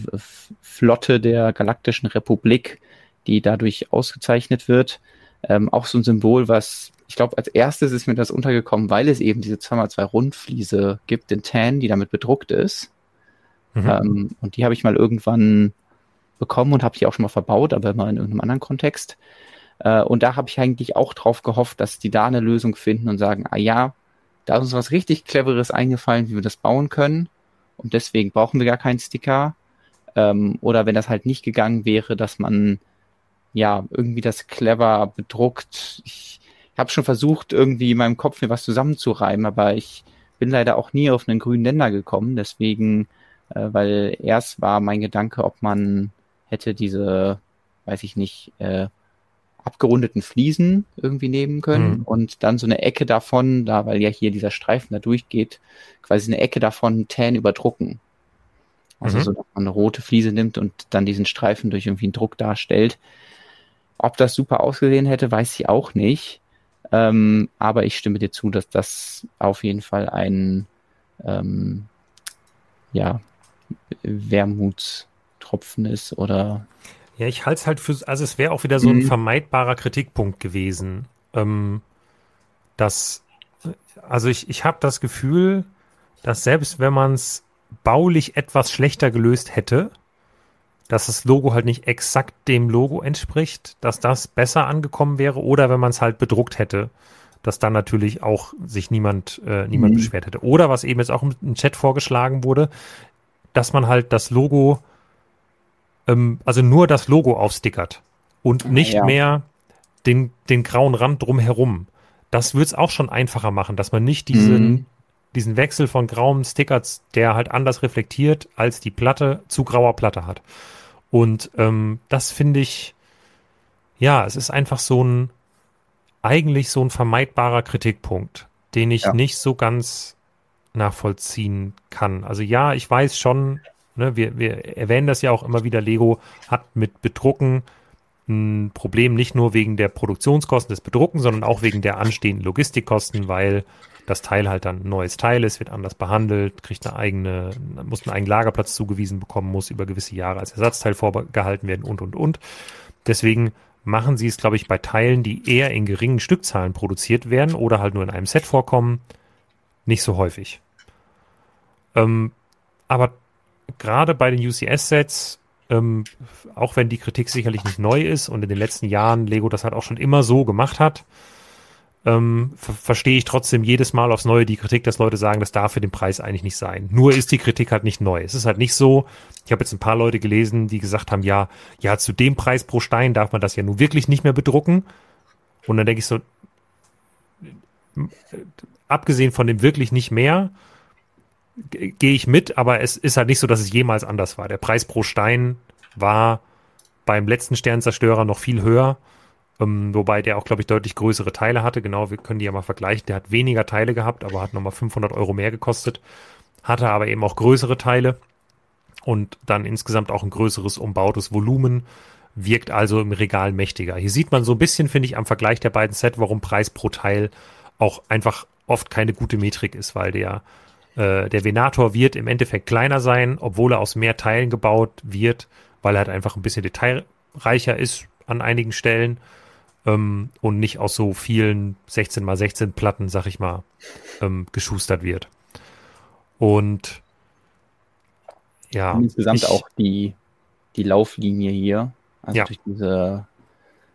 [SPEAKER 2] Flotte der Galaktischen Republik, die dadurch ausgezeichnet wird. Ähm, auch so ein Symbol, was ich glaube, als erstes ist mir das untergekommen, weil es eben diese 2x2 Rundfliese gibt in Tan, die damit bedruckt ist. Mhm. Ähm, und die habe ich mal irgendwann bekommen und habe sie auch schon mal verbaut, aber immer in irgendeinem anderen Kontext. Äh, und da habe ich eigentlich auch drauf gehofft, dass die da eine Lösung finden und sagen, ah ja, da ist uns was richtig Cleveres eingefallen, wie wir das bauen können. Und deswegen brauchen wir gar keinen Sticker. Ähm, oder wenn das halt nicht gegangen wäre, dass man ja irgendwie das clever bedruckt. Ich habe schon versucht, irgendwie in meinem Kopf mir was zusammenzureimen, aber ich bin leider auch nie auf einen grünen Länder gekommen. Deswegen, äh, weil erst war mein Gedanke, ob man hätte diese, weiß ich nicht, äh, abgerundeten Fliesen irgendwie nehmen können mhm. und dann so eine Ecke davon, da, weil ja hier dieser Streifen da durchgeht, quasi eine Ecke davon Tan überdrucken. Also mhm. so, dass man eine rote Fliese nimmt und dann diesen Streifen durch irgendwie einen Druck darstellt. Ob das super ausgesehen hätte, weiß ich auch nicht. Ähm, aber ich stimme dir zu, dass das auf jeden Fall ein ähm, ja, Wermutstropfen ist oder
[SPEAKER 1] ja, ich halte es halt für, also es wäre auch wieder so ein mhm. vermeidbarer Kritikpunkt gewesen. Ähm, dass, also ich, ich habe das Gefühl, dass selbst wenn man es baulich etwas schlechter gelöst hätte, dass das Logo halt nicht exakt dem Logo entspricht, dass das besser angekommen wäre oder wenn man es halt bedruckt hätte, dass dann natürlich auch sich niemand, äh, niemand mhm. beschwert hätte. Oder was eben jetzt auch im Chat vorgeschlagen wurde, dass man halt das Logo ähm, also nur das Logo aufstickert und nicht ja. mehr den, den grauen Rand drumherum. Das wird es auch schon einfacher machen, dass man nicht diesen, mhm. Diesen Wechsel von grauem Stickers, der halt anders reflektiert, als die Platte zu grauer Platte hat. Und ähm, das finde ich, ja, es ist einfach so ein, eigentlich so ein vermeidbarer Kritikpunkt, den ich ja. nicht so ganz nachvollziehen kann. Also ja, ich weiß schon, Ne, wir, wir erwähnen das ja auch immer wieder, Lego hat mit Bedrucken ein Problem nicht nur wegen der Produktionskosten des Bedrucken, sondern auch wegen der anstehenden Logistikkosten, weil das Teil halt dann ein neues Teil ist, wird anders behandelt, kriegt eine eigene, muss einen eigenen Lagerplatz zugewiesen bekommen, muss über gewisse Jahre als Ersatzteil vorgehalten werden und, und, und. Deswegen machen sie es, glaube ich, bei Teilen, die eher in geringen Stückzahlen produziert werden oder halt nur in einem Set vorkommen, nicht so häufig. Ähm, aber gerade bei den UCS-Sets, ähm, auch wenn die Kritik sicherlich nicht neu ist und in den letzten Jahren Lego das halt auch schon immer so gemacht hat, ähm, ver verstehe ich trotzdem jedes Mal aufs Neue die Kritik, dass Leute sagen, das darf für den Preis eigentlich nicht sein. Nur ist die Kritik halt nicht neu. Es ist halt nicht so, ich habe jetzt ein paar Leute gelesen, die gesagt haben, ja, ja, zu dem Preis pro Stein darf man das ja nun wirklich nicht mehr bedrucken. Und dann denke ich so, abgesehen von dem wirklich nicht mehr, gehe ich mit, aber es ist halt nicht so, dass es jemals anders war. Der Preis pro Stein war beim letzten Sternzerstörer noch viel höher, ähm, wobei der auch, glaube ich, deutlich größere Teile hatte. Genau, wir können die ja mal vergleichen. Der hat weniger Teile gehabt, aber hat nochmal 500 Euro mehr gekostet, hatte aber eben auch größere Teile und dann insgesamt auch ein größeres umbautes Volumen, wirkt also im Regal mächtiger. Hier sieht man so ein bisschen, finde ich, am Vergleich der beiden Set, warum Preis pro Teil auch einfach oft keine gute Metrik ist, weil der äh, der Venator wird im Endeffekt kleiner sein, obwohl er aus mehr Teilen gebaut wird, weil er halt einfach ein bisschen detailreicher ist an einigen Stellen ähm, und nicht aus so vielen 16 x 16 Platten, sag ich mal, ähm, geschustert wird. Und ja.
[SPEAKER 2] Und insgesamt ich, auch die, die Lauflinie hier, also ja. durch diese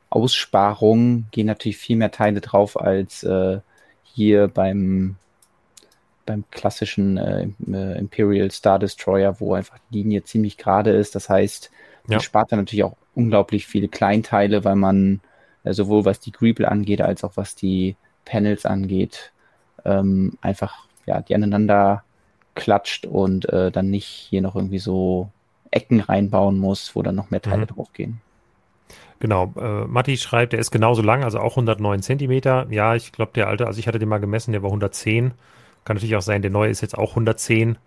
[SPEAKER 2] Aussparung gehen natürlich viel mehr Teile drauf als äh, hier beim beim klassischen äh, äh, Imperial Star Destroyer, wo einfach die Linie ziemlich gerade ist. Das heißt, man ja. spart dann natürlich auch unglaublich viele Kleinteile, weil man sowohl was die Greeble angeht, als auch was die Panels angeht, ähm, einfach ja, die aneinander klatscht und äh, dann nicht hier noch irgendwie so Ecken reinbauen muss, wo dann noch mehr Teile mhm. draufgehen.
[SPEAKER 1] Genau, äh, Matti schreibt, der ist genauso lang, also auch 109 Zentimeter. Ja, ich glaube, der alte, also ich hatte den mal gemessen, der war 110. Kann natürlich auch sein, der neue ist jetzt auch 110.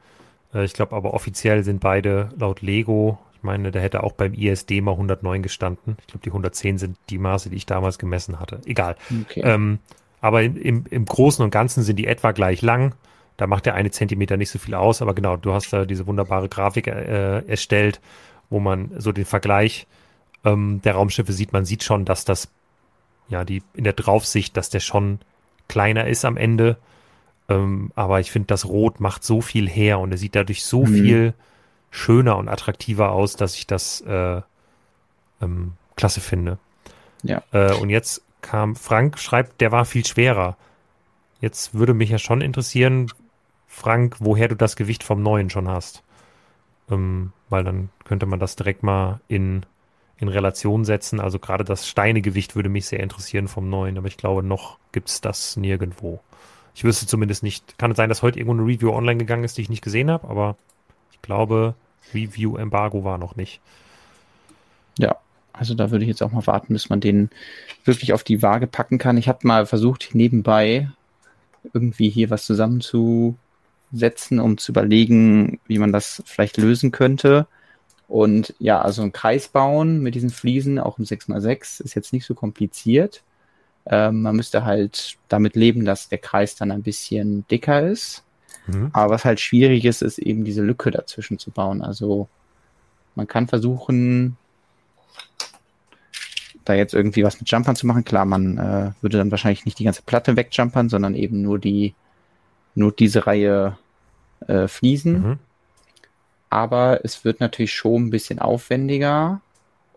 [SPEAKER 1] Äh, ich glaube aber offiziell sind beide laut Lego, ich meine, der hätte auch beim ISD mal 109 gestanden. Ich glaube, die 110 sind die Maße, die ich damals gemessen hatte. Egal. Okay. Ähm, aber im, im Großen und Ganzen sind die etwa gleich lang. Da macht der eine Zentimeter nicht so viel aus, aber genau, du hast da diese wunderbare Grafik äh, erstellt, wo man so den Vergleich ähm, der Raumschiffe sieht. Man sieht schon, dass das, ja, die in der Draufsicht, dass der schon kleiner ist am Ende. Ähm, aber ich finde, das Rot macht so viel her und er sieht dadurch so mhm. viel schöner und attraktiver aus, dass ich das äh, ähm, klasse finde. Ja. Äh, und jetzt kam Frank, schreibt, der war viel schwerer. Jetzt würde mich ja schon interessieren, Frank, woher du das Gewicht vom neuen schon hast. Ähm, weil dann könnte man das direkt mal in, in Relation setzen. Also gerade das Steinegewicht würde mich sehr interessieren vom neuen, aber ich glaube, noch gibt es das nirgendwo. Ich wüsste zumindest nicht. Kann es sein, dass heute irgendwo eine Review online gegangen ist, die ich nicht gesehen habe, aber glaube, Review-Embargo war noch nicht.
[SPEAKER 2] Ja, Also da würde ich jetzt auch mal warten, bis man den wirklich auf die Waage packen kann. Ich habe mal versucht, nebenbei irgendwie hier was zusammenzusetzen, um zu überlegen, wie man das vielleicht lösen könnte. Und ja, also ein Kreis bauen mit diesen Fliesen, auch im 6x6, ist jetzt nicht so kompliziert. Ähm, man müsste halt damit leben, dass der Kreis dann ein bisschen dicker ist. Mhm. Aber was halt schwierig ist, ist eben diese Lücke dazwischen zu bauen. Also man kann versuchen, da jetzt irgendwie was mit Jumpern zu machen. Klar, man äh, würde dann wahrscheinlich nicht die ganze Platte wegjumpern, sondern eben nur die, nur diese Reihe äh, Fliesen. Mhm. Aber es wird natürlich schon ein bisschen aufwendiger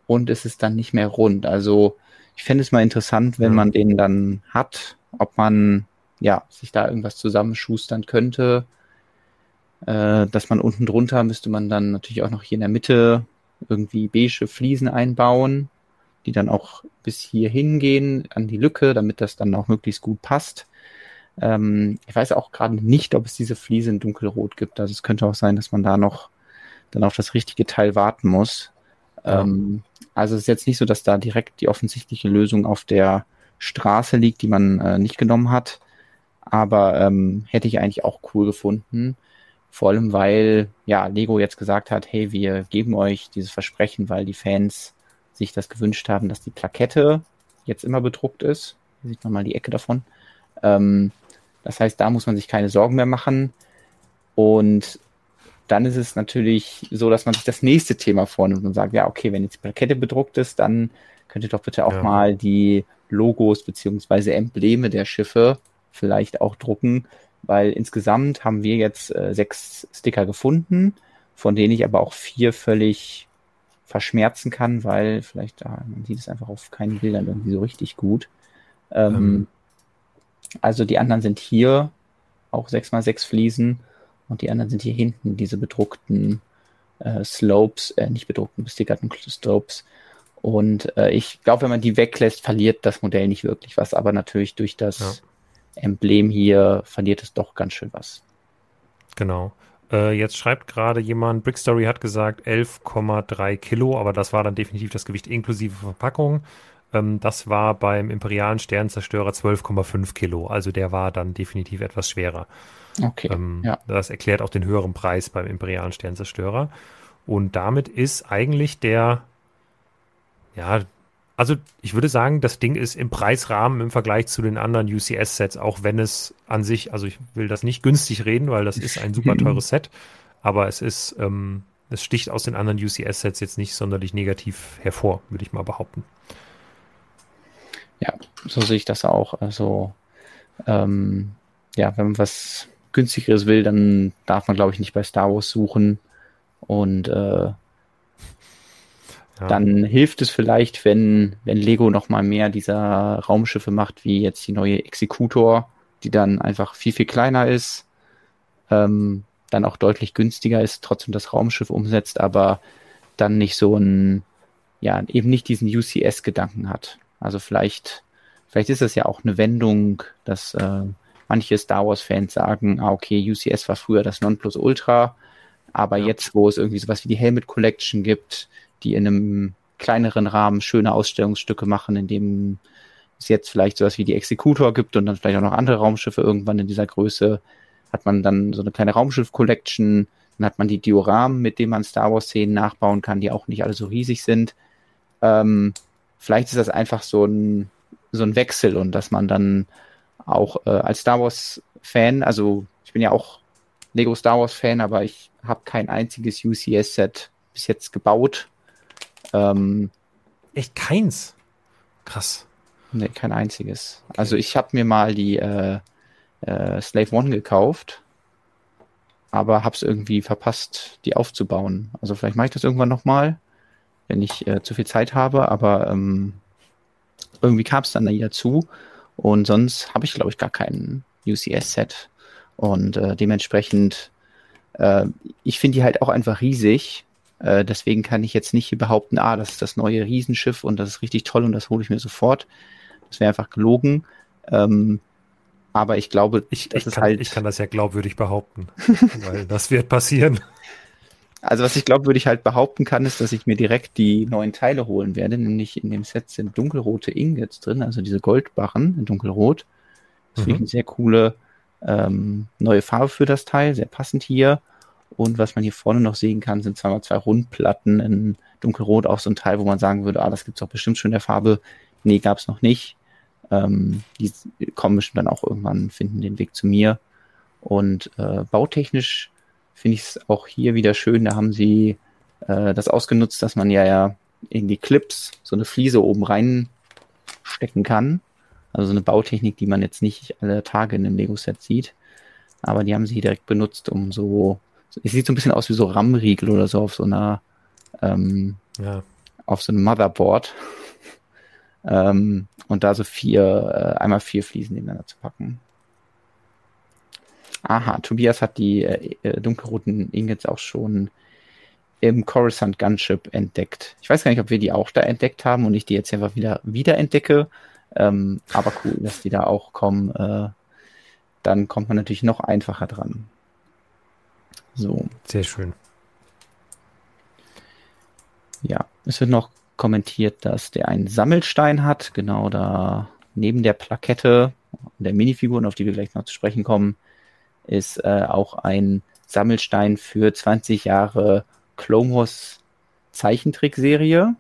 [SPEAKER 2] und es ist dann nicht mehr rund. Also ich fände es mal interessant, wenn mhm. man den dann hat, ob man ja sich da irgendwas zusammenschustern könnte. Äh, dass man unten drunter müsste man dann natürlich auch noch hier in der Mitte irgendwie beige Fliesen einbauen die dann auch bis hier hingehen an die Lücke, damit das dann auch möglichst gut passt. Ähm, ich weiß auch gerade nicht, ob es diese Fliese in dunkelrot gibt. Also es könnte auch sein, dass man da noch dann auf das richtige Teil warten muss. Ja. Ähm, also es ist jetzt nicht so, dass da direkt die offensichtliche Lösung auf der Straße liegt, die man äh, nicht genommen hat. Aber ähm, hätte ich eigentlich auch cool gefunden. Vor allem, weil ja Lego jetzt gesagt hat, hey, wir geben euch dieses Versprechen, weil die Fans sich das gewünscht haben, dass die Plakette jetzt immer bedruckt ist. Hier sieht man mal die Ecke davon. Ähm, das heißt, da muss man sich keine Sorgen mehr machen. Und dann ist es natürlich so, dass man sich das nächste Thema vornimmt und sagt, ja, okay, wenn jetzt die Plakette bedruckt ist, dann könnt ihr doch bitte auch ja. mal die Logos beziehungsweise Embleme der Schiffe vielleicht auch drucken, weil insgesamt haben wir jetzt äh, sechs Sticker gefunden, von denen ich aber auch vier völlig verschmerzen kann, weil vielleicht, ah, man sieht es einfach auf keinen Bildern irgendwie so richtig gut. Ähm, ähm. Also die anderen sind hier auch 6x6 Fliesen und die anderen sind hier hinten, diese bedruckten äh, Slopes, äh, nicht bedruckten, bestickerten Slopes. Und äh, ich glaube, wenn man die weglässt, verliert das Modell nicht wirklich was, aber natürlich durch das ja. Emblem hier verliert es doch ganz schön was.
[SPEAKER 1] Genau. Äh, jetzt schreibt gerade jemand, Brickstory hat gesagt 11,3 Kilo, aber das war dann definitiv das Gewicht inklusive Verpackung. Ähm, das war beim imperialen Sternzerstörer 12,5 Kilo, also der war dann definitiv etwas schwerer.
[SPEAKER 2] Okay. Ähm,
[SPEAKER 1] ja. Das erklärt auch den höheren Preis beim imperialen Sternzerstörer. Und damit ist eigentlich der, ja, also ich würde sagen, das Ding ist im Preisrahmen im Vergleich zu den anderen UCS-Sets, auch wenn es an sich, also ich will das nicht günstig reden, weil das ist ein super teures Set, aber es ist, ähm, es sticht aus den anderen UCS-Sets jetzt nicht sonderlich negativ hervor, würde ich mal behaupten.
[SPEAKER 2] Ja, so sehe ich das auch. Also ähm, ja, wenn man was günstigeres will, dann darf man, glaube ich, nicht bei Star Wars suchen. Und äh, ja. Dann hilft es vielleicht, wenn, wenn Lego noch mal mehr dieser Raumschiffe macht, wie jetzt die neue Executor, die dann einfach viel, viel kleiner ist, ähm, dann auch deutlich günstiger ist, trotzdem das Raumschiff umsetzt, aber dann nicht so ein, ja, eben nicht diesen UCS-Gedanken hat. Also vielleicht, vielleicht ist das ja auch eine Wendung, dass äh, manche Star Wars-Fans sagen, ah, okay, UCS war früher das Nonplusultra, aber ja. jetzt, wo es irgendwie sowas wie die Helmet Collection gibt, die in einem kleineren Rahmen schöne Ausstellungsstücke machen, in dem es jetzt vielleicht sowas wie die Executor gibt und dann vielleicht auch noch andere Raumschiffe irgendwann in dieser Größe, hat man dann so eine kleine Raumschiff-Collection, dann hat man die Dioramen, mit denen man Star Wars-Szenen nachbauen kann, die auch nicht alle so riesig sind. Ähm, vielleicht ist das einfach so ein, so ein Wechsel und dass man dann auch äh, als Star Wars-Fan, also ich bin ja auch Lego Star Wars-Fan, aber ich habe kein einziges UCS-Set bis jetzt gebaut
[SPEAKER 1] ähm, Echt keins? Krass.
[SPEAKER 2] Nee, kein einziges. Okay. Also ich habe mir mal die äh, äh, Slave One gekauft, aber habe es irgendwie verpasst, die aufzubauen. Also vielleicht mache ich das irgendwann nochmal, wenn ich äh, zu viel Zeit habe, aber ähm, irgendwie kam es dann da dazu und sonst habe ich, glaube ich, gar kein UCS-Set und äh, dementsprechend, äh, ich finde die halt auch einfach riesig äh, deswegen kann ich jetzt nicht behaupten, ah, das ist das neue Riesenschiff und das ist richtig toll und das hole ich mir sofort. Das wäre einfach gelogen. Ähm, aber ich glaube,
[SPEAKER 1] ich, ich, kann, halt ich kann das ja glaubwürdig behaupten, weil das wird passieren.
[SPEAKER 2] Also was ich ich halt behaupten kann, ist, dass ich mir direkt die neuen Teile holen werde. Nämlich in dem Set sind dunkelrote Ingots drin, also diese Goldbarren in dunkelrot. Das mhm. finde ich eine sehr coole ähm, neue Farbe für das Teil, sehr passend hier. Und was man hier vorne noch sehen kann, sind zweimal zwei Rundplatten in dunkelrot, auch so ein Teil, wo man sagen würde, ah, das gibt es doch bestimmt schon in der Farbe. Nee, gab es noch nicht. Ähm, die kommen bestimmt dann auch irgendwann, finden den Weg zu mir. Und äh, bautechnisch finde ich es auch hier wieder schön. Da haben sie äh, das ausgenutzt, dass man ja, ja in die Clips so eine Fliese oben reinstecken kann. Also so eine Bautechnik, die man jetzt nicht alle Tage in einem Lego-Set sieht. Aber die haben sie direkt benutzt, um so. Es sieht so ein bisschen aus wie so RAM-Riegel oder so auf so einer. Ähm, ja. Auf so einem Motherboard. ähm, und da so vier, äh, einmal vier Fliesen nebeneinander zu packen. Aha, Tobias hat die äh, äh, dunkelroten Ingots auch schon im Coruscant Gunship entdeckt. Ich weiß gar nicht, ob wir die auch da entdeckt haben und ich die jetzt einfach wieder wiederentdecke. Ähm, aber cool, dass die da auch kommen. Äh, dann kommt man natürlich noch einfacher dran.
[SPEAKER 1] So. Sehr schön.
[SPEAKER 2] Ja, es wird noch kommentiert, dass der einen Sammelstein hat, genau da neben der Plakette der Minifiguren, auf die wir gleich noch zu sprechen kommen, ist äh, auch ein Sammelstein für 20 Jahre Wars Zeichentrickserie.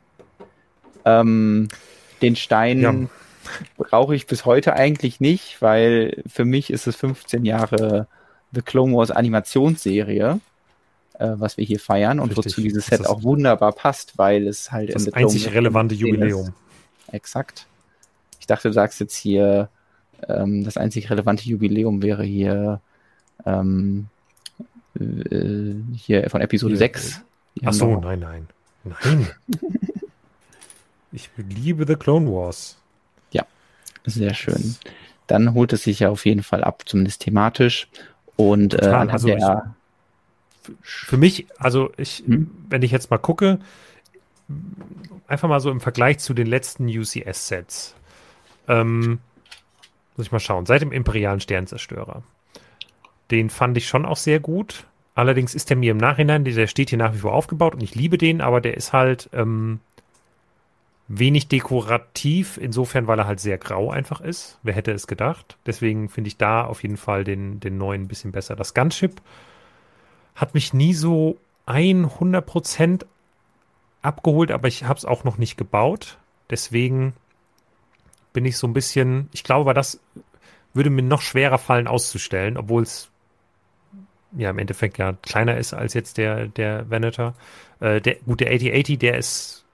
[SPEAKER 2] Ähm, den Stein ja. brauche ich bis heute eigentlich nicht, weil für mich ist es 15 Jahre The Clone Wars Animationsserie, äh, was wir hier feiern und Richtig. wozu dieses Set auch wunderbar passt, weil es halt
[SPEAKER 1] das einzig relevante Jubiläum.
[SPEAKER 2] Ist. Exakt. Ich dachte, du sagst jetzt hier, ähm, das einzig relevante Jubiläum wäre hier ähm, äh, hier von Episode hier, 6.
[SPEAKER 1] Ach so, nein, nein. Nein. ich liebe The Clone Wars.
[SPEAKER 2] Ja, sehr schön. Dann holt es sich ja auf jeden Fall ab, zumindest thematisch. Und äh, also
[SPEAKER 1] ich, für mich, also ich, hm? wenn ich jetzt mal gucke, einfach mal so im Vergleich zu den letzten UCS-Sets. Ähm, muss ich mal schauen. Seit dem Imperialen Sternzerstörer. Den fand ich schon auch sehr gut. Allerdings ist der mir im Nachhinein, der steht hier nach wie vor aufgebaut und ich liebe den, aber der ist halt ähm, wenig dekorativ, insofern, weil er halt sehr grau einfach ist. Wer hätte es gedacht? Deswegen finde ich da auf jeden Fall den, den neuen ein bisschen besser. Das Gunship hat mich nie so 100% abgeholt, aber ich habe es auch noch nicht gebaut. Deswegen bin ich so ein bisschen, ich glaube, das würde mir noch schwerer fallen auszustellen, obwohl es ja im Endeffekt ja kleiner ist als jetzt der, der Venator. Äh, der, gut, der 8080, der ist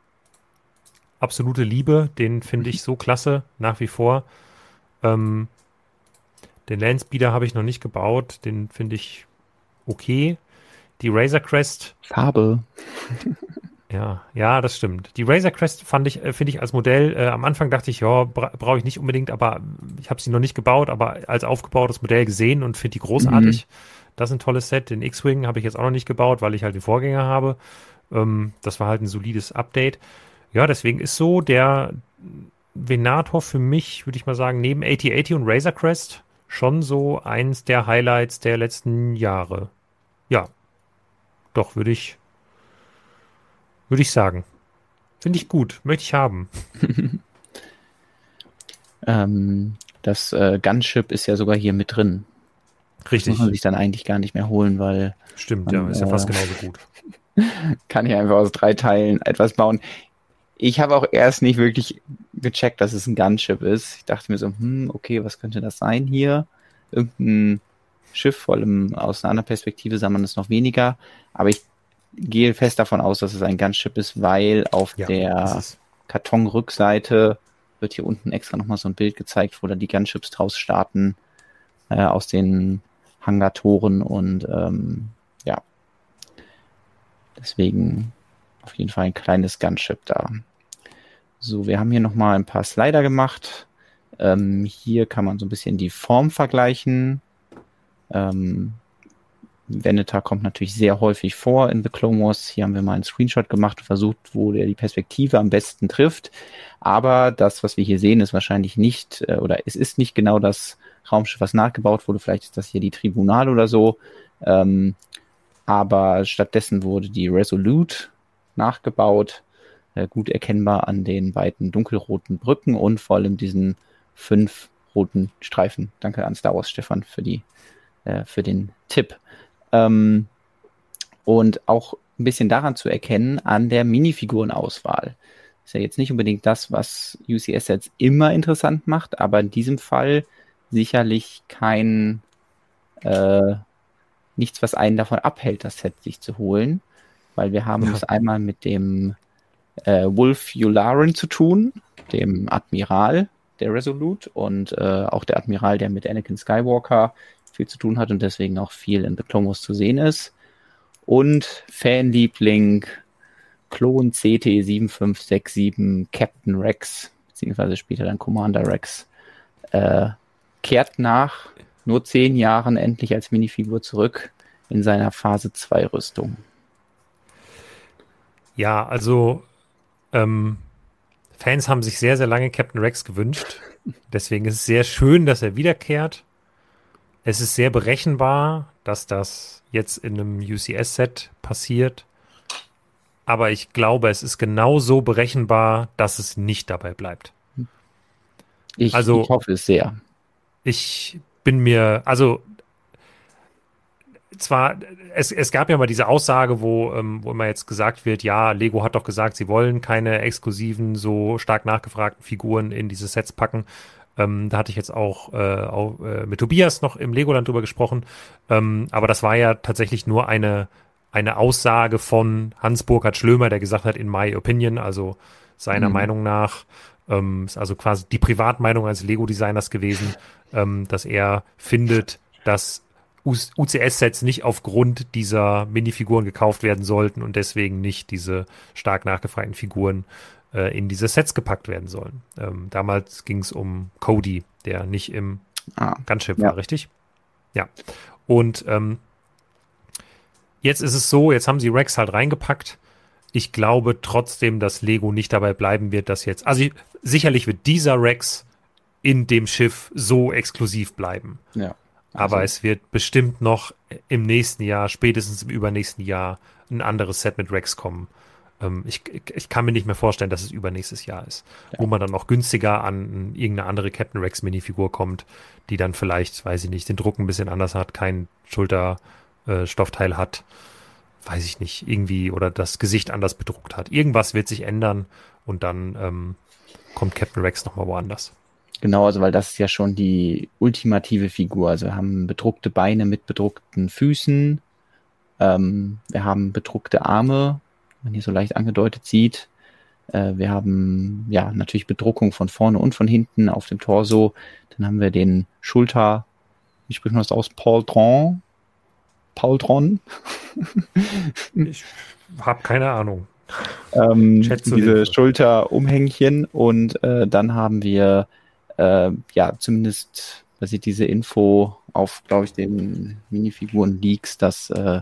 [SPEAKER 1] absolute Liebe, den finde ich so klasse, nach wie vor. Ähm, den Landspeeder habe ich noch nicht gebaut, den finde ich okay. Die Razor Crest.
[SPEAKER 2] Farbe.
[SPEAKER 1] Ja, ja, das stimmt. Die Razor Crest fand ich, äh, finde ich als Modell, äh, am Anfang dachte ich, ja, bra brauche ich nicht unbedingt, aber ich habe sie noch nicht gebaut, aber als aufgebautes Modell gesehen und finde die großartig. Mhm. Das ist ein tolles Set. Den X-Wing habe ich jetzt auch noch nicht gebaut, weil ich halt den Vorgänger habe. Ähm, das war halt ein solides Update. Ja, deswegen ist so der Venator für mich, würde ich mal sagen, neben 8080 und Razor Crest schon so eins der Highlights der letzten Jahre. Ja, doch, würde ich, würde ich sagen. Finde ich gut, möchte ich haben.
[SPEAKER 2] ähm, das äh, Gunship ist ja sogar hier mit drin.
[SPEAKER 1] Richtig. Das
[SPEAKER 2] muss man sich dann eigentlich gar nicht mehr holen, weil.
[SPEAKER 1] Stimmt, man, ja, ist ja fast äh, genauso gut.
[SPEAKER 2] Kann ich einfach aus drei Teilen etwas bauen. Ich habe auch erst nicht wirklich gecheckt, dass es ein Gunship ist. Ich dachte mir so, hm, okay, was könnte das sein hier? Irgendein Schiff, vor allem aus einer anderen Perspektive sah man es noch weniger. Aber ich gehe fest davon aus, dass es ein Gunship ist, weil auf ja, der Kartonrückseite wird hier unten extra nochmal so ein Bild gezeigt, wo da die Gunships draus starten äh, aus den Hangartoren und ähm, ja, deswegen auf jeden Fall ein kleines Gunship da. So, wir haben hier nochmal ein paar Slider gemacht. Ähm, hier kann man so ein bisschen die Form vergleichen. Ähm, Venetar kommt natürlich sehr häufig vor in The Clone Wars. Hier haben wir mal einen Screenshot gemacht und versucht, wo der die Perspektive am besten trifft. Aber das, was wir hier sehen, ist wahrscheinlich nicht, äh, oder es ist nicht genau das Raumschiff, was nachgebaut wurde. Vielleicht ist das hier die Tribunal oder so. Ähm, aber stattdessen wurde die Resolute nachgebaut, gut erkennbar an den beiden dunkelroten Brücken und vor allem diesen fünf roten Streifen. Danke an Star Wars Stefan für die äh, für den Tipp. Ähm, und auch ein bisschen daran zu erkennen an der Minifigurenauswahl. Ist ja jetzt nicht unbedingt das, was UCS jetzt immer interessant macht, aber in diesem Fall sicherlich kein äh, nichts, was einen davon abhält, das Set sich zu holen, weil wir haben ja. es einmal mit dem äh, Wolf Yularen zu tun, dem Admiral der Resolute und äh, auch der Admiral, der mit Anakin Skywalker viel zu tun hat und deswegen auch viel in The Clone Wars zu sehen ist. Und Fanliebling Klon CT7567 Captain Rex, beziehungsweise später dann Commander Rex, äh, kehrt nach nur zehn Jahren endlich als Minifigur zurück in seiner Phase 2 Rüstung.
[SPEAKER 1] Ja, also ähm, Fans haben sich sehr, sehr lange Captain Rex gewünscht. Deswegen ist es sehr schön, dass er wiederkehrt. Es ist sehr berechenbar, dass das jetzt in einem UCS-Set passiert. Aber ich glaube, es ist genauso berechenbar, dass es nicht dabei bleibt.
[SPEAKER 2] Ich, also, ich hoffe es sehr.
[SPEAKER 1] Ich bin mir, also zwar, es, es gab ja mal diese Aussage, wo, ähm, wo immer jetzt gesagt wird, ja, Lego hat doch gesagt, sie wollen keine exklusiven, so stark nachgefragten Figuren in diese Sets packen. Ähm, da hatte ich jetzt auch, äh, auch äh, mit Tobias noch im Legoland drüber gesprochen. Ähm, aber das war ja tatsächlich nur eine, eine Aussage von Hans-Burkhard Schlömer, der gesagt hat, in my opinion, also seiner mhm. Meinung nach, ähm, ist also quasi die Privatmeinung eines Lego-Designers gewesen, ähm, dass er findet, dass UCS-Sets nicht aufgrund dieser Minifiguren gekauft werden sollten und deswegen nicht diese stark nachgefragten Figuren äh, in diese Sets gepackt werden sollen. Ähm, damals ging es um Cody, der nicht im ah, Gunship ja. war, richtig? Ja. Und ähm, jetzt ist es so, jetzt haben sie Rex halt reingepackt. Ich glaube trotzdem, dass Lego nicht dabei bleiben wird, dass jetzt, also sicherlich wird dieser Rex in dem Schiff so exklusiv bleiben. Ja. Also. Aber es wird bestimmt noch im nächsten Jahr, spätestens im übernächsten Jahr, ein anderes Set mit Rex kommen. Ähm, ich, ich, kann mir nicht mehr vorstellen, dass es übernächstes Jahr ist, ja. wo man dann noch günstiger an irgendeine andere Captain Rex Minifigur kommt, die dann vielleicht, weiß ich nicht, den Druck ein bisschen anders hat, kein Schulterstoffteil äh, hat, weiß ich nicht, irgendwie oder das Gesicht anders bedruckt hat. Irgendwas wird sich ändern und dann ähm, kommt Captain Rex nochmal woanders.
[SPEAKER 2] Genau, also weil das ist ja schon die ultimative Figur. Also wir haben bedruckte Beine mit bedruckten Füßen. Ähm, wir haben bedruckte Arme, man hier so leicht angedeutet sieht. Äh, wir haben ja natürlich Bedruckung von vorne und von hinten auf dem Torso. Dann haben wir den Schulter, wie spricht man das aus? Paul Tron? Paul Tron?
[SPEAKER 1] ich habe keine Ahnung.
[SPEAKER 2] Ähm, diese Schulterumhängchen und äh, dann haben wir äh, ja, zumindest basiert diese Info auf, glaube ich, den Minifiguren-Leaks, dass, äh,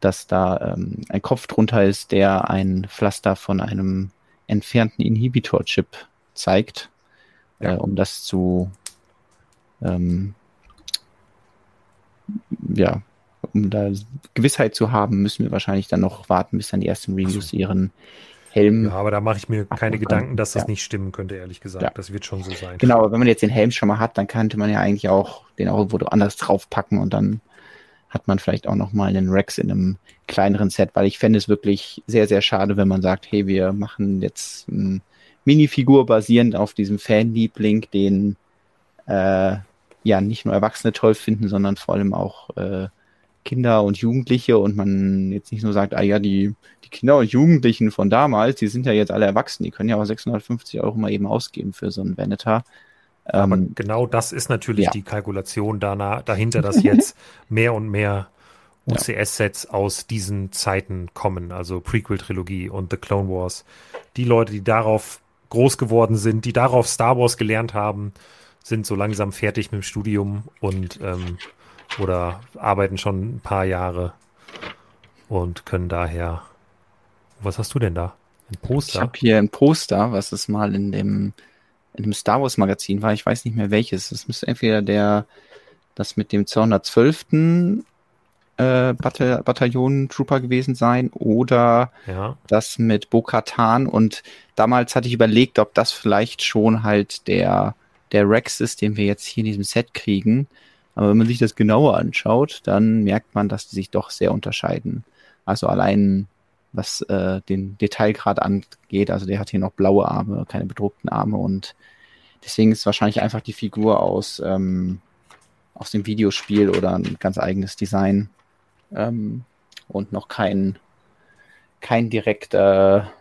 [SPEAKER 2] dass da ähm, ein Kopf drunter ist, der ein Pflaster von einem entfernten Inhibitor-Chip zeigt, ja. äh, um das zu ähm, ja, um da Gewissheit zu haben, müssen wir wahrscheinlich dann noch warten, bis dann die ersten Reviews ihren Helm.
[SPEAKER 1] Ja, aber da mache ich mir keine Gedanken, dass das ja. nicht stimmen könnte, ehrlich gesagt. Ja. Das wird schon so sein.
[SPEAKER 2] Genau, aber wenn man jetzt den Helm schon mal hat, dann könnte man ja eigentlich auch den auch irgendwo anders draufpacken und dann hat man vielleicht auch noch mal einen Rex in einem kleineren Set, weil ich fände es wirklich sehr, sehr schade, wenn man sagt, hey, wir machen jetzt eine Minifigur basierend auf diesem Fanliebling, den äh, ja nicht nur Erwachsene toll finden, sondern vor allem auch äh, Kinder und Jugendliche und man jetzt nicht nur sagt, ah ja, die, die Kinder und Jugendlichen von damals, die sind ja jetzt alle erwachsen, die können ja auch 650 Euro mal eben ausgeben für so ein Venetar.
[SPEAKER 1] Aber ähm, genau das ist natürlich ja. die Kalkulation danach, dahinter, dass jetzt mehr und mehr UCS-Sets aus diesen Zeiten kommen, also Prequel-Trilogie und The Clone Wars. Die Leute, die darauf groß geworden sind, die darauf Star Wars gelernt haben, sind so langsam fertig mit dem Studium und ähm, oder arbeiten schon ein paar Jahre und können daher. Was hast du denn da?
[SPEAKER 2] Ein Poster? Ich habe hier ein Poster, was es mal in dem, in dem Star Wars Magazin war. Ich weiß nicht mehr welches. Es müsste entweder der, das mit dem 212. äh, Bataillon Trooper gewesen sein oder ja. das mit Bo-Katan und damals hatte ich überlegt, ob das vielleicht schon halt der, der Rex ist, den wir jetzt hier in diesem Set kriegen. Aber wenn man sich das genauer anschaut, dann merkt man, dass die sich doch sehr unterscheiden. Also allein was äh, den Detailgrad angeht, also der hat hier noch blaue Arme, keine bedruckten Arme und deswegen ist wahrscheinlich einfach die Figur aus, ähm, aus dem Videospiel oder ein ganz eigenes Design ähm, und noch kein, kein direkter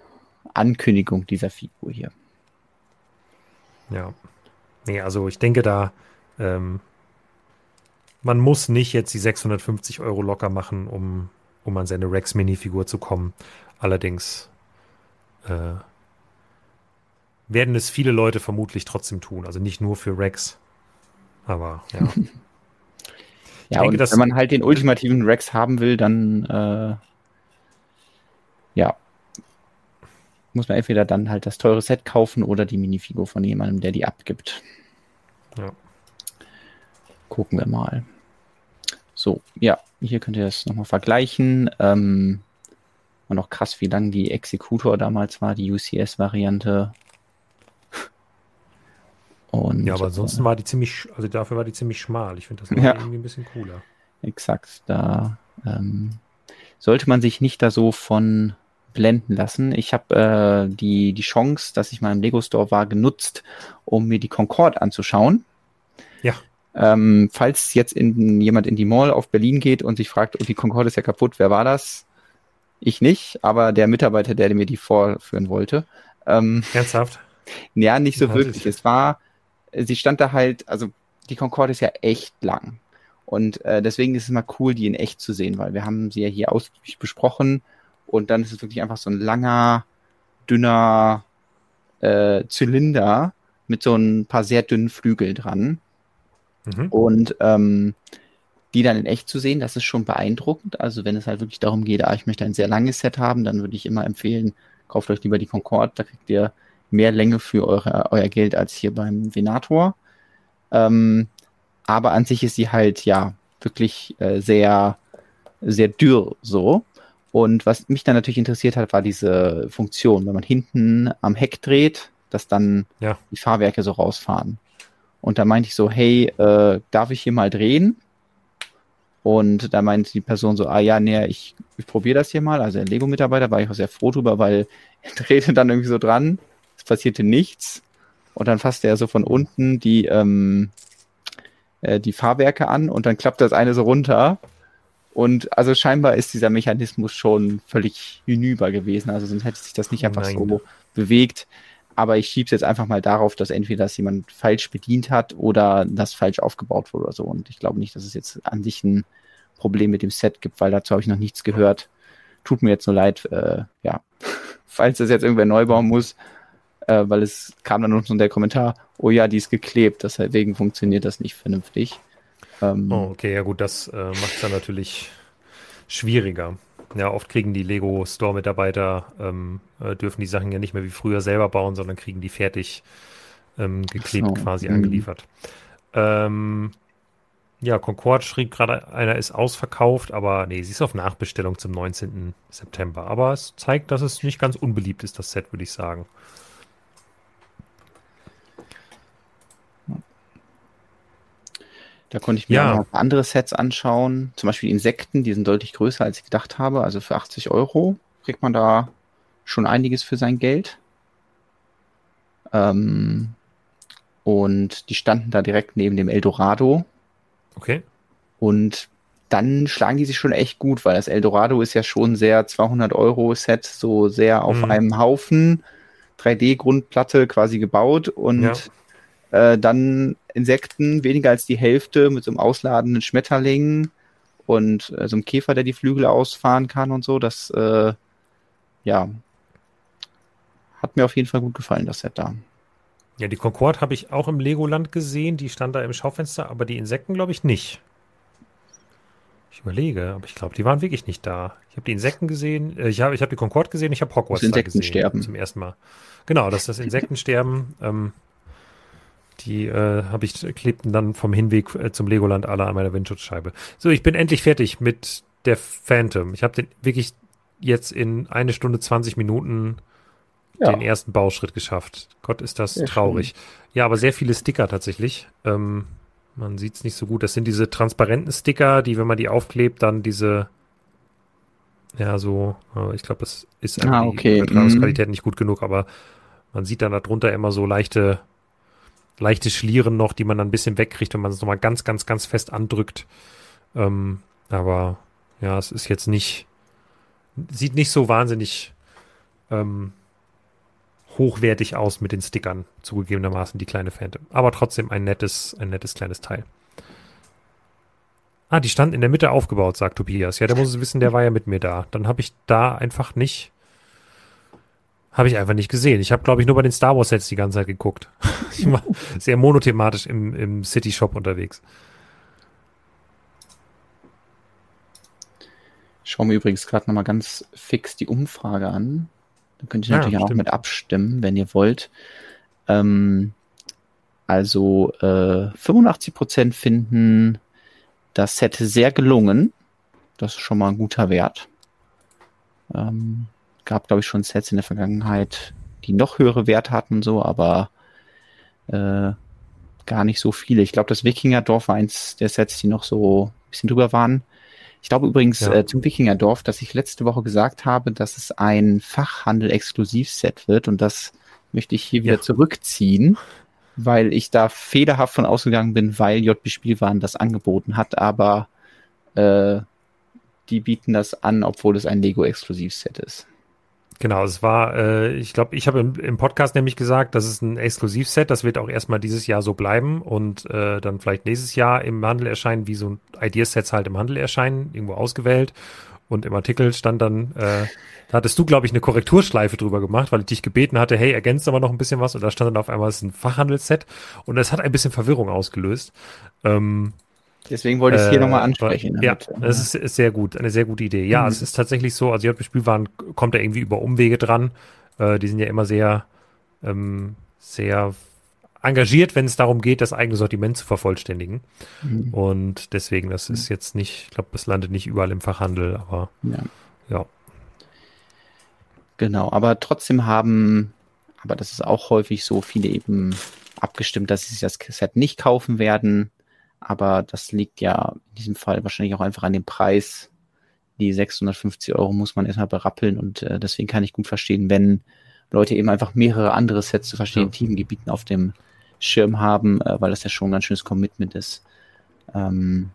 [SPEAKER 2] Ankündigung dieser Figur hier.
[SPEAKER 1] Ja. Nee, also ich denke da, ähm, man muss nicht jetzt die 650 Euro locker machen, um, um an seine Rex-Minifigur zu kommen. Allerdings äh, werden es viele Leute vermutlich trotzdem tun. Also nicht nur für Rex. Aber ja.
[SPEAKER 2] ja, denke, und wenn man halt den ultimativen Rex haben will, dann äh, ja, muss man entweder dann halt das teure Set kaufen oder die Minifigur von jemandem, der die abgibt. Ja. Gucken wir mal. So, ja, hier könnt ihr das nochmal vergleichen. Ähm, war noch krass, wie lang die Executor damals war, die UCS-Variante.
[SPEAKER 1] Und, ja, aber ansonsten äh, war die ziemlich, also dafür war die ziemlich schmal. Ich finde das ja, irgendwie ein bisschen cooler.
[SPEAKER 2] Exakt, da ähm, sollte man sich nicht da so von blenden lassen. Ich habe äh, die, die Chance, dass ich mal im Lego Store war, genutzt, um mir die Concorde anzuschauen.
[SPEAKER 1] Ja.
[SPEAKER 2] Ähm, falls jetzt in, jemand in die Mall auf Berlin geht und sich fragt, oh, die Concorde ist ja kaputt, wer war das? Ich nicht, aber der Mitarbeiter, der mir die vorführen wollte.
[SPEAKER 1] Ähm, Ernsthaft?
[SPEAKER 2] Ja, nicht so wirklich. Es war, sie stand da halt, also die Concorde ist ja echt lang. Und äh, deswegen ist es mal cool, die in echt zu sehen, weil wir haben sie ja hier ausgiebig besprochen und dann ist es wirklich einfach so ein langer, dünner äh, Zylinder mit so ein paar sehr dünnen Flügeln dran. Mhm. Und ähm, die dann in echt zu sehen, das ist schon beeindruckend. Also wenn es halt wirklich darum geht, ah, ich möchte ein sehr langes Set haben, dann würde ich immer empfehlen, kauft euch lieber die Concorde, da kriegt ihr mehr Länge für eure, euer Geld als hier beim Venator. Ähm, aber an sich ist sie halt ja wirklich äh, sehr, sehr dürr so. Und was mich dann natürlich interessiert hat, war diese Funktion, wenn man hinten am Heck dreht, dass dann ja. die Fahrwerke so rausfahren. Und da meinte ich so, hey, äh, darf ich hier mal drehen? Und da meinte die Person so, ah ja, nee, ich, ich probiere das hier mal. Also der Lego-Mitarbeiter war ich auch sehr froh drüber, weil er drehte dann irgendwie so dran, es passierte nichts. Und dann fasste er so von unten die, ähm, äh, die Fahrwerke an und dann klappt das eine so runter. Und also scheinbar ist dieser Mechanismus schon völlig hinüber gewesen. Also sonst hätte sich das nicht einfach Nein. so bewegt. Aber ich schiebe es jetzt einfach mal darauf, dass entweder das jemand falsch bedient hat oder das falsch aufgebaut wurde oder so. Und ich glaube nicht, dass es jetzt an sich ein Problem mit dem Set gibt, weil dazu habe ich noch nichts gehört. Tut mir jetzt nur leid, äh, ja, falls das jetzt irgendwer neu bauen muss, äh, weil es kam dann noch so der Kommentar, oh ja, die ist geklebt, deswegen funktioniert das nicht vernünftig.
[SPEAKER 1] Ähm, oh, okay, ja gut, das äh, macht es dann natürlich schwieriger. Ja, oft kriegen die Lego Store-Mitarbeiter, ähm, äh, dürfen die Sachen ja nicht mehr wie früher selber bauen, sondern kriegen die fertig ähm, geklebt so. quasi mhm. angeliefert. Ähm, ja, Concord schrieb gerade, einer ist ausverkauft, aber nee, sie ist auf Nachbestellung zum 19. September. Aber es zeigt, dass es nicht ganz unbeliebt ist, das Set, würde ich sagen.
[SPEAKER 2] Da konnte ich mir ja. auch noch andere Sets anschauen. Zum Beispiel Insekten, die sind deutlich größer, als ich gedacht habe. Also für 80 Euro kriegt man da schon einiges für sein Geld. Ähm, und die standen da direkt neben dem Eldorado.
[SPEAKER 1] Okay.
[SPEAKER 2] Und dann schlagen die sich schon echt gut, weil das Eldorado ist ja schon sehr 200 Euro Set, so sehr auf mhm. einem Haufen 3D-Grundplatte quasi gebaut und ja. Äh, dann Insekten, weniger als die Hälfte mit so einem ausladenden Schmetterling und äh, so einem Käfer, der die Flügel ausfahren kann und so. Das, äh, ja, hat mir auf jeden Fall gut gefallen, das Set da.
[SPEAKER 1] Ja, die Concorde habe ich auch im Legoland gesehen. Die stand da im Schaufenster, aber die Insekten glaube ich nicht. Ich überlege, aber ich glaube, die waren wirklich nicht da. Ich habe die Insekten gesehen, äh, ich habe ich hab die Concorde gesehen, ich habe Hogwarts
[SPEAKER 2] das Insektensterben.
[SPEAKER 1] zum ersten Mal. Genau, das ist das Insektensterben. ähm, Die äh, habe ich klebten dann vom Hinweg äh, zum Legoland alle an meiner Windschutzscheibe. So, ich bin endlich fertig mit der Phantom. Ich habe den wirklich jetzt in eine Stunde 20 Minuten ja. den ersten Bauschritt geschafft. Gott, ist das sehr traurig. Schön. Ja, aber sehr viele Sticker tatsächlich. Ähm, man sieht es nicht so gut. Das sind diese transparenten Sticker, die, wenn man die aufklebt, dann diese, ja, so, ich glaube, das ist
[SPEAKER 2] ah, okay. die
[SPEAKER 1] Übertragungsqualität mhm. nicht gut genug, aber man sieht dann darunter immer so leichte, leichte Schlieren noch, die man dann ein bisschen wegkriegt, wenn man es nochmal ganz, ganz, ganz fest andrückt. Ähm, aber ja, es ist jetzt nicht, sieht nicht so wahnsinnig ähm, hochwertig aus mit den Stickern, zugegebenermaßen die kleine Phantom. Aber trotzdem ein nettes, ein nettes kleines Teil. Ah, die stand in der Mitte aufgebaut, sagt Tobias. Ja, der muss es wissen, der war ja mit mir da. Dann habe ich da einfach nicht, habe ich einfach nicht gesehen. Ich habe, glaube ich, nur bei den Star Wars Sets die ganze Zeit geguckt. ich war sehr monothematisch im, im City Shop unterwegs.
[SPEAKER 2] Ich schaue mir übrigens gerade nochmal ganz fix die Umfrage an. Da könnt ihr ja, natürlich stimmt. auch mit abstimmen, wenn ihr wollt. Ähm, also äh, 85% finden das Set sehr gelungen. Das ist schon mal ein guter Wert. Ähm, gab, glaube ich, schon Sets in der Vergangenheit, die noch höhere Werte hatten, so, aber äh, gar nicht so viele. Ich glaube, das Wikingerdorf war eins der Sets, die noch so ein bisschen drüber waren. Ich glaube übrigens ja. äh, zum Wikingerdorf, dass ich letzte Woche gesagt habe, dass es ein Fachhandel-Exklusivset wird und das möchte ich hier wieder zurückziehen, weil ich da fehlerhaft von ausgegangen bin, weil JB Spielwaren das angeboten hat, aber äh, die bieten das an, obwohl es ein Lego-Exklusivset ist.
[SPEAKER 1] Genau, es war, äh, ich glaube, ich habe im, im, Podcast nämlich gesagt, das ist ein Exklusivset, das wird auch erstmal dieses Jahr so bleiben und äh, dann vielleicht nächstes Jahr im Handel erscheinen, wie so Ideasets halt im Handel erscheinen, irgendwo ausgewählt. Und im Artikel stand dann, äh, da hattest du, glaube ich, eine Korrekturschleife drüber gemacht, weil ich dich gebeten hatte, hey, ergänzt aber noch ein bisschen was und da stand dann auf einmal, es ist ein Fachhandelsset und das hat ein bisschen Verwirrung ausgelöst. Ähm,
[SPEAKER 2] Deswegen wollte ich es hier äh, nochmal ansprechen.
[SPEAKER 1] Ja, das ist, ist, sehr gut, eine sehr gute Idee. Ja, mhm. es ist tatsächlich so, also JP Spielwaren kommt da irgendwie über Umwege dran. Äh, die sind ja immer sehr, ähm, sehr engagiert, wenn es darum geht, das eigene Sortiment zu vervollständigen. Mhm. Und deswegen, das ist jetzt nicht, ich glaube, das landet nicht überall im Fachhandel, aber ja. ja.
[SPEAKER 2] Genau, aber trotzdem haben, aber das ist auch häufig so, viele eben abgestimmt, dass sie sich das Set nicht kaufen werden aber das liegt ja in diesem Fall wahrscheinlich auch einfach an dem Preis. Die 650 Euro muss man erstmal berappeln und äh, deswegen kann ich gut verstehen, wenn Leute eben einfach mehrere andere Sets zu verschiedenen ja. Teamgebieten auf dem Schirm haben, äh, weil das ja schon ein ganz schönes Commitment ist. Ähm,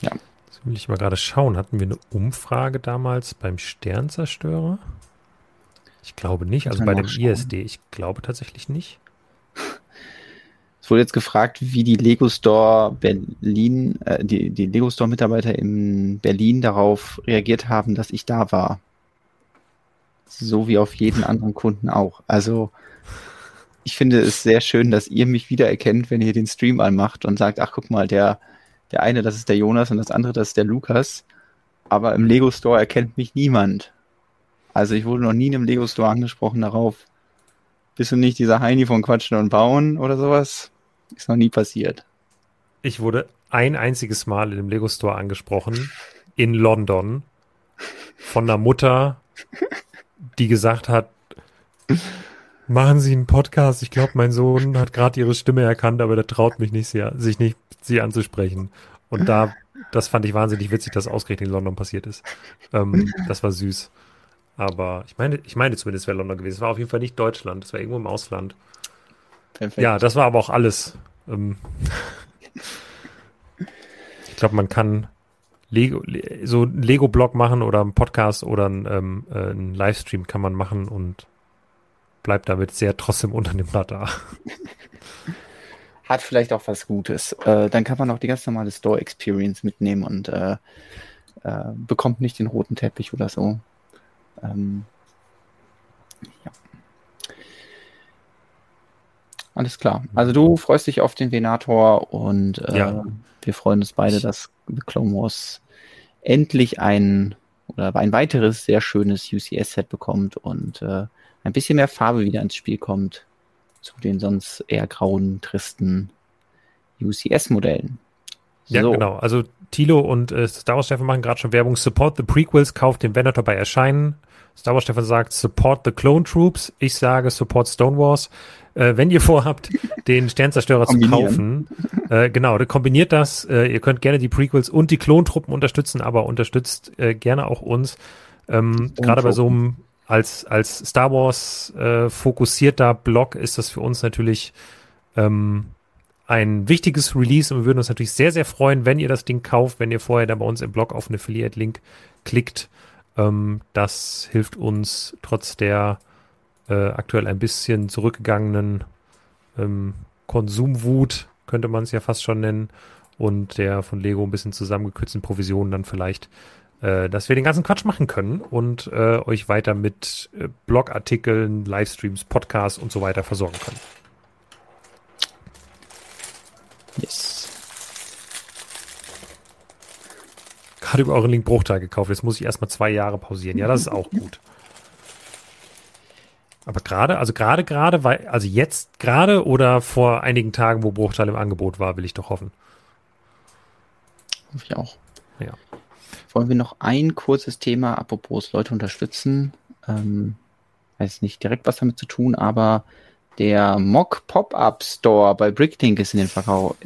[SPEAKER 1] ja. Jetzt will ich mal gerade schauen. Hatten wir eine Umfrage damals beim Sternzerstörer? Ich glaube nicht. Also bei dem ISD. Ich glaube tatsächlich nicht.
[SPEAKER 2] Wurde jetzt gefragt, wie die Lego Store Berlin, äh, die, die Lego Store Mitarbeiter in Berlin darauf reagiert haben, dass ich da war. So wie auf jeden anderen Kunden auch. Also, ich finde es sehr schön, dass ihr mich wiedererkennt, wenn ihr den Stream anmacht und sagt, ach guck mal, der, der eine, das ist der Jonas und das andere, das ist der Lukas. Aber im Lego Store erkennt mich niemand. Also ich wurde noch nie in einem Lego Store angesprochen darauf. Bist du nicht dieser Heini von Quatschen und Bauen oder sowas? Ist noch nie passiert.
[SPEAKER 1] Ich wurde ein einziges Mal in dem Lego Store angesprochen in London von einer Mutter, die gesagt hat, machen Sie einen Podcast. Ich glaube, mein Sohn hat gerade Ihre Stimme erkannt, aber der traut mich nicht, sie, sich nicht, sie anzusprechen. Und da, das fand ich wahnsinnig witzig, dass ausgerechnet in London passiert ist. Ähm, das war süß. Aber ich meine, ich meine zumindest wäre London gewesen. Es war auf jeden Fall nicht Deutschland, es war irgendwo im Ausland. Perfekt. Ja, das war aber auch alles. Ähm, ich glaube, man kann Lego, so einen Lego-Blog machen oder einen Podcast oder einen, ähm, äh, einen Livestream kann man machen und bleibt damit sehr trotzdem unter dem Radar.
[SPEAKER 2] Hat vielleicht auch was Gutes. Äh, dann kann man auch die ganz normale Store-Experience mitnehmen und äh, äh, bekommt nicht den roten Teppich oder so. Ähm, ja. Alles klar. Also du freust dich auf den Venator und äh, ja. wir freuen uns beide, dass The Clone Wars endlich ein oder ein weiteres sehr schönes UCS-Set bekommt und äh, ein bisschen mehr Farbe wieder ins Spiel kommt. zu den sonst eher grauen, tristen UCS-Modellen.
[SPEAKER 1] So. Ja, genau. Also Tilo und äh, Star Wars Stefan machen gerade schon Werbung. Support the Prequels, kauft den Venator bei Erscheinen. Star Wars Stefan sagt Support the Clone Troops. Ich sage Support Stone Wars. Äh, wenn ihr vorhabt, den Sternzerstörer zu kaufen, äh, genau, kombiniert das. Äh, ihr könnt gerne die Prequels und die Klontruppen unterstützen, aber unterstützt äh, gerne auch uns. Ähm, Gerade bei so einem als, als Star Wars äh, fokussierter Blog ist das für uns natürlich ähm, ein wichtiges Release und wir würden uns natürlich sehr, sehr freuen, wenn ihr das Ding kauft, wenn ihr vorher da bei uns im Blog auf einen Affiliate-Link klickt. Ähm, das hilft uns trotz der äh, aktuell ein bisschen zurückgegangenen ähm, Konsumwut, könnte man es ja fast schon nennen, und der von Lego ein bisschen zusammengekürzten Provisionen dann vielleicht, äh, dass wir den ganzen Quatsch machen können und äh, euch weiter mit äh, Blogartikeln, Livestreams, Podcasts und so weiter versorgen können. Yes. Gerade über euren Link Bruchteil gekauft. Jetzt muss ich erstmal zwei Jahre pausieren. Ja, das ist auch gut. Aber gerade, also gerade, gerade, weil, also jetzt gerade oder vor einigen Tagen, wo Bruchteil im Angebot war, will ich doch hoffen.
[SPEAKER 2] Hoffe ich auch. Ja. Wollen wir noch ein kurzes Thema, apropos Leute unterstützen? Ähm, weiß nicht direkt was damit zu tun, aber der Mock Pop-Up Store bei Bricklink ist in den Verkauf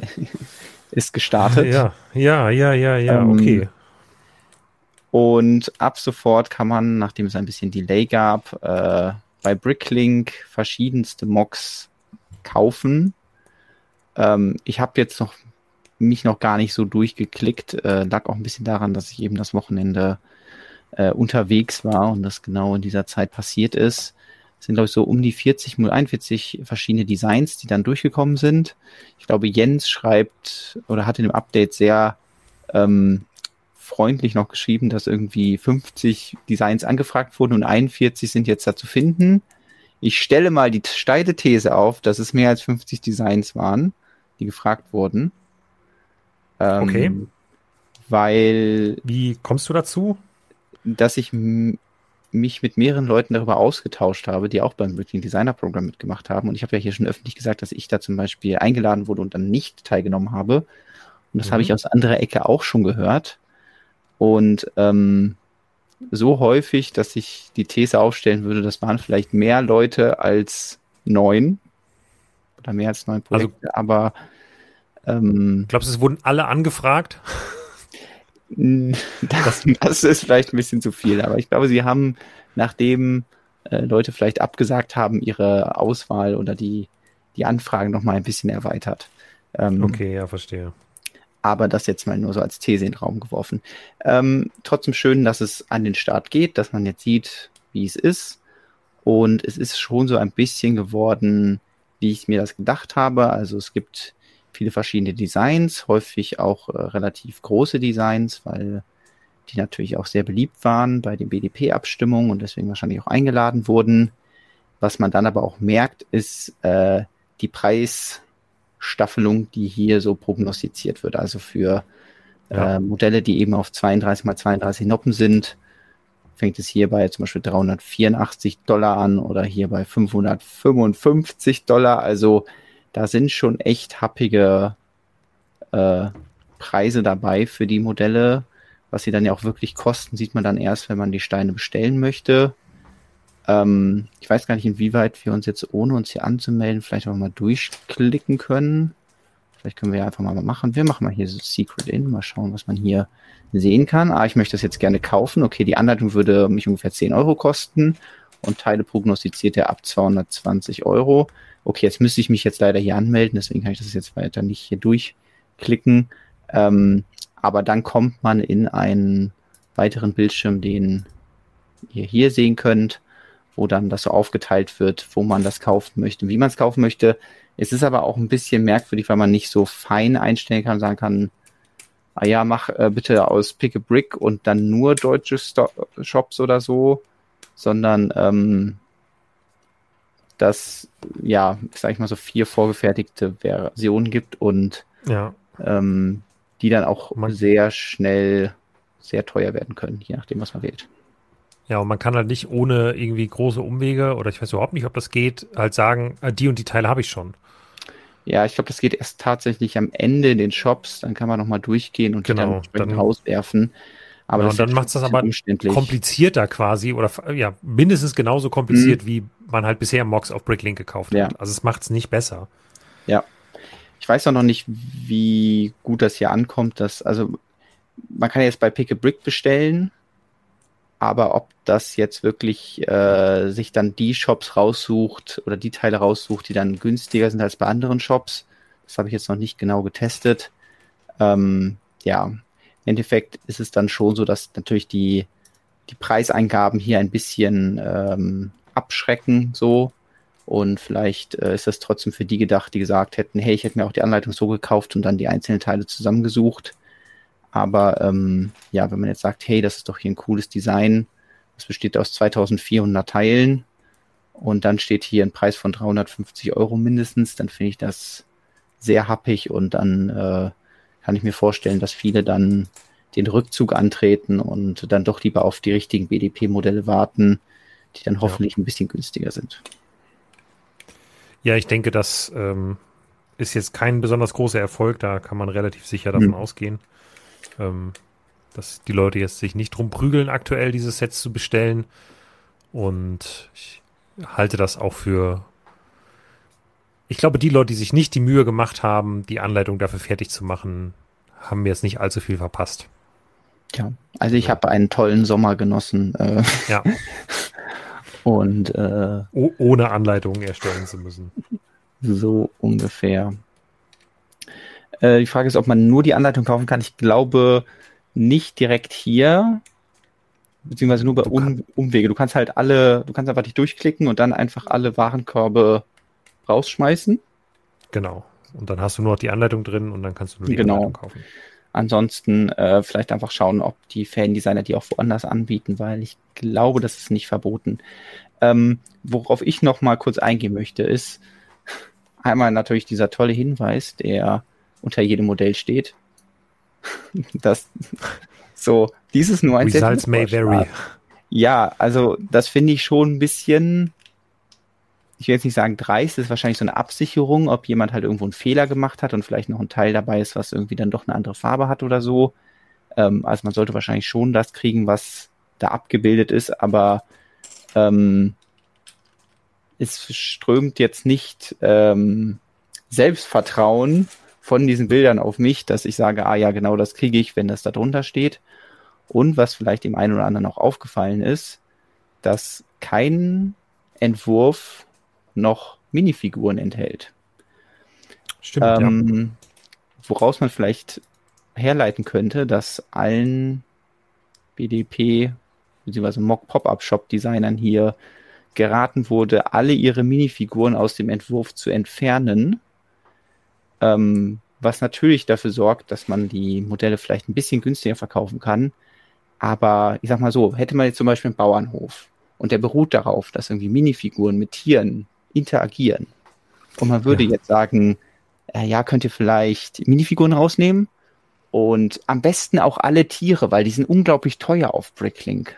[SPEAKER 2] ist gestartet.
[SPEAKER 1] Ja, ja, ja, ja, ja, ähm, okay.
[SPEAKER 2] Und ab sofort kann man, nachdem es ein bisschen Delay gab, äh, bei Bricklink verschiedenste Mocks kaufen. Ähm, ich habe jetzt noch mich noch gar nicht so durchgeklickt. Äh, lag auch ein bisschen daran, dass ich eben das Wochenende äh, unterwegs war und das genau in dieser Zeit passiert ist. Es sind, glaube ich, so um die 40, 41 verschiedene Designs, die dann durchgekommen sind. Ich glaube, Jens schreibt oder hat in dem Update sehr ähm, freundlich noch geschrieben, dass irgendwie 50 Designs angefragt wurden und 41 sind jetzt da zu finden. Ich stelle mal die steile These auf, dass es mehr als 50 Designs waren, die gefragt wurden.
[SPEAKER 1] Ähm, okay.
[SPEAKER 2] Weil.
[SPEAKER 1] Wie kommst du dazu?
[SPEAKER 2] Dass ich mich mit mehreren Leuten darüber ausgetauscht habe, die auch beim Bricklink Designer Programm mitgemacht haben. Und ich habe ja hier schon öffentlich gesagt, dass ich da zum Beispiel eingeladen wurde und dann nicht teilgenommen habe. Und das mhm. habe ich aus anderer Ecke auch schon gehört. Und ähm, so häufig, dass ich die These aufstellen würde, das waren vielleicht mehr Leute als neun oder mehr als neun
[SPEAKER 1] also Projekte, also, aber ähm, glaubst du, es wurden alle angefragt?
[SPEAKER 2] Das, das, ist vielleicht ein bisschen zu viel, aber ich glaube, sie haben, nachdem äh, Leute vielleicht abgesagt haben, ihre Auswahl oder die, die Anfragen nochmal ein bisschen erweitert.
[SPEAKER 1] Ähm, okay, ja, verstehe
[SPEAKER 2] aber das jetzt mal nur so als These in den Raum geworfen. Ähm, trotzdem schön, dass es an den Start geht, dass man jetzt sieht, wie es ist. Und es ist schon so ein bisschen geworden, wie ich mir das gedacht habe. Also es gibt viele verschiedene Designs, häufig auch äh, relativ große Designs, weil die natürlich auch sehr beliebt waren bei den BDP-Abstimmungen und deswegen wahrscheinlich auch eingeladen wurden. Was man dann aber auch merkt, ist äh, die Preis, Staffelung, die hier so prognostiziert wird. Also für ja. äh, Modelle, die eben auf 32 mal 32 Noppen sind, fängt es hier bei zum Beispiel 384 Dollar an oder hier bei 555 Dollar. Also da sind schon echt happige äh, Preise dabei für die Modelle. Was sie dann ja auch wirklich kosten, sieht man dann erst, wenn man die Steine bestellen möchte. Ähm, ich weiß gar nicht, inwieweit wir uns jetzt, ohne uns hier anzumelden, vielleicht auch mal durchklicken können. Vielleicht können wir ja einfach mal machen. Wir machen mal hier so Secret In, mal schauen, was man hier sehen kann. Ah, ich möchte das jetzt gerne kaufen. Okay, die Anleitung würde mich ungefähr 10 Euro kosten und Teile prognostiziert er ab 220 Euro. Okay, jetzt müsste ich mich jetzt leider hier anmelden, deswegen kann ich das jetzt weiter nicht hier durchklicken. Ähm, aber dann kommt man in einen weiteren Bildschirm, den ihr hier sehen könnt wo dann das so aufgeteilt wird, wo man das kaufen möchte, wie man es kaufen möchte. Es ist aber auch ein bisschen merkwürdig, weil man nicht so fein einstellen kann, sagen kann, ah ja, mach äh, bitte aus Pick a Brick und dann nur deutsche Sto Shops oder so, sondern ähm, dass, ja, sag ich mal so vier vorgefertigte Versionen gibt und
[SPEAKER 1] ja.
[SPEAKER 2] ähm, die dann auch man sehr schnell sehr teuer werden können, je nachdem, was man wählt.
[SPEAKER 1] Ja, und man kann halt nicht ohne irgendwie große Umwege oder ich weiß überhaupt nicht, ob das geht, halt sagen, ah, die und die Teile habe ich schon.
[SPEAKER 2] Ja, ich glaube, das geht erst tatsächlich am Ende in den Shops. Dann kann man nochmal durchgehen und
[SPEAKER 1] genau,
[SPEAKER 2] die dann, dann rauswerfen.
[SPEAKER 1] Aber ja, und dann macht es das aber komplizierter quasi oder ja, mindestens genauso kompliziert, mhm. wie man halt bisher Mox auf Bricklink gekauft ja. hat. Also es macht es nicht besser.
[SPEAKER 2] Ja. Ich weiß auch noch nicht, wie gut das hier ankommt. Dass, also man kann jetzt bei Pick a Brick bestellen, aber ob das jetzt wirklich äh, sich dann die Shops raussucht oder die Teile raussucht, die dann günstiger sind als bei anderen Shops, das habe ich jetzt noch nicht genau getestet. Ähm, ja, Endeffekt ist es dann schon so, dass natürlich die, die Preiseingaben hier ein bisschen ähm, abschrecken, so. Und vielleicht äh, ist das trotzdem für die gedacht, die gesagt hätten, hey, ich hätte mir auch die Anleitung so gekauft und dann die einzelnen Teile zusammengesucht. Aber ähm, ja, wenn man jetzt sagt, hey, das ist doch hier ein cooles Design, das besteht aus 2400 Teilen und dann steht hier ein Preis von 350 Euro mindestens, dann finde ich das sehr happig und dann äh, kann ich mir vorstellen, dass viele dann den Rückzug antreten und dann doch lieber auf die richtigen BDP-Modelle warten, die dann hoffentlich ja. ein bisschen günstiger sind.
[SPEAKER 1] Ja, ich denke, das ähm, ist jetzt kein besonders großer Erfolg. Da kann man relativ sicher davon hm. ausgehen, ähm, dass die Leute jetzt sich nicht drum prügeln, aktuell diese Sets zu bestellen. Und ich halte das auch für ich glaube, die Leute, die sich nicht die Mühe gemacht haben, die Anleitung dafür fertig zu machen, haben mir jetzt nicht allzu viel verpasst.
[SPEAKER 2] Ja, also ich habe einen tollen Sommer genossen. Äh,
[SPEAKER 1] ja.
[SPEAKER 2] Und äh,
[SPEAKER 1] oh, ohne Anleitung erstellen zu müssen.
[SPEAKER 2] So ungefähr. Äh, die Frage ist, ob man nur die Anleitung kaufen kann. Ich glaube nicht direkt hier, beziehungsweise nur bei um, Umwege. Du kannst halt alle, du kannst einfach dich durchklicken und dann einfach alle Warenkörbe rausschmeißen.
[SPEAKER 1] Genau. Und dann hast du nur noch die Anleitung drin und dann kannst du nur die
[SPEAKER 2] genau. Anleitung kaufen. Ansonsten äh, vielleicht einfach schauen, ob die Fan-Designer die auch woanders anbieten, weil ich glaube, das ist nicht verboten. Ähm, worauf ich noch mal kurz eingehen möchte, ist einmal natürlich dieser tolle Hinweis, der unter jedem Modell steht. dass so dieses nur ein
[SPEAKER 1] Results may vary.
[SPEAKER 2] Ja, also das finde ich schon ein bisschen ich will jetzt nicht sagen dreist, ist wahrscheinlich so eine Absicherung, ob jemand halt irgendwo einen Fehler gemacht hat und vielleicht noch ein Teil dabei ist, was irgendwie dann doch eine andere Farbe hat oder so. Ähm, also man sollte wahrscheinlich schon das kriegen, was da abgebildet ist, aber ähm, es strömt jetzt nicht ähm, Selbstvertrauen von diesen Bildern auf mich, dass ich sage, ah ja, genau das kriege ich, wenn das da drunter steht. Und was vielleicht dem einen oder anderen auch aufgefallen ist, dass kein Entwurf noch Minifiguren enthält.
[SPEAKER 1] Stimmt, ähm,
[SPEAKER 2] ja. Woraus man vielleicht herleiten könnte, dass allen BDP bzw. Mock Pop-Up Shop Designern hier geraten wurde, alle ihre Minifiguren aus dem Entwurf zu entfernen, ähm, was natürlich dafür sorgt, dass man die Modelle vielleicht ein bisschen günstiger verkaufen kann. Aber ich sag mal so, hätte man jetzt zum Beispiel einen Bauernhof und der beruht darauf, dass irgendwie Minifiguren mit Tieren interagieren. Und man würde ja. jetzt sagen, äh, ja, könnt ihr vielleicht Minifiguren rausnehmen und am besten auch alle Tiere, weil die sind unglaublich teuer auf Bricklink.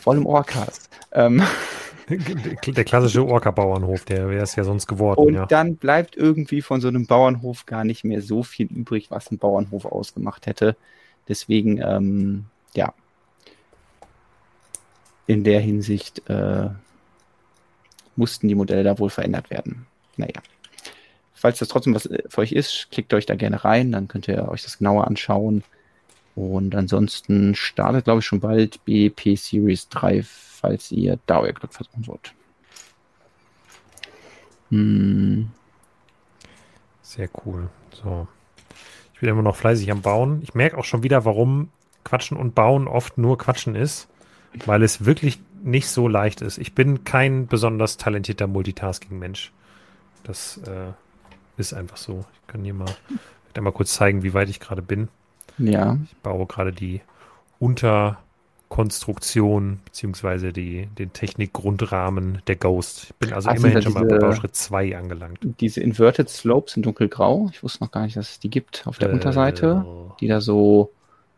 [SPEAKER 2] Vor allem Orcas. Ähm,
[SPEAKER 1] der klassische Orca-Bauernhof, der wäre es ja sonst geworden.
[SPEAKER 2] Und
[SPEAKER 1] ja.
[SPEAKER 2] dann bleibt irgendwie von so einem Bauernhof gar nicht mehr so viel übrig, was ein Bauernhof ausgemacht hätte. Deswegen, ähm, ja, in der Hinsicht äh, mussten die Modelle da wohl verändert werden. Naja. Falls das trotzdem was für euch ist, klickt euch da gerne rein, dann könnt ihr euch das genauer anschauen. Und ansonsten startet, glaube ich, schon bald BP Series 3, falls ihr da euer Glück versuchen wollt.
[SPEAKER 1] Hm. Sehr cool. So. Ich bin immer noch fleißig am Bauen. Ich merke auch schon wieder, warum Quatschen und Bauen oft nur Quatschen ist, weil es wirklich nicht so leicht ist. Ich bin kein besonders talentierter Multitasking-Mensch. Das äh, ist einfach so. Ich kann hier mal, mal kurz zeigen, wie weit ich gerade bin.
[SPEAKER 2] Ja.
[SPEAKER 1] Ich baue gerade die Unterkonstruktion beziehungsweise die, den Technikgrundrahmen der Ghost. Ich bin also Ach, immerhin schon mal bei Bauschritt 2 angelangt.
[SPEAKER 2] Diese Inverted Slopes in dunkelgrau. Ich wusste noch gar nicht, dass es die gibt auf der äh, Unterseite, die da so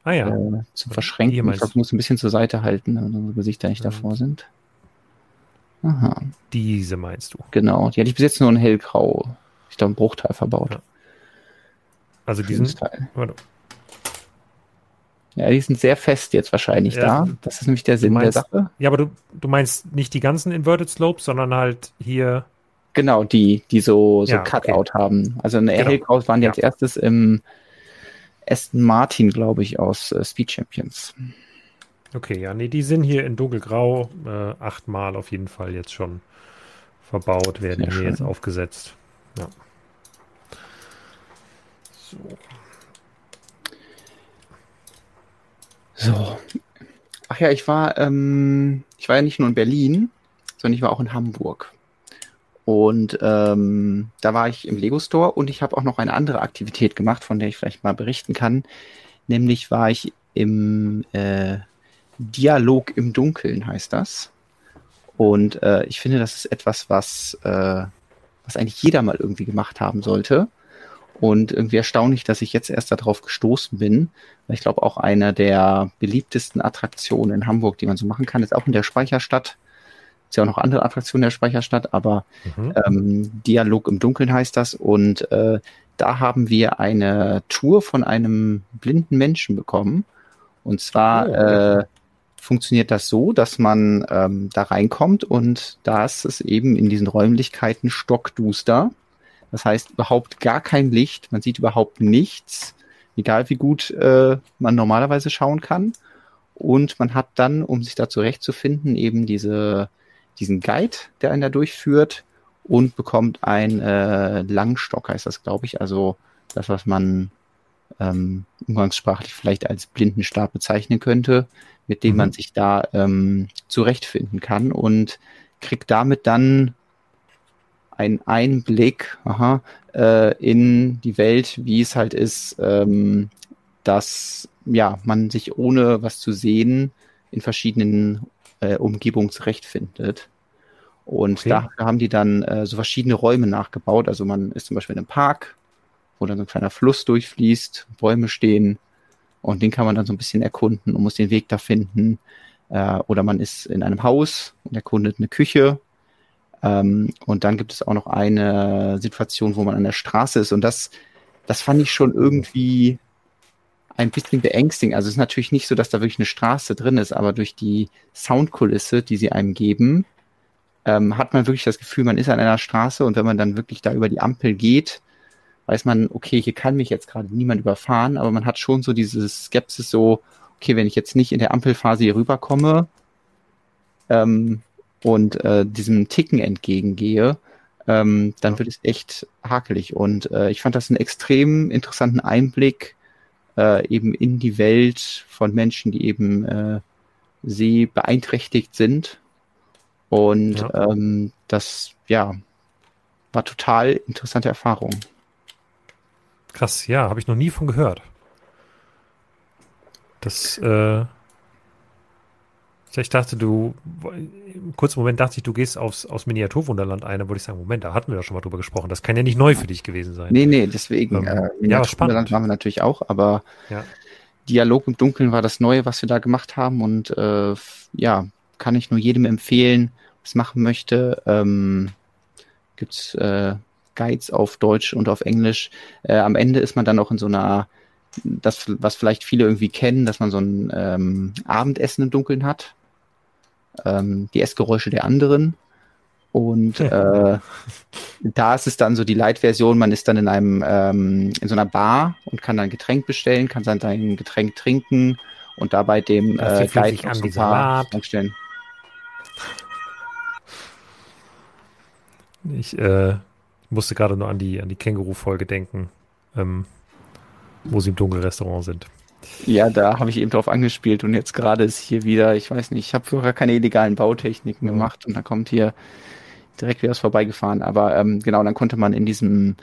[SPEAKER 2] ah, ja. äh, zu verschränken. Ich glaube, du musst ein bisschen zur Seite halten, damit unsere Gesichter nicht ja. davor sind.
[SPEAKER 1] Aha. Diese meinst du?
[SPEAKER 2] Genau, die hatte ich bis jetzt nur in hellgrau. Ich glaube, ein Bruchteil verbaut. Ja.
[SPEAKER 1] Also diesen. Warte.
[SPEAKER 2] Ja, die sind sehr fest jetzt wahrscheinlich ja, da. Das ist nämlich der Sinn
[SPEAKER 1] meinst,
[SPEAKER 2] der Sache.
[SPEAKER 1] Ja, aber du, du meinst nicht die ganzen Inverted Slopes, sondern halt hier.
[SPEAKER 2] Genau, die, die so, so ja, Cutout okay. haben. Also in der genau. Hellgraus waren die ja. als erstes im Aston Martin, glaube ich, aus äh, Speed Champions.
[SPEAKER 1] Okay, ja, nee, die sind hier in dunkelgrau äh, achtmal auf jeden Fall jetzt schon verbaut, werden hier jetzt aufgesetzt. Ja.
[SPEAKER 2] So. So. Ach ja, ich war, ähm, ich war ja nicht nur in Berlin, sondern ich war auch in Hamburg. Und ähm, da war ich im Lego Store und ich habe auch noch eine andere Aktivität gemacht, von der ich vielleicht mal berichten kann. Nämlich war ich im äh, Dialog im Dunkeln, heißt das. Und äh, ich finde, das ist etwas, was, äh, was eigentlich jeder mal irgendwie gemacht haben sollte. Und irgendwie erstaunlich, dass ich jetzt erst darauf gestoßen bin. Ich glaube, auch einer der beliebtesten Attraktionen in Hamburg, die man so machen kann, ist auch in der Speicherstadt. Ist ja auch noch andere Attraktionen der Speicherstadt, aber mhm. ähm, Dialog im Dunkeln heißt das. Und äh, da haben wir eine Tour von einem blinden Menschen bekommen. Und zwar oh, okay. äh, funktioniert das so, dass man ähm, da reinkommt und da ist es eben in diesen Räumlichkeiten stockduster. Das heißt überhaupt gar kein Licht, man sieht überhaupt nichts, egal wie gut äh, man normalerweise schauen kann. Und man hat dann, um sich da zurechtzufinden, eben diese, diesen Guide, der einen da durchführt und bekommt ein äh, Langstock, heißt das, glaube ich. Also das, was man ähm, umgangssprachlich vielleicht als Blindenstab bezeichnen könnte, mit dem mhm. man sich da ähm, zurechtfinden kann und kriegt damit dann einen Einblick aha, äh, in die Welt, wie es halt ist, ähm, dass ja man sich ohne was zu sehen in verschiedenen äh, Umgebungen zurechtfindet. Und okay. da haben die dann äh, so verschiedene Räume nachgebaut. Also man ist zum Beispiel in einem Park, wo dann so ein kleiner Fluss durchfließt, Bäume stehen und den kann man dann so ein bisschen erkunden und muss den Weg da finden. Äh, oder man ist in einem Haus und erkundet eine Küche ähm, und dann gibt es auch noch eine Situation, wo man an der Straße ist. Und das, das fand ich schon irgendwie ein bisschen beängstigend. Also es ist natürlich nicht so, dass da wirklich eine Straße drin ist, aber durch die Soundkulisse, die sie einem geben, ähm, hat man wirklich das Gefühl, man ist an einer Straße und wenn man dann wirklich da über die Ampel geht, weiß man, okay, hier kann mich jetzt gerade niemand überfahren, aber man hat schon so diese Skepsis so, okay, wenn ich jetzt nicht in der Ampelphase hier rüberkomme, ähm, und äh, diesem Ticken entgegengehe, ähm, dann wird es echt hakelig. Und äh, ich fand das einen extrem interessanten Einblick äh, eben in die Welt von Menschen, die eben äh, sie beeinträchtigt sind. Und ja. ähm, das, ja, war total interessante Erfahrung.
[SPEAKER 1] Krass, ja, habe ich noch nie von gehört. Das, äh, ich dachte, du, im kurzen Moment dachte ich, du gehst aufs, aufs Miniaturwunderland ein. Da würde ich sagen, Moment, da hatten wir doch schon mal drüber gesprochen. Das kann ja nicht neu für dich gewesen sein.
[SPEAKER 2] Nee, nee, deswegen. Ähm, äh, Miniaturwunderland waren wir natürlich auch, aber ja. Dialog im Dunkeln war das Neue, was wir da gemacht haben. Und äh, ja, kann ich nur jedem empfehlen, was machen möchte. Ähm, gibt's äh, Guides auf Deutsch und auf Englisch. Äh, am Ende ist man dann auch in so einer das, was vielleicht viele irgendwie kennen, dass man so ein ähm, Abendessen im Dunkeln hat ähm, die Essgeräusche der anderen. Und äh, da ist es dann so die Light-Version, man ist dann in einem ähm, in so einer Bar und kann dann Getränk bestellen, kann dann sein Getränk trinken und dabei dem äh, Guide noch so ein paar stellen.
[SPEAKER 1] Ich äh, musste gerade nur an die, an die Känguru-Folge denken, ähm, wo sie im Dunkelrestaurant sind.
[SPEAKER 2] Ja, da habe ich eben drauf angespielt und jetzt gerade ist hier wieder, ich weiß nicht, ich habe vorher keine illegalen Bautechniken mhm. gemacht und da kommt hier direkt wieder was vorbeigefahren. Aber ähm, genau, dann konnte man in diesem,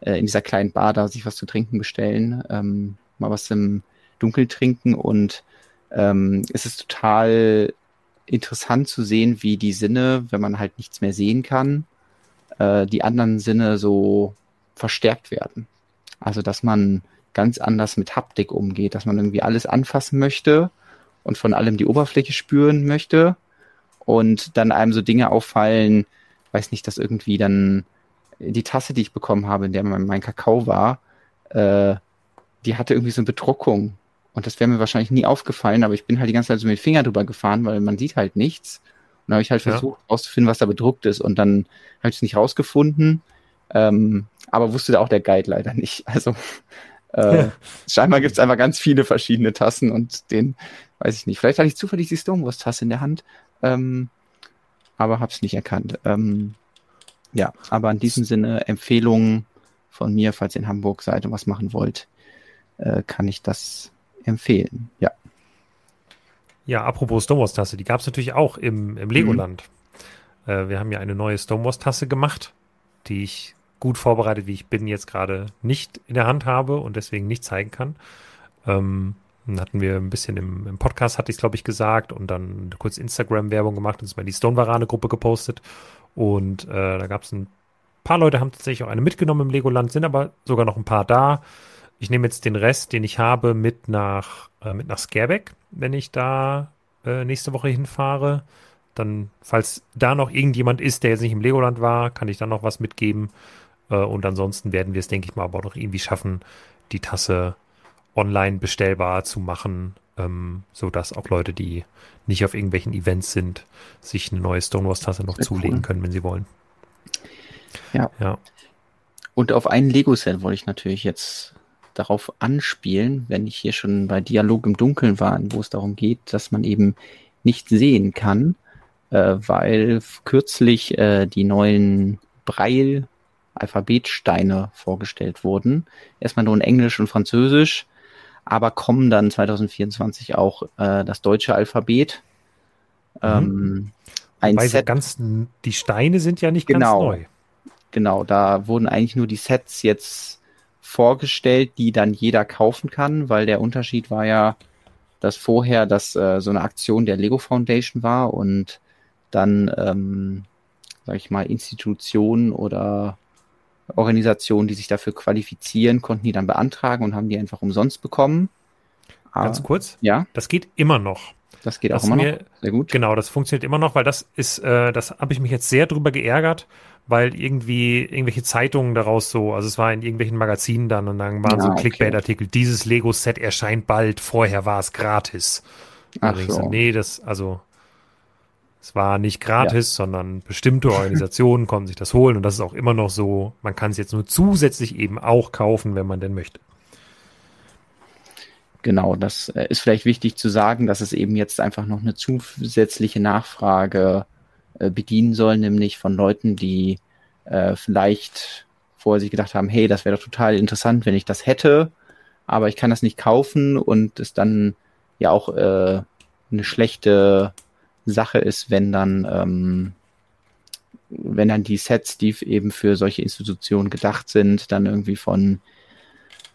[SPEAKER 2] äh, in dieser kleinen Bar da sich was zu trinken bestellen, ähm, mal was im Dunkel trinken und ähm, es ist total interessant zu sehen, wie die Sinne, wenn man halt nichts mehr sehen kann, äh, die anderen Sinne so verstärkt werden. Also dass man ganz anders mit Haptik umgeht, dass man irgendwie alles anfassen möchte und von allem die Oberfläche spüren möchte und dann einem so Dinge auffallen, weiß nicht, dass irgendwie dann die Tasse, die ich bekommen habe, in der mein, Kakao war, äh, die hatte irgendwie so eine Bedruckung. Und das wäre mir wahrscheinlich nie aufgefallen, aber ich bin halt die ganze Zeit so mit dem Finger drüber gefahren, weil man sieht halt nichts. Und habe ich halt ja. versucht rauszufinden, was da bedruckt ist. Und dann habe ich es nicht rausgefunden, ähm, aber wusste da auch der Guide leider nicht. Also äh, scheinbar gibt es einfach ganz viele verschiedene Tassen und den weiß ich nicht. Vielleicht hatte ich zufällig die Stonewurst-Tasse in der Hand, ähm, aber habe es nicht erkannt. Ähm, ja, aber in diesem Sinne Empfehlungen von mir, falls ihr in Hamburg seid und was machen wollt, äh, kann ich das empfehlen. Ja.
[SPEAKER 1] Ja, apropos Stonewurst-Tasse, die gab es natürlich auch im, im Legoland. Mhm. Äh, wir haben ja eine neue Stonewurst-Tasse gemacht, die ich gut vorbereitet, wie ich bin, jetzt gerade nicht in der Hand habe und deswegen nicht zeigen kann. Ähm, dann hatten wir ein bisschen im, im Podcast, hatte ich es, glaube ich, gesagt, und dann kurz Instagram-Werbung gemacht und es mal die Stone-Varane-Gruppe gepostet. Und äh, da gab es ein paar Leute, haben tatsächlich auch eine mitgenommen im Legoland, sind aber sogar noch ein paar da. Ich nehme jetzt den Rest, den ich habe, mit nach, äh, mit nach Scareback, wenn ich da äh, nächste Woche hinfahre. Dann, falls da noch irgendjemand ist, der jetzt nicht im Legoland war, kann ich dann noch was mitgeben. Äh, und ansonsten werden wir es, denke ich mal, aber auch noch irgendwie schaffen, die Tasse online bestellbar zu machen, ähm, sodass auch Leute, die nicht auf irgendwelchen Events sind, sich eine neue Stonewalls-Tasse noch zulegen cool. können, wenn sie wollen.
[SPEAKER 2] Ja. ja. Und auf ein Lego-Set wollte ich natürlich jetzt darauf anspielen, wenn ich hier schon bei Dialog im Dunkeln war, wo es darum geht, dass man eben nicht sehen kann, äh, weil kürzlich äh, die neuen Braille-Alphabetsteine vorgestellt wurden. Erstmal nur in Englisch und Französisch aber kommen dann 2024 auch äh, das deutsche Alphabet.
[SPEAKER 1] Mhm. Ähm, ein Weil Set, ganz, die Steine sind ja nicht
[SPEAKER 2] genau,
[SPEAKER 1] ganz neu.
[SPEAKER 2] Genau, da wurden eigentlich nur die Sets jetzt vorgestellt, die dann jeder kaufen kann, weil der Unterschied war ja, dass vorher das äh, so eine Aktion der Lego Foundation war und dann, ähm, sag ich mal, Institutionen oder Organisationen, die sich dafür qualifizieren, konnten die dann beantragen und haben die einfach umsonst bekommen.
[SPEAKER 1] Ganz Aber, kurz? Ja. Das geht immer noch.
[SPEAKER 2] Das geht auch immer mir,
[SPEAKER 1] noch. Sehr gut. Genau, das funktioniert immer noch, weil das ist, äh, das habe ich mich jetzt sehr drüber geärgert, weil irgendwie irgendwelche Zeitungen daraus so, also es war in irgendwelchen Magazinen dann und dann waren ja, so Clickbait-Artikel, dieses Lego-Set erscheint bald, vorher war es gratis. Ach so. nee, das, also es war nicht gratis, ja. sondern bestimmte Organisationen konnten sich das holen und das ist auch immer noch so. Man kann es jetzt nur zusätzlich eben auch kaufen, wenn man denn möchte.
[SPEAKER 2] Genau, das äh, ist vielleicht wichtig zu sagen, dass es eben jetzt einfach noch eine zusätzliche Nachfrage äh, bedienen soll, nämlich von Leuten, die äh, vielleicht vorher sich gedacht haben, hey, das wäre doch total interessant, wenn ich das hätte, aber ich kann das nicht kaufen und es dann ja auch äh, eine schlechte Sache ist, wenn dann, ähm, wenn dann die Sets, die eben für solche Institutionen gedacht sind, dann irgendwie von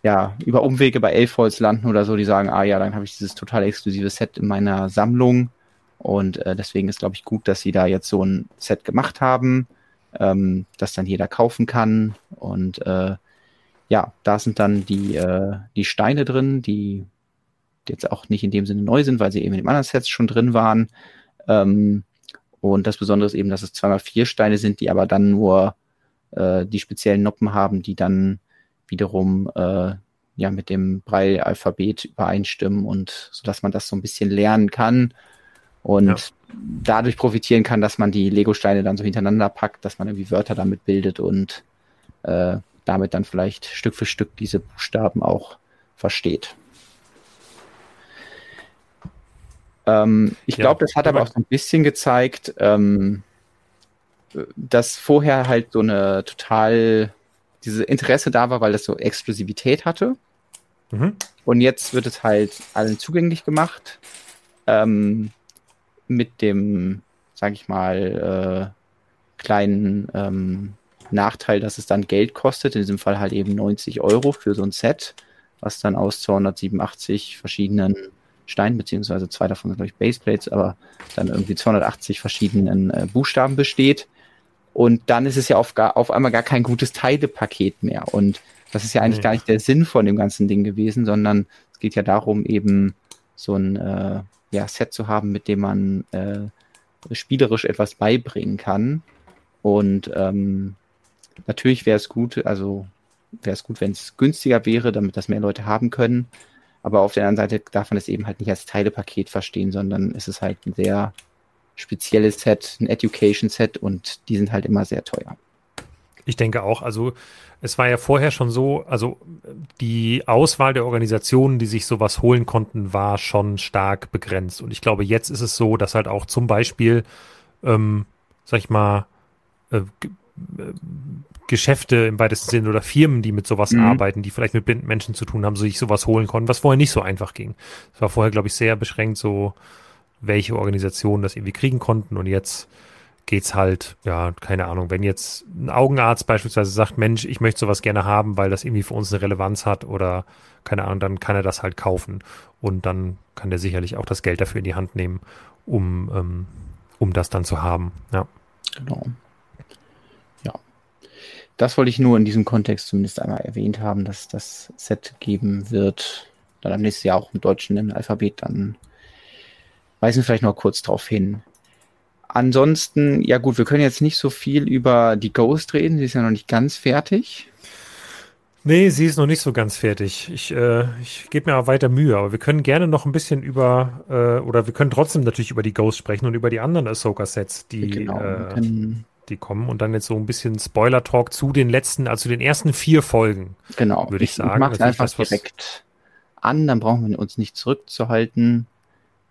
[SPEAKER 2] ja, über Umwege bei Elfholz landen oder so, die sagen, ah ja, dann habe ich dieses total exklusive Set in meiner Sammlung. Und äh, deswegen ist, glaube ich, gut, dass sie da jetzt so ein Set gemacht haben, ähm, das dann jeder kaufen kann. Und äh, ja, da sind dann die, äh, die Steine drin, die jetzt auch nicht in dem Sinne neu sind, weil sie eben in den anderen Sets schon drin waren. Ähm, und das Besondere ist eben, dass es zweimal vier Steine sind, die aber dann nur äh, die speziellen Noppen haben, die dann wiederum äh, ja mit dem Braille-Alphabet übereinstimmen und so dass man das so ein bisschen lernen kann und ja. dadurch profitieren kann, dass man die Lego-Steine dann so hintereinander packt, dass man irgendwie Wörter damit bildet und äh, damit dann vielleicht Stück für Stück diese Buchstaben auch versteht. Ähm, ich ja, glaube, das hat aber auch so ein bisschen gezeigt, ähm, dass vorher halt so eine total diese Interesse da war, weil das so Exklusivität hatte. Mhm. Und jetzt wird es halt allen zugänglich gemacht. Ähm, mit dem, sag ich mal, äh, kleinen ähm, Nachteil, dass es dann Geld kostet. In diesem Fall halt eben 90 Euro für so ein Set, was dann aus 287 verschiedenen Stein, beziehungsweise zwei davon sind, glaube ich, Baseplates, aber dann irgendwie 280 verschiedenen äh, Buchstaben besteht. Und dann ist es ja auf, gar, auf einmal gar kein gutes Teilepaket mehr. Und Das ist ja eigentlich nee. gar nicht der Sinn von dem ganzen Ding gewesen, sondern es geht ja darum, eben so ein äh, ja, Set zu haben, mit dem man äh, spielerisch etwas beibringen kann. Und ähm, natürlich wäre es gut, also wäre es gut, wenn es günstiger wäre, damit das mehr Leute haben können. Aber auf der anderen Seite darf man es eben halt nicht als Teilepaket verstehen, sondern es ist halt ein sehr spezielles Set, ein Education-Set und die sind halt immer sehr teuer.
[SPEAKER 1] Ich denke auch, also es war ja vorher schon so, also die Auswahl der Organisationen, die sich sowas holen konnten, war schon stark begrenzt. Und ich glaube, jetzt ist es so, dass halt auch zum Beispiel, ähm, sag ich mal, äh, Geschäfte im weitesten Sinne oder Firmen, die mit sowas mhm. arbeiten, die vielleicht mit blinden Menschen zu tun haben, sich sowas holen konnten, was vorher nicht so einfach ging. Es war vorher, glaube ich, sehr beschränkt, so welche Organisationen das irgendwie kriegen konnten und jetzt geht's halt, ja, keine Ahnung, wenn jetzt ein Augenarzt beispielsweise sagt, Mensch, ich möchte sowas gerne haben, weil das irgendwie für uns eine Relevanz hat oder keine Ahnung, dann kann er das halt kaufen und dann kann der sicherlich auch das Geld dafür in die Hand nehmen, um, ähm, um das dann zu haben, ja. Genau.
[SPEAKER 2] Das wollte ich nur in diesem Kontext zumindest einmal erwähnt haben, dass das Set geben wird. Dann am nächsten Jahr auch im deutschen Alphabet, dann weisen wir vielleicht noch kurz darauf hin. Ansonsten, ja gut, wir können jetzt nicht so viel über die Ghost reden, sie ist ja noch nicht ganz fertig.
[SPEAKER 1] Nee, sie ist noch nicht so ganz fertig. Ich, äh, ich gebe mir aber weiter Mühe, aber wir können gerne noch ein bisschen über, äh, oder wir können trotzdem natürlich über die Ghost sprechen und über die anderen Ahsoka-Sets, die genau, äh, die kommen und dann jetzt so ein bisschen Spoiler-Talk zu den letzten, also den ersten vier Folgen.
[SPEAKER 2] Genau, würde ich, ich sagen. Ich mache einfach das, direkt an, dann brauchen wir uns nicht zurückzuhalten.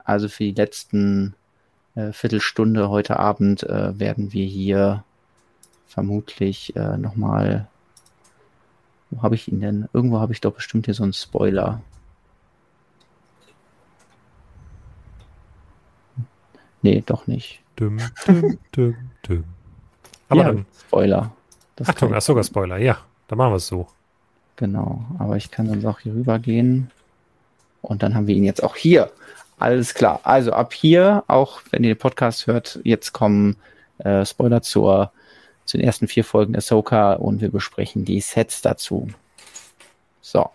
[SPEAKER 2] Also für die letzten äh, Viertelstunde heute Abend äh, werden wir hier vermutlich äh, nochmal. Wo habe ich ihn denn? Irgendwo habe ich doch bestimmt hier so einen Spoiler. Nee, doch nicht. Dum, dum, dum, dum. Aber ja, dann. Spoiler.
[SPEAKER 1] Das Achtung, ach sogar Spoiler, ja. Dann machen wir es so.
[SPEAKER 2] Genau, aber ich kann dann auch hier rüber gehen. Und dann haben wir ihn jetzt auch hier. Alles klar. Also ab hier, auch wenn ihr den Podcast hört, jetzt kommen äh, Spoiler zur, zu den ersten vier Folgen der Soka und wir besprechen die Sets dazu. So.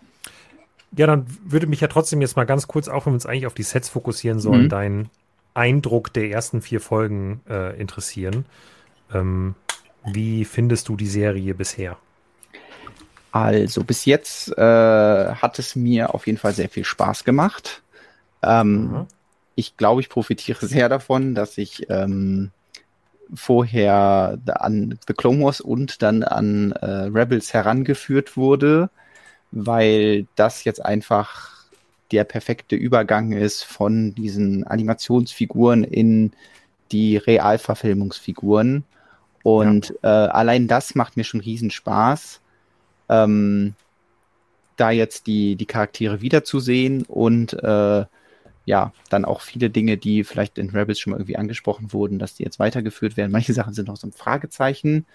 [SPEAKER 1] Ja, dann würde mich ja trotzdem jetzt mal ganz kurz, auch wenn wir uns eigentlich auf die Sets fokussieren sollen, mhm. dein Eindruck der ersten vier Folgen äh, interessieren. Ähm, wie findest du die Serie bisher?
[SPEAKER 2] Also bis jetzt äh, hat es mir auf jeden Fall sehr viel Spaß gemacht. Ähm, mhm. Ich glaube, ich profitiere sehr davon, dass ich ähm, vorher an The Clone Wars und dann an äh, Rebels herangeführt wurde, weil das jetzt einfach der perfekte Übergang ist von diesen Animationsfiguren in die Realverfilmungsfiguren. Und ja. äh, allein das macht mir schon riesen Spaß, ähm, da jetzt die, die Charaktere wiederzusehen und äh, ja, dann auch viele Dinge, die vielleicht in Rebels schon mal irgendwie angesprochen wurden, dass die jetzt weitergeführt werden. Manche Sachen sind noch so ein Fragezeichen.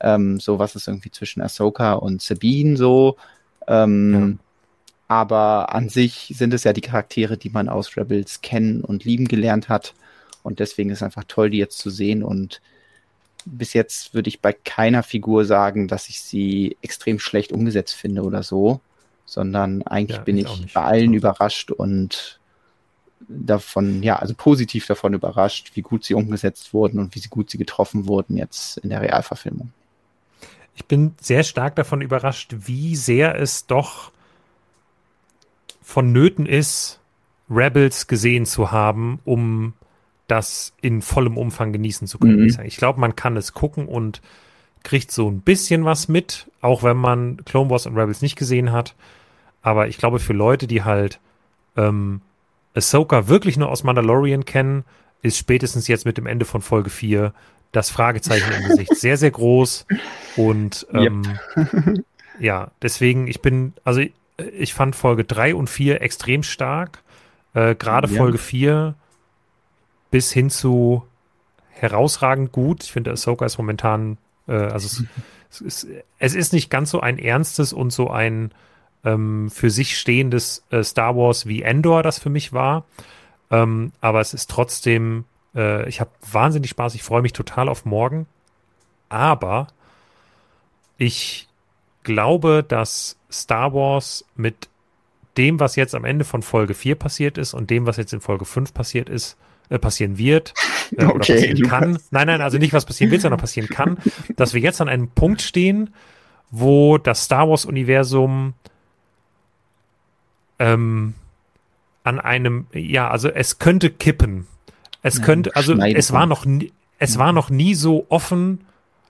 [SPEAKER 2] Ähm, so was ist irgendwie zwischen Ahsoka und Sabine so. Ähm, ja. Aber an sich sind es ja die Charaktere, die man aus Rebels kennen und lieben gelernt hat. Und deswegen ist es einfach toll, die jetzt zu sehen und bis jetzt würde ich bei keiner Figur sagen, dass ich sie extrem schlecht umgesetzt finde oder so, sondern eigentlich ja, bin ich bei allen überrascht und davon, ja, also positiv davon überrascht, wie gut sie umgesetzt wurden und wie gut sie getroffen wurden jetzt in der Realverfilmung.
[SPEAKER 1] Ich bin sehr stark davon überrascht, wie sehr es doch vonnöten ist, Rebels gesehen zu haben, um das in vollem Umfang genießen zu können. Mhm. Ich glaube, man kann es gucken und kriegt so ein bisschen was mit, auch wenn man Clone Wars und Rebels nicht gesehen hat. Aber ich glaube, für Leute, die halt ähm, Ahsoka wirklich nur aus Mandalorian kennen, ist spätestens jetzt mit dem Ende von Folge 4 das Fragezeichen im Gesicht sehr, sehr groß. Und ähm, yep. ja, deswegen, ich bin, also ich, ich fand Folge 3 und 4 extrem stark. Äh, Gerade ja. Folge 4 bis hin zu herausragend gut. Ich finde, Ahsoka ist momentan, äh, also es, es, ist, es, ist, nicht ganz so ein ernstes und so ein ähm, für sich stehendes äh, Star Wars wie Endor das für mich war. Ähm, aber es ist trotzdem, äh, ich habe wahnsinnig Spaß, ich freue mich total auf morgen. Aber ich glaube, dass Star Wars mit dem, was jetzt am Ende von Folge 4 passiert ist und dem, was jetzt in Folge 5 passiert ist, äh, passieren wird äh, okay, oder passieren kann. Nein, nein, also nicht was passieren wird, sondern passieren kann, dass wir jetzt an einem Punkt stehen, wo das Star Wars-Universum ähm, an einem, ja, also es könnte kippen. Es ja, könnte, also es war noch nie, es war noch nie so offen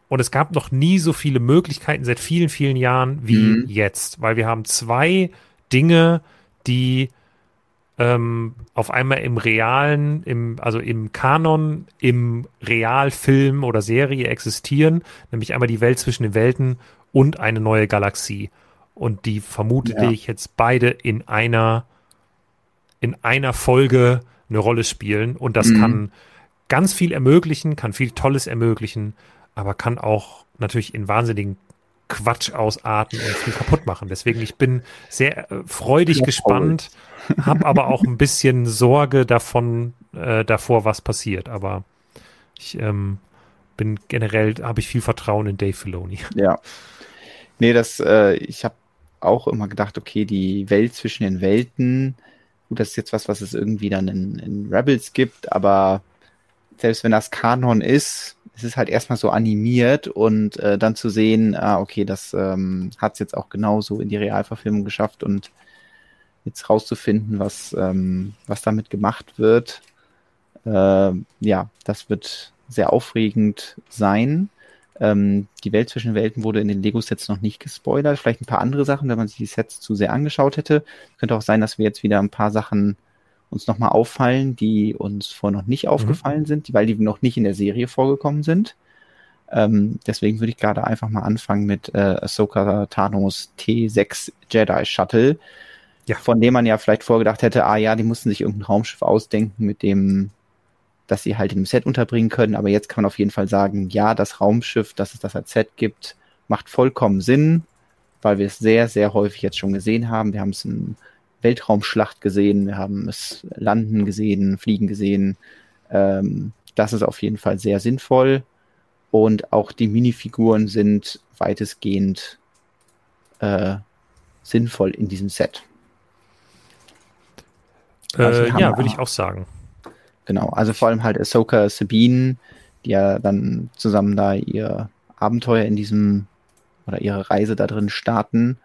[SPEAKER 1] und es gab noch nie so viele Möglichkeiten seit vielen, vielen Jahren wie mhm. jetzt, weil wir haben zwei Dinge, die ähm, auf einmal im realen, im, also im Kanon, im Realfilm oder Serie existieren, nämlich einmal die Welt zwischen den Welten und eine neue Galaxie. Und die vermutete ja. ich jetzt beide in einer, in einer Folge eine Rolle spielen. Und das mhm. kann ganz viel ermöglichen, kann viel Tolles ermöglichen, aber kann auch natürlich in wahnsinnigen Quatsch ausarten und viel kaputt machen. Deswegen, ich bin sehr äh, freudig ja, gespannt, habe aber auch ein bisschen Sorge davon, äh, davor, was passiert. Aber ich ähm, bin generell, habe ich viel Vertrauen in Dave Filoni.
[SPEAKER 2] Ja. Nee, das, äh, ich habe auch immer gedacht, okay, die Welt zwischen den Welten, gut, das ist jetzt was, was es irgendwie dann in, in Rebels gibt, aber selbst wenn das Kanon ist, es ist halt erstmal so animiert und äh, dann zu sehen, ah, okay, das ähm, hat es jetzt auch genauso in die Realverfilmung geschafft und jetzt rauszufinden, was, ähm, was damit gemacht wird, äh, ja, das wird sehr aufregend sein. Ähm, die Welt zwischen Welten wurde in den Lego-Sets noch nicht gespoilert. Vielleicht ein paar andere Sachen, wenn man sich die Sets zu sehr angeschaut hätte. Könnte auch sein, dass wir jetzt wieder ein paar Sachen uns nochmal auffallen, die uns vorher noch nicht mhm. aufgefallen sind, weil die noch nicht in der Serie vorgekommen sind. Ähm, deswegen würde ich gerade einfach mal anfangen mit äh, Ahsoka Thanos T6 Jedi Shuttle, ja. von dem man ja vielleicht vorgedacht hätte, ah ja, die mussten sich irgendein Raumschiff ausdenken, mit dem, dass sie halt in einem Set unterbringen können. Aber jetzt kann man auf jeden Fall sagen, ja, das Raumschiff, das es das als Set gibt, macht vollkommen Sinn, weil wir es sehr, sehr häufig jetzt schon gesehen haben. Wir haben es in Weltraumschlacht gesehen, wir haben es landen gesehen, fliegen gesehen. Ähm, das ist auf jeden Fall sehr sinnvoll. Und auch die Minifiguren sind weitestgehend äh, sinnvoll in diesem Set.
[SPEAKER 1] Äh, ja, würde ich auch sagen.
[SPEAKER 2] Genau, also vor allem halt Ahsoka Sabine, die ja dann zusammen da ihr Abenteuer in diesem oder ihre Reise da drin starten.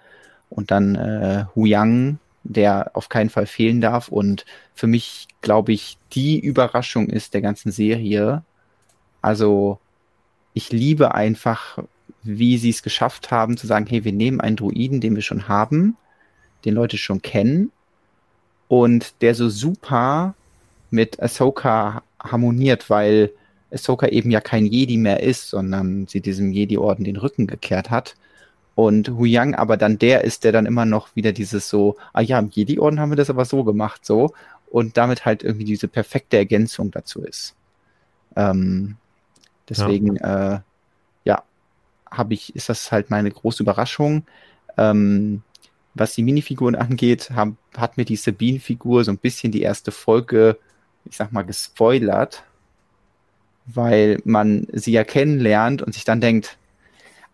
[SPEAKER 2] Und dann äh, Hu Yang, der auf keinen Fall fehlen darf und für mich, glaube ich, die Überraschung ist der ganzen Serie. Also ich liebe einfach, wie sie es geschafft haben, zu sagen, hey, wir nehmen einen Druiden, den wir schon haben, den Leute schon kennen und der so super mit Ahsoka harmoniert, weil Ahsoka eben ja kein Jedi mehr ist, sondern sie diesem Jedi-Orden den Rücken gekehrt hat und Hu Yang aber dann der ist, der dann immer noch wieder dieses so, ah ja, im Jedi-Orden haben wir das aber so gemacht, so. Und damit halt irgendwie diese perfekte Ergänzung dazu ist. Ähm, deswegen, ja, äh, ja habe ich, ist das halt meine große Überraschung. Ähm, was die Minifiguren angeht, hab, hat mir die Sabine-Figur so ein bisschen die erste Folge, ich sag mal, gespoilert, weil man sie ja kennenlernt und sich dann denkt,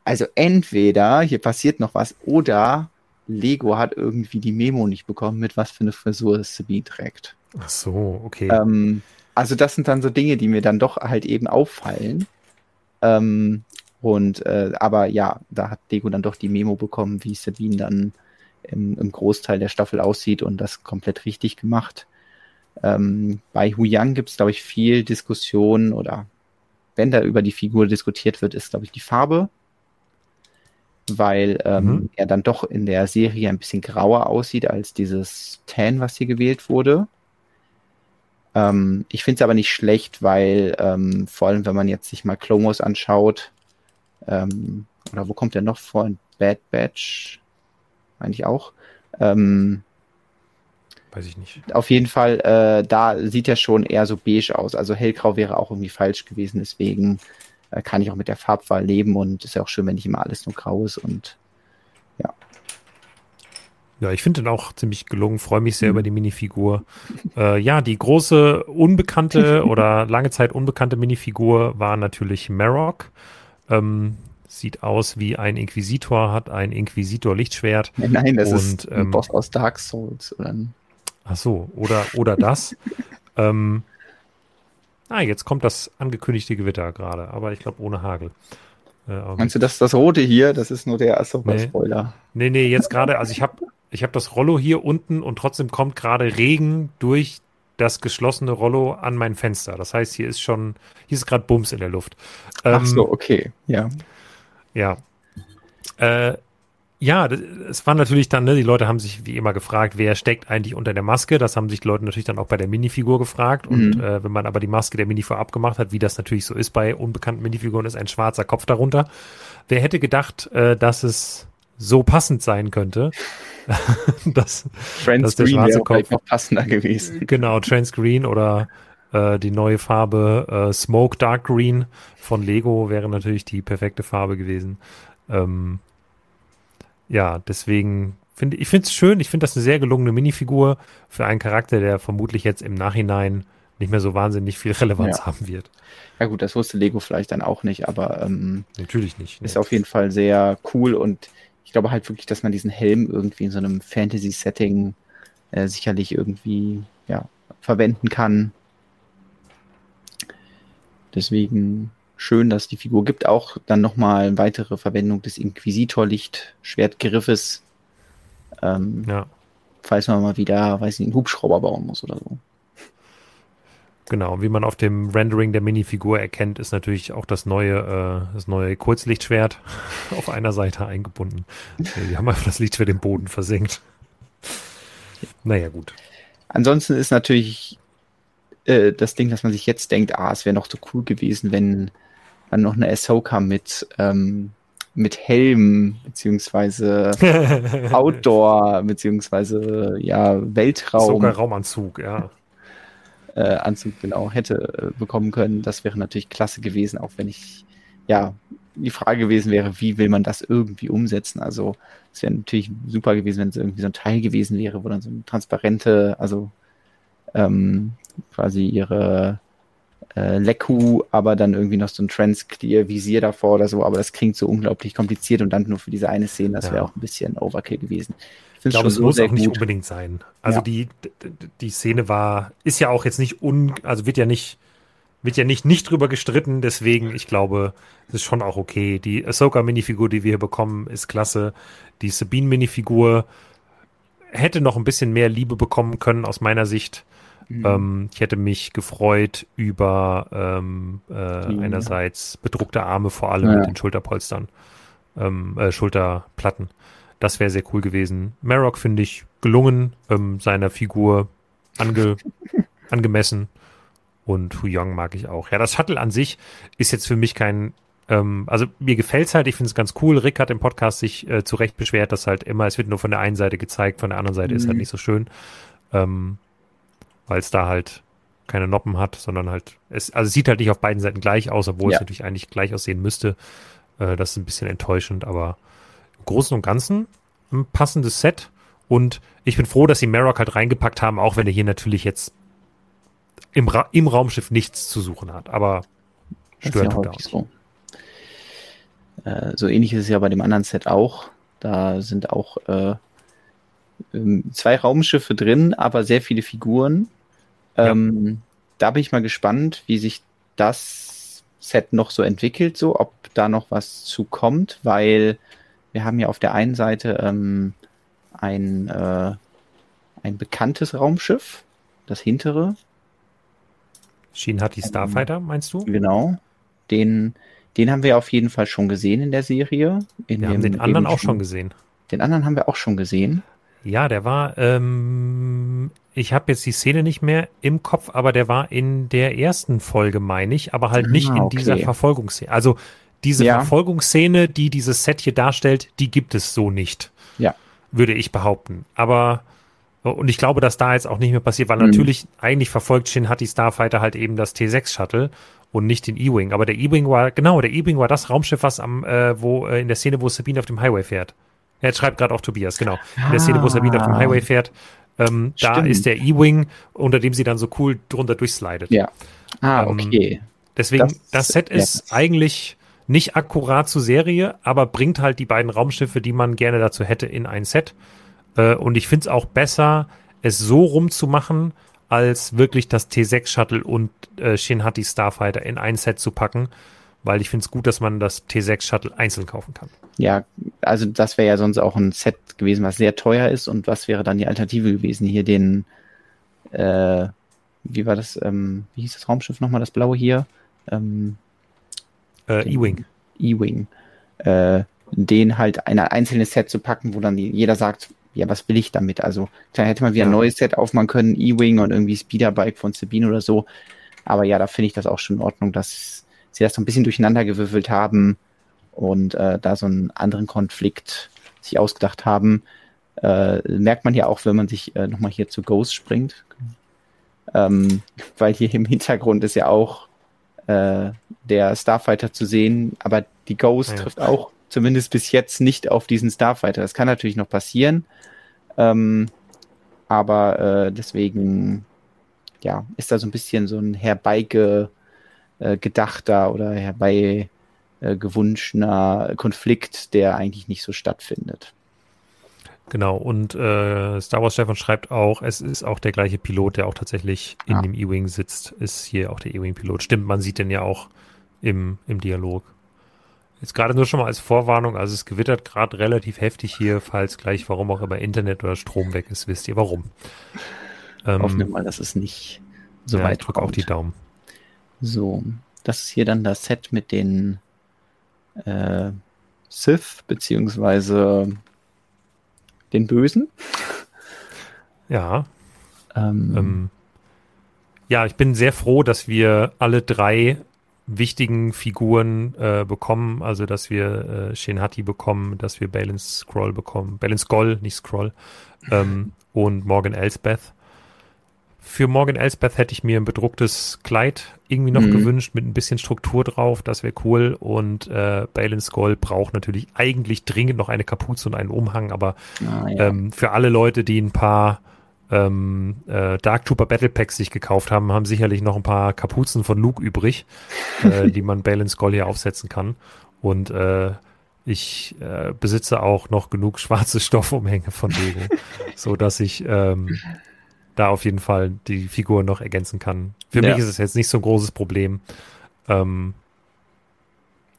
[SPEAKER 2] also entweder hier passiert noch was oder Lego hat irgendwie die Memo nicht bekommen, mit was für eine Frisur Sabine trägt.
[SPEAKER 1] Ach so, okay.
[SPEAKER 2] Ähm, also das sind dann so Dinge, die mir dann doch halt eben auffallen. Ähm, und äh, aber ja, da hat Lego dann doch die Memo bekommen, wie Sabine dann im, im Großteil der Staffel aussieht und das komplett richtig gemacht. Ähm, bei Hu Yang gibt es, glaube ich, viel Diskussion oder wenn da über die Figur diskutiert wird, ist, glaube ich, die Farbe weil ähm, mhm. er dann doch in der Serie ein bisschen grauer aussieht als dieses Tan, was hier gewählt wurde. Ähm, ich finde es aber nicht schlecht, weil ähm, vor allem, wenn man jetzt sich mal Clomos anschaut, ähm, oder wo kommt der noch vor? In Bad Batch, eigentlich auch. Ähm,
[SPEAKER 1] Weiß ich nicht.
[SPEAKER 2] Auf jeden Fall, äh, da sieht er schon eher so beige aus. Also hellgrau wäre auch irgendwie falsch gewesen, deswegen äh, kann ich auch mit der Farbwahl leben und ist ja auch schön, wenn nicht immer alles nur grau ist und ja.
[SPEAKER 1] Ja, ich finde den auch ziemlich gelungen, freue mich sehr mhm. über die Minifigur. Äh, ja, die große unbekannte oder lange Zeit unbekannte Minifigur war natürlich Marok. Ähm, sieht aus wie ein Inquisitor, hat ein Inquisitor-Lichtschwert.
[SPEAKER 2] Nein, das und, ist ein ähm, Boss aus Dark Souls. Oder?
[SPEAKER 1] Ach so, oder, oder das. ähm, ah, jetzt kommt das angekündigte Gewitter gerade, aber ich glaube ohne Hagel.
[SPEAKER 2] Äh, Meinst du, das das rote hier? Das ist nur der
[SPEAKER 1] Ahsoka-Spoiler. Nee. nee, nee, jetzt gerade, also ich habe ich hab das Rollo hier unten und trotzdem kommt gerade Regen durch das geschlossene Rollo an mein Fenster. Das heißt, hier ist schon, hier ist gerade Bums in der Luft.
[SPEAKER 2] Ähm, Ach so, okay, ja.
[SPEAKER 1] Ja. Äh, ja, es war natürlich dann, ne, die Leute haben sich wie immer gefragt, wer steckt eigentlich unter der Maske. Das haben sich die Leute natürlich dann auch bei der Minifigur gefragt. Und mhm. äh, wenn man aber die Maske der Minifigur abgemacht hat, wie das natürlich so ist bei unbekannten Minifiguren, ist ein schwarzer Kopf darunter. Wer hätte gedacht, äh, dass es so passend sein könnte, dass,
[SPEAKER 2] Trans dass der schwarze Kopf noch passender gewesen.
[SPEAKER 1] Genau, Transgreen oder äh, die neue Farbe äh, Smoke Dark Green von Lego wäre natürlich die perfekte Farbe gewesen. Ähm, ja, deswegen finde ich finde es schön. Ich finde das eine sehr gelungene Minifigur für einen Charakter, der vermutlich jetzt im Nachhinein nicht mehr so wahnsinnig viel Relevanz ja. haben wird.
[SPEAKER 2] Ja gut, das wusste Lego vielleicht dann auch nicht, aber ähm,
[SPEAKER 1] natürlich nicht.
[SPEAKER 2] Nee. Ist auf jeden Fall sehr cool und ich glaube halt wirklich, dass man diesen Helm irgendwie in so einem Fantasy-Setting äh, sicherlich irgendwie ja, verwenden kann. Deswegen schön, dass die Figur gibt. Auch dann nochmal weitere Verwendung des Inquisitor-Licht-Schwertgriffes. Ähm, ja. Falls man mal wieder, weiß nicht, einen Hubschrauber bauen muss oder so.
[SPEAKER 1] Genau, wie man auf dem Rendering der Minifigur erkennt, ist natürlich auch das neue, äh, das neue Kurzlichtschwert auf einer Seite eingebunden. Die haben einfach das Lichtschwert im Boden versenkt. Naja, gut.
[SPEAKER 2] Ansonsten ist natürlich äh, das Ding, dass man sich jetzt denkt, ah, es wäre noch so cool gewesen, wenn dann noch eine Ahsoka mit, ähm, mit Helm, beziehungsweise Outdoor, beziehungsweise ja, Weltraum.
[SPEAKER 1] Sogar Raumanzug, ja.
[SPEAKER 2] Äh, Anzug genau hätte äh, bekommen können. Das wäre natürlich klasse gewesen, auch wenn ich, ja, die Frage gewesen wäre, wie will man das irgendwie umsetzen? Also es wäre natürlich super gewesen, wenn es irgendwie so ein Teil gewesen wäre, wo dann so eine transparente, also ähm, quasi ihre äh, Leku, aber dann irgendwie noch so ein Trans-Clear-Visier davor oder so, aber das klingt so unglaublich kompliziert und dann nur für diese eine Szene, das wäre ja. auch ein bisschen Overkill gewesen.
[SPEAKER 1] Ich, ich glaube, es muss auch nicht gut. unbedingt sein. Also ja. die, die Szene war, ist ja auch jetzt nicht un, also wird ja nicht, wird ja nicht nicht drüber gestritten, deswegen, ich glaube, es ist schon auch okay. Die Ahsoka-Minifigur, die wir hier bekommen, ist klasse. Die Sabine-Minifigur hätte noch ein bisschen mehr Liebe bekommen können, aus meiner Sicht. Mhm. Ähm, ich hätte mich gefreut über ähm, äh, mhm. einerseits bedruckte Arme, vor allem ja. mit den Schulterpolstern, ähm, äh, Schulterplatten. Das wäre sehr cool gewesen. Marok finde ich gelungen, ähm, seiner Figur ange angemessen. Und Hu Yong mag ich auch. Ja, das Shuttle an sich ist jetzt für mich kein ähm, also mir gefällt's halt, ich finde es ganz cool. Rick hat im Podcast sich äh, zu Recht beschwert, dass halt immer, es wird nur von der einen Seite gezeigt, von der anderen Seite mhm. ist halt mhm. nicht so schön. Ähm, weil es da halt keine Noppen hat, sondern halt, es, also es sieht halt nicht auf beiden Seiten gleich aus, obwohl ja. es natürlich eigentlich gleich aussehen müsste. Äh, das ist ein bisschen enttäuschend, aber im Großen und Ganzen ein passendes Set. Und ich bin froh, dass sie Marok halt reingepackt haben, auch wenn er hier natürlich jetzt im, Ra im Raumschiff nichts zu suchen hat. Aber stört
[SPEAKER 2] ja auch. So. Äh, so ähnlich ist es ja bei dem anderen Set auch. Da sind auch äh, ähm, zwei Raumschiffe drin, aber sehr viele Figuren. Ähm, ja. Da bin ich mal gespannt, wie sich das Set noch so entwickelt, so ob da noch was zu kommt, weil wir haben ja auf der einen Seite ähm, ein, äh, ein bekanntes Raumschiff, das hintere.
[SPEAKER 1] Shin hat die Starfighter, meinst du?
[SPEAKER 2] Genau. Den, den haben wir auf jeden Fall schon gesehen in der Serie. In
[SPEAKER 1] wir haben den anderen auch schon gesehen.
[SPEAKER 2] Den anderen haben wir auch schon gesehen.
[SPEAKER 1] Ja, der war, ähm, ich habe jetzt die Szene nicht mehr im Kopf, aber der war in der ersten Folge, meine ich, aber halt nicht ah, in dieser Verfolgungsszene. Also diese ja. Verfolgungsszene, die dieses Set hier darstellt, die gibt es so nicht.
[SPEAKER 2] Ja.
[SPEAKER 1] Würde ich behaupten. Aber, und ich glaube, dass da jetzt auch nicht mehr passiert, weil mhm. natürlich eigentlich verfolgt Shin Hati Starfighter halt eben das T6 Shuttle und nicht den E-Wing. Aber der E-Wing war, genau, der E-Wing war das Raumschiff, was am, äh, wo, äh, in der Szene, wo Sabine auf dem Highway fährt. Er schreibt gerade auch Tobias, genau. In der Szene, wo Sabine auf dem Highway fährt, ähm, da ist der E-Wing, unter dem sie dann so cool drunter durchslidet.
[SPEAKER 2] Ja. Ah, ähm, okay.
[SPEAKER 1] deswegen, das, das Set ist ja. eigentlich nicht akkurat zur Serie, aber bringt halt die beiden Raumschiffe, die man gerne dazu hätte, in ein Set. Äh, und ich finde es auch besser, es so rumzumachen, als wirklich das T6 Shuttle und äh, Shinhati Starfighter in ein Set zu packen, weil ich finde es gut, dass man das T6 Shuttle einzeln kaufen kann.
[SPEAKER 2] Ja, also das wäre ja sonst auch ein Set gewesen, was sehr teuer ist und was wäre dann die Alternative gewesen? Hier den, äh, wie war das, ähm, wie hieß das Raumschiff nochmal, das blaue hier? Ähm,
[SPEAKER 1] äh, E-Wing.
[SPEAKER 2] E-Wing. Äh, den halt ein einzelnes Set zu packen, wo dann jeder sagt, ja, was will ich damit? Also, da hätte man wieder ein neues Set aufmachen können, E-Wing und irgendwie Speederbike von Sabine oder so. Aber ja, da finde ich das auch schon in Ordnung, dass sie das so ein bisschen durcheinander gewürfelt haben und äh, da so einen anderen Konflikt sich ausgedacht haben. Äh, merkt man ja auch, wenn man sich äh, nochmal hier zu Ghost springt. Ähm, weil hier im Hintergrund ist ja auch äh, der Starfighter zu sehen, aber die Ghost ja. trifft auch zumindest bis jetzt nicht auf diesen Starfighter. Das kann natürlich noch passieren. Ähm, aber äh, deswegen, ja, ist da so ein bisschen so ein herbeigedachter äh, oder herbeigewunschener Konflikt, der eigentlich nicht so stattfindet.
[SPEAKER 1] Genau, und äh, Star Wars Stefan schreibt auch, es ist auch der gleiche Pilot, der auch tatsächlich in ah. dem E-Wing sitzt, ist hier auch der E-Wing-Pilot. Stimmt, man sieht den ja auch im, im Dialog. Jetzt gerade nur schon mal als Vorwarnung, also es gewittert gerade relativ heftig hier, falls gleich, warum auch immer Internet oder Strom weg ist, wisst ihr warum.
[SPEAKER 2] Ähm, Hoffen wir mal, dass es nicht so ja, weit
[SPEAKER 1] drück auch die Daumen.
[SPEAKER 2] So, das ist hier dann das Set mit den äh, Sith, beziehungsweise den Bösen.
[SPEAKER 1] Ja. Ähm, ähm, ja, ich bin sehr froh, dass wir alle drei wichtigen Figuren äh, bekommen, also dass wir äh, Shenhati bekommen, dass wir Balance Scroll bekommen, Balance Goll, nicht Scroll, ähm, und Morgan Elsbeth. Für Morgan Elsbeth hätte ich mir ein bedrucktes Kleid irgendwie noch mhm. gewünscht mit ein bisschen Struktur drauf, das wäre cool. Und äh, Balance Goll braucht natürlich eigentlich dringend noch eine Kapuze und einen Umhang, aber ah, ja. ähm, für alle Leute, die ein paar ähm, äh, Dark Trooper Battle Packs sich gekauft haben, haben sicherlich noch ein paar Kapuzen von Luke übrig, äh, die man Balance Goll hier aufsetzen kann. Und äh, ich äh, besitze auch noch genug schwarze Stoffumhänge von Lego, so dass ich ähm, da auf jeden Fall die Figur noch ergänzen kann. Für ja. mich ist es jetzt nicht so ein großes Problem. Ähm,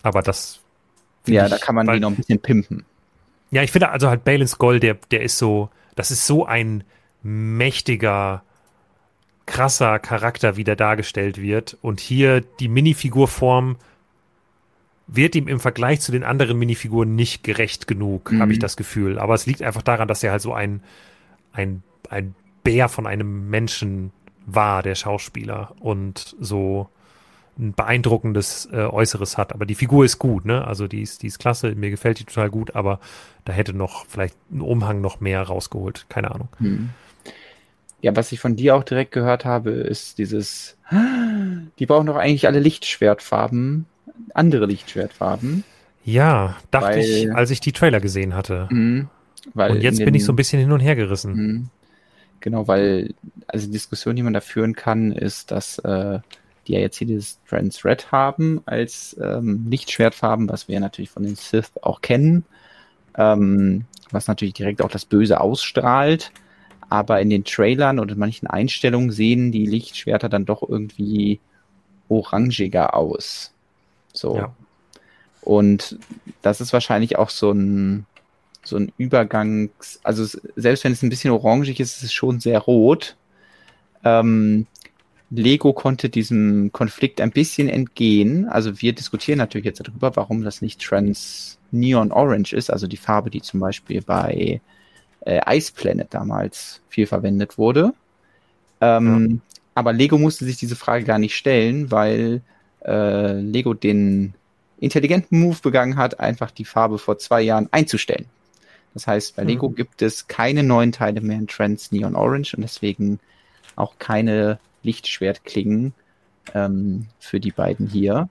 [SPEAKER 1] aber das.
[SPEAKER 2] Ja, ich, da kann man weil, die noch ein bisschen pimpen.
[SPEAKER 1] Ja, ich finde also halt Balance Gold, der, der ist so, das ist so ein mächtiger, krasser Charakter wieder dargestellt wird. Und hier die Minifigurform wird ihm im Vergleich zu den anderen Minifiguren nicht gerecht genug, mhm. habe ich das Gefühl. Aber es liegt einfach daran, dass er halt so ein, ein, ein Bär von einem Menschen war, der Schauspieler. Und so ein beeindruckendes äh, Äußeres hat. Aber die Figur ist gut, ne? Also die ist, die ist klasse, mir gefällt die total gut, aber da hätte noch vielleicht ein Umhang noch mehr rausgeholt. Keine Ahnung. Mhm.
[SPEAKER 2] Ja, was ich von dir auch direkt gehört habe, ist dieses, die brauchen doch eigentlich alle Lichtschwertfarben, andere Lichtschwertfarben.
[SPEAKER 1] Ja, dachte weil, ich, als ich die Trailer gesehen hatte. Mh, und jetzt bin ich so ein bisschen hin und her gerissen. Mh,
[SPEAKER 2] genau, weil, also die Diskussion, die man da führen kann, ist, dass äh, die ja jetzt hier dieses Trans Red haben als ähm, Lichtschwertfarben, was wir natürlich von den Sith auch kennen, ähm, was natürlich direkt auch das Böse ausstrahlt aber in den Trailern und in manchen Einstellungen sehen die Lichtschwerter dann doch irgendwie orangiger aus. So. Ja. Und das ist wahrscheinlich auch so ein, so ein Übergangs, also selbst wenn es ein bisschen orangig ist, ist es schon sehr rot. Ähm, Lego konnte diesem Konflikt ein bisschen entgehen. Also wir diskutieren natürlich jetzt darüber, warum das nicht Trans Neon Orange ist, also die Farbe, die zum Beispiel bei äh, Ice Planet damals viel verwendet wurde. Ähm, ja. Aber Lego musste sich diese Frage gar nicht stellen, weil äh, Lego den intelligenten Move begangen hat, einfach die Farbe vor zwei Jahren einzustellen. Das heißt, bei mhm. Lego gibt es keine neuen Teile mehr in Trans Neon Orange und deswegen auch keine Lichtschwertklingen ähm, für die beiden hier.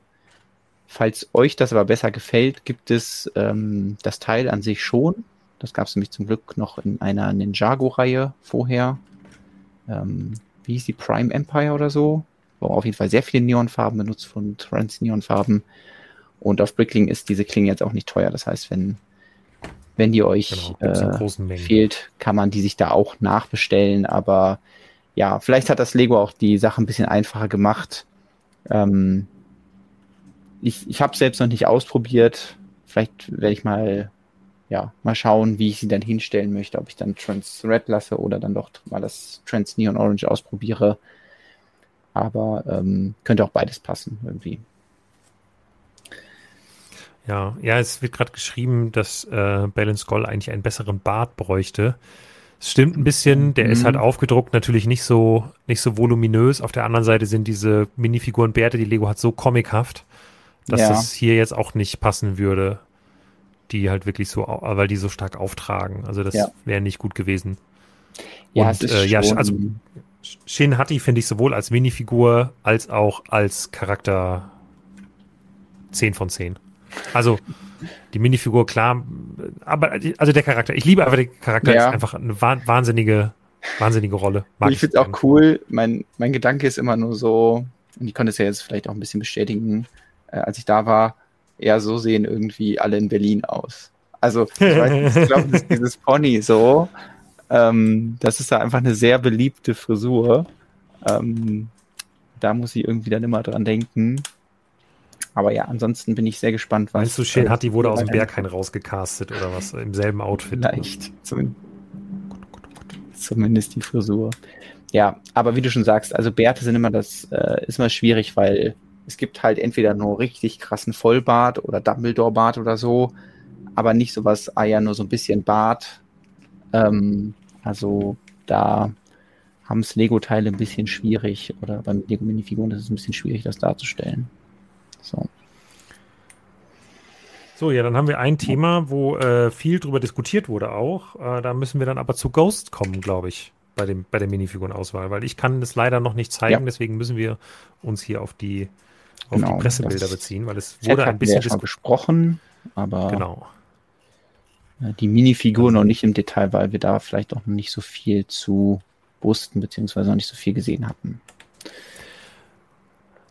[SPEAKER 2] Falls euch das aber besser gefällt, gibt es ähm, das Teil an sich schon das gab es nämlich zum Glück noch in einer Ninjago-Reihe vorher. Ähm, wie hieß die Prime Empire oder so? Wo auf jeden Fall sehr viele Neonfarben benutzt von Trans Neonfarben. Und auf Brickling ist diese Klinge jetzt auch nicht teuer. Das heißt, wenn, wenn die euch genau, äh, fehlt, kann man die sich da auch nachbestellen. Aber ja, vielleicht hat das Lego auch die Sache ein bisschen einfacher gemacht. Ähm, ich ich habe es selbst noch nicht ausprobiert. Vielleicht werde ich mal ja, mal schauen, wie ich sie dann hinstellen möchte, ob ich dann Trans Red lasse oder dann doch mal das Trans Neon Orange ausprobiere. Aber ähm, könnte auch beides passen irgendwie.
[SPEAKER 1] Ja, ja, es wird gerade geschrieben, dass äh, Balance Goll eigentlich einen besseren Bart bräuchte. Es stimmt ein bisschen, der mhm. ist halt aufgedruckt, natürlich nicht so, nicht so voluminös. Auf der anderen Seite sind diese Minifiguren Bärte, die Lego hat, so comichaft, dass ja. das hier jetzt auch nicht passen würde die halt wirklich so, weil die so stark auftragen. Also das ja. wäre nicht gut gewesen. Ja, Und, äh, ja, also Shin Hatti finde ich sowohl als Minifigur als auch als Charakter 10 von 10. Also die Minifigur, klar, aber also der Charakter, ich liebe aber den Charakter, ja. ist einfach eine wahnsinnige, wahnsinnige Rolle.
[SPEAKER 2] Mag ich finde es auch cool. Mein, mein Gedanke ist immer nur so, und ich konnte es ja jetzt vielleicht auch ein bisschen bestätigen, äh, als ich da war, ja, so sehen irgendwie alle in Berlin aus. Also, ich, ich glaube, das ist dieses Pony so. Ähm, das ist da einfach eine sehr beliebte Frisur. Ähm, da muss ich irgendwie dann immer dran denken. Aber ja, ansonsten bin ich sehr gespannt,
[SPEAKER 1] was. Meinst du, Shane hat die wurde aus dem Berghain rausgecastet oder was? Im selben Outfit?
[SPEAKER 2] Vielleicht. Zum, zumindest die Frisur. Ja, aber wie du schon sagst, also Bärte sind immer das, äh, ist immer schwierig, weil es gibt halt entweder nur richtig krassen Vollbart oder Dumbledore-Bart oder so, aber nicht sowas, ah ja, nur so ein bisschen Bart. Ähm, also da haben es Lego-Teile ein bisschen schwierig oder beim Lego-Minifiguren ist es ein bisschen schwierig, das darzustellen. So.
[SPEAKER 1] So, ja, dann haben wir ein Thema, wo äh, viel drüber diskutiert wurde auch. Äh, da müssen wir dann aber zu Ghost kommen, glaube ich, bei, dem, bei der Minifigurenauswahl, weil ich kann das leider noch nicht zeigen, ja. deswegen müssen wir uns hier auf die auf genau, die Pressebilder beziehen, weil es wurde ein bisschen
[SPEAKER 2] ja besprochen, aber
[SPEAKER 1] genau.
[SPEAKER 2] die Minifigur noch nicht im Detail, weil wir da vielleicht auch noch nicht so viel zu wussten, beziehungsweise noch nicht so viel gesehen hatten.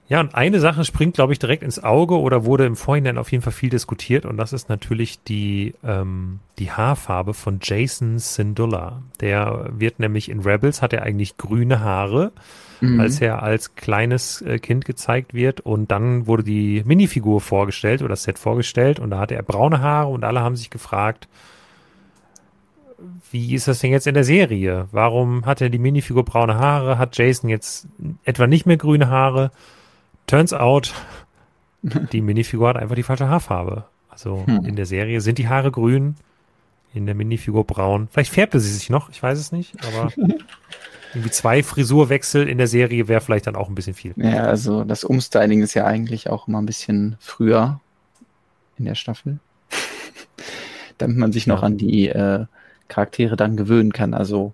[SPEAKER 1] Ja, und eine Sache springt, glaube ich, direkt ins Auge oder wurde im Vorhinein auf jeden Fall viel diskutiert und das ist natürlich die, ähm, die Haarfarbe von Jason Syndulla. Der wird nämlich in Rebels, hat er eigentlich grüne Haare mhm. als er als kleines äh, Kind gezeigt wird. Und dann wurde die Minifigur vorgestellt oder das Set vorgestellt und da hatte er braune Haare und alle haben sich gefragt, wie ist das denn jetzt in der Serie? Warum hat er die Minifigur braune Haare? Hat Jason jetzt etwa nicht mehr grüne Haare? Turns out, die Minifigur hat einfach die falsche Haarfarbe. Also hm. in der Serie sind die Haare grün, in der Minifigur braun. Vielleicht färbte sie sich noch, ich weiß es nicht, aber Irgendwie zwei Frisurwechsel in der Serie wäre vielleicht dann auch ein bisschen viel.
[SPEAKER 2] Ja, also das Umstyling ist ja eigentlich auch immer ein bisschen früher in der Staffel. Damit man sich noch an die äh, Charaktere dann gewöhnen kann. Also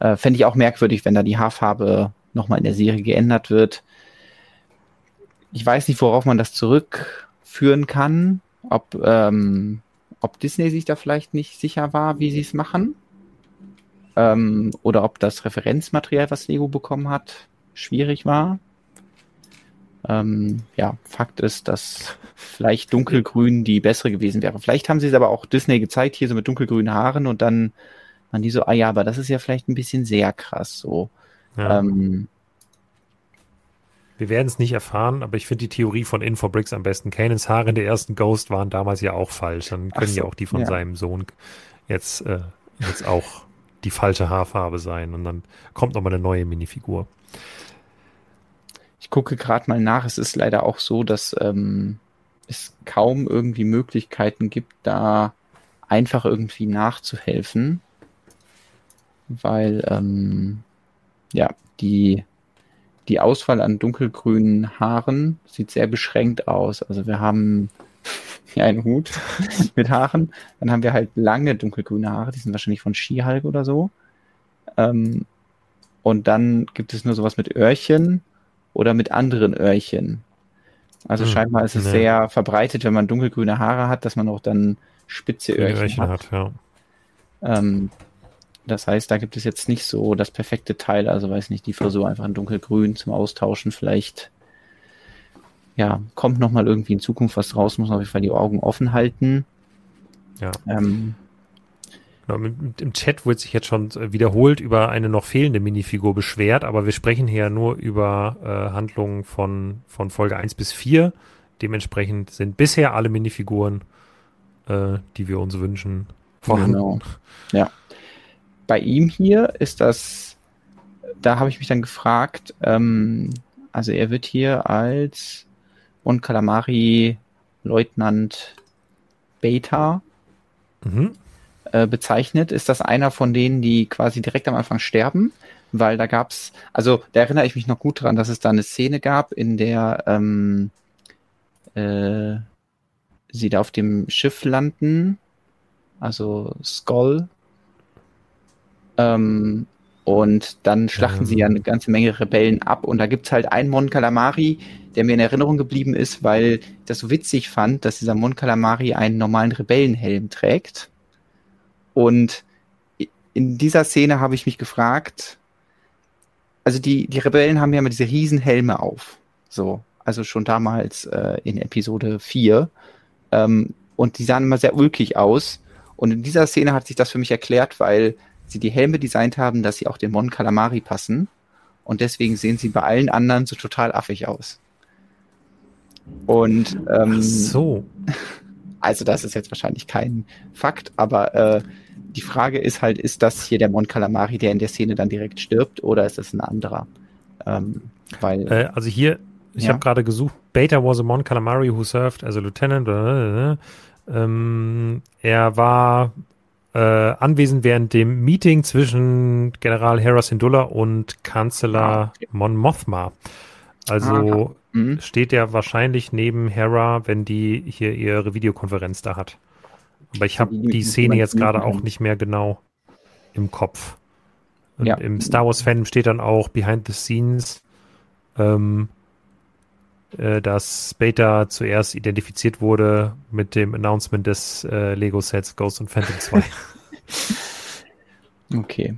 [SPEAKER 2] äh, fände ich auch merkwürdig, wenn da die Haarfarbe nochmal in der Serie geändert wird. Ich weiß nicht, worauf man das zurückführen kann. Ob, ähm, ob Disney sich da vielleicht nicht sicher war, wie sie es machen ähm, oder ob das Referenzmaterial, was Lego bekommen hat, schwierig war. Ähm, ja, Fakt ist, dass vielleicht dunkelgrün die bessere gewesen wäre. Vielleicht haben sie es aber auch Disney gezeigt, hier so mit dunkelgrünen Haaren und dann waren die so, ah ja, aber das ist ja vielleicht ein bisschen sehr krass so. Ja. Ähm,
[SPEAKER 1] wir werden es nicht erfahren, aber ich finde die Theorie von Infobricks am besten. Kanans Haare in der ersten Ghost waren damals ja auch falsch. Dann können so, ja auch die von ja. seinem Sohn jetzt, äh, jetzt auch die falsche Haarfarbe sein und dann kommt nochmal eine neue Minifigur.
[SPEAKER 2] Ich gucke gerade mal nach. Es ist leider auch so, dass ähm, es kaum irgendwie Möglichkeiten gibt, da einfach irgendwie nachzuhelfen, weil ähm, ja die die Auswahl an dunkelgrünen Haaren sieht sehr beschränkt aus. Also wir haben ja, einen Hut mit Haaren. Dann haben wir halt lange dunkelgrüne Haare, die sind wahrscheinlich von Skihulk oder so. Ähm, und dann gibt es nur sowas mit Öhrchen oder mit anderen Öhrchen. Also hm, scheinbar ist es ne. sehr verbreitet, wenn man dunkelgrüne Haare hat, dass man auch dann spitze Öhrchen, Öhrchen hat. hat ja. ähm, das heißt, da gibt es jetzt nicht so das perfekte Teil, also weiß nicht, die Frisur einfach in dunkelgrün zum Austauschen vielleicht ja, kommt nochmal irgendwie in Zukunft was raus, muss man auf jeden Fall die Augen offen halten.
[SPEAKER 1] Ja. Ähm, Genau, Im Chat wird sich jetzt schon äh, wiederholt über eine noch fehlende Minifigur beschwert, aber wir sprechen hier nur über äh, Handlungen von, von Folge 1 bis 4. Dementsprechend sind bisher alle Minifiguren, äh, die wir uns wünschen, vorhanden. Genau.
[SPEAKER 2] Ja. Bei ihm hier ist das, da habe ich mich dann gefragt, ähm, also er wird hier als Mon Calamari Leutnant Beta mhm. Äh, bezeichnet, ist das einer von denen, die quasi direkt am Anfang sterben, weil da gab's, also da erinnere ich mich noch gut dran, dass es da eine Szene gab, in der ähm, äh, sie da auf dem Schiff landen, also Skull, ähm, und dann schlachten ähm. sie ja eine ganze Menge Rebellen ab. Und da gibt's halt einen Mon Calamari, der mir in Erinnerung geblieben ist, weil ich das so witzig fand, dass dieser Mon Calamari einen normalen Rebellenhelm trägt. Und in dieser Szene habe ich mich gefragt, also die, die Rebellen haben ja immer diese riesen Helme auf. So, also schon damals äh, in Episode 4. Ähm, und die sahen immer sehr ulkig aus. Und in dieser Szene hat sich das für mich erklärt, weil sie die Helme designt haben, dass sie auch den Mon Calamari passen. Und deswegen sehen sie bei allen anderen so total affig aus. Und ähm, Ach
[SPEAKER 1] so.
[SPEAKER 2] Also das ist jetzt wahrscheinlich kein Fakt, aber äh, die Frage ist halt, ist das hier der Mon Calamari, der in der Szene dann direkt stirbt, oder ist das ein anderer? Ähm,
[SPEAKER 1] weil, äh, also hier, ich ja? habe gerade gesucht, Beta was a Mon Calamari who served as a lieutenant. Äh, äh, ähm, er war äh, anwesend während dem Meeting zwischen General Hera Syndulla und Kanzler ah. Mon Mothma. Also ah, mhm. steht er wahrscheinlich neben Hera, wenn die hier ihre Videokonferenz da hat. Aber ich habe die Szene jetzt gerade auch nicht mehr genau im Kopf. Und ja. im Star Wars Fan steht dann auch Behind the Scenes, ähm, äh, dass Beta zuerst identifiziert wurde mit dem Announcement des äh, Lego Sets Ghost und Phantom 2.
[SPEAKER 2] okay.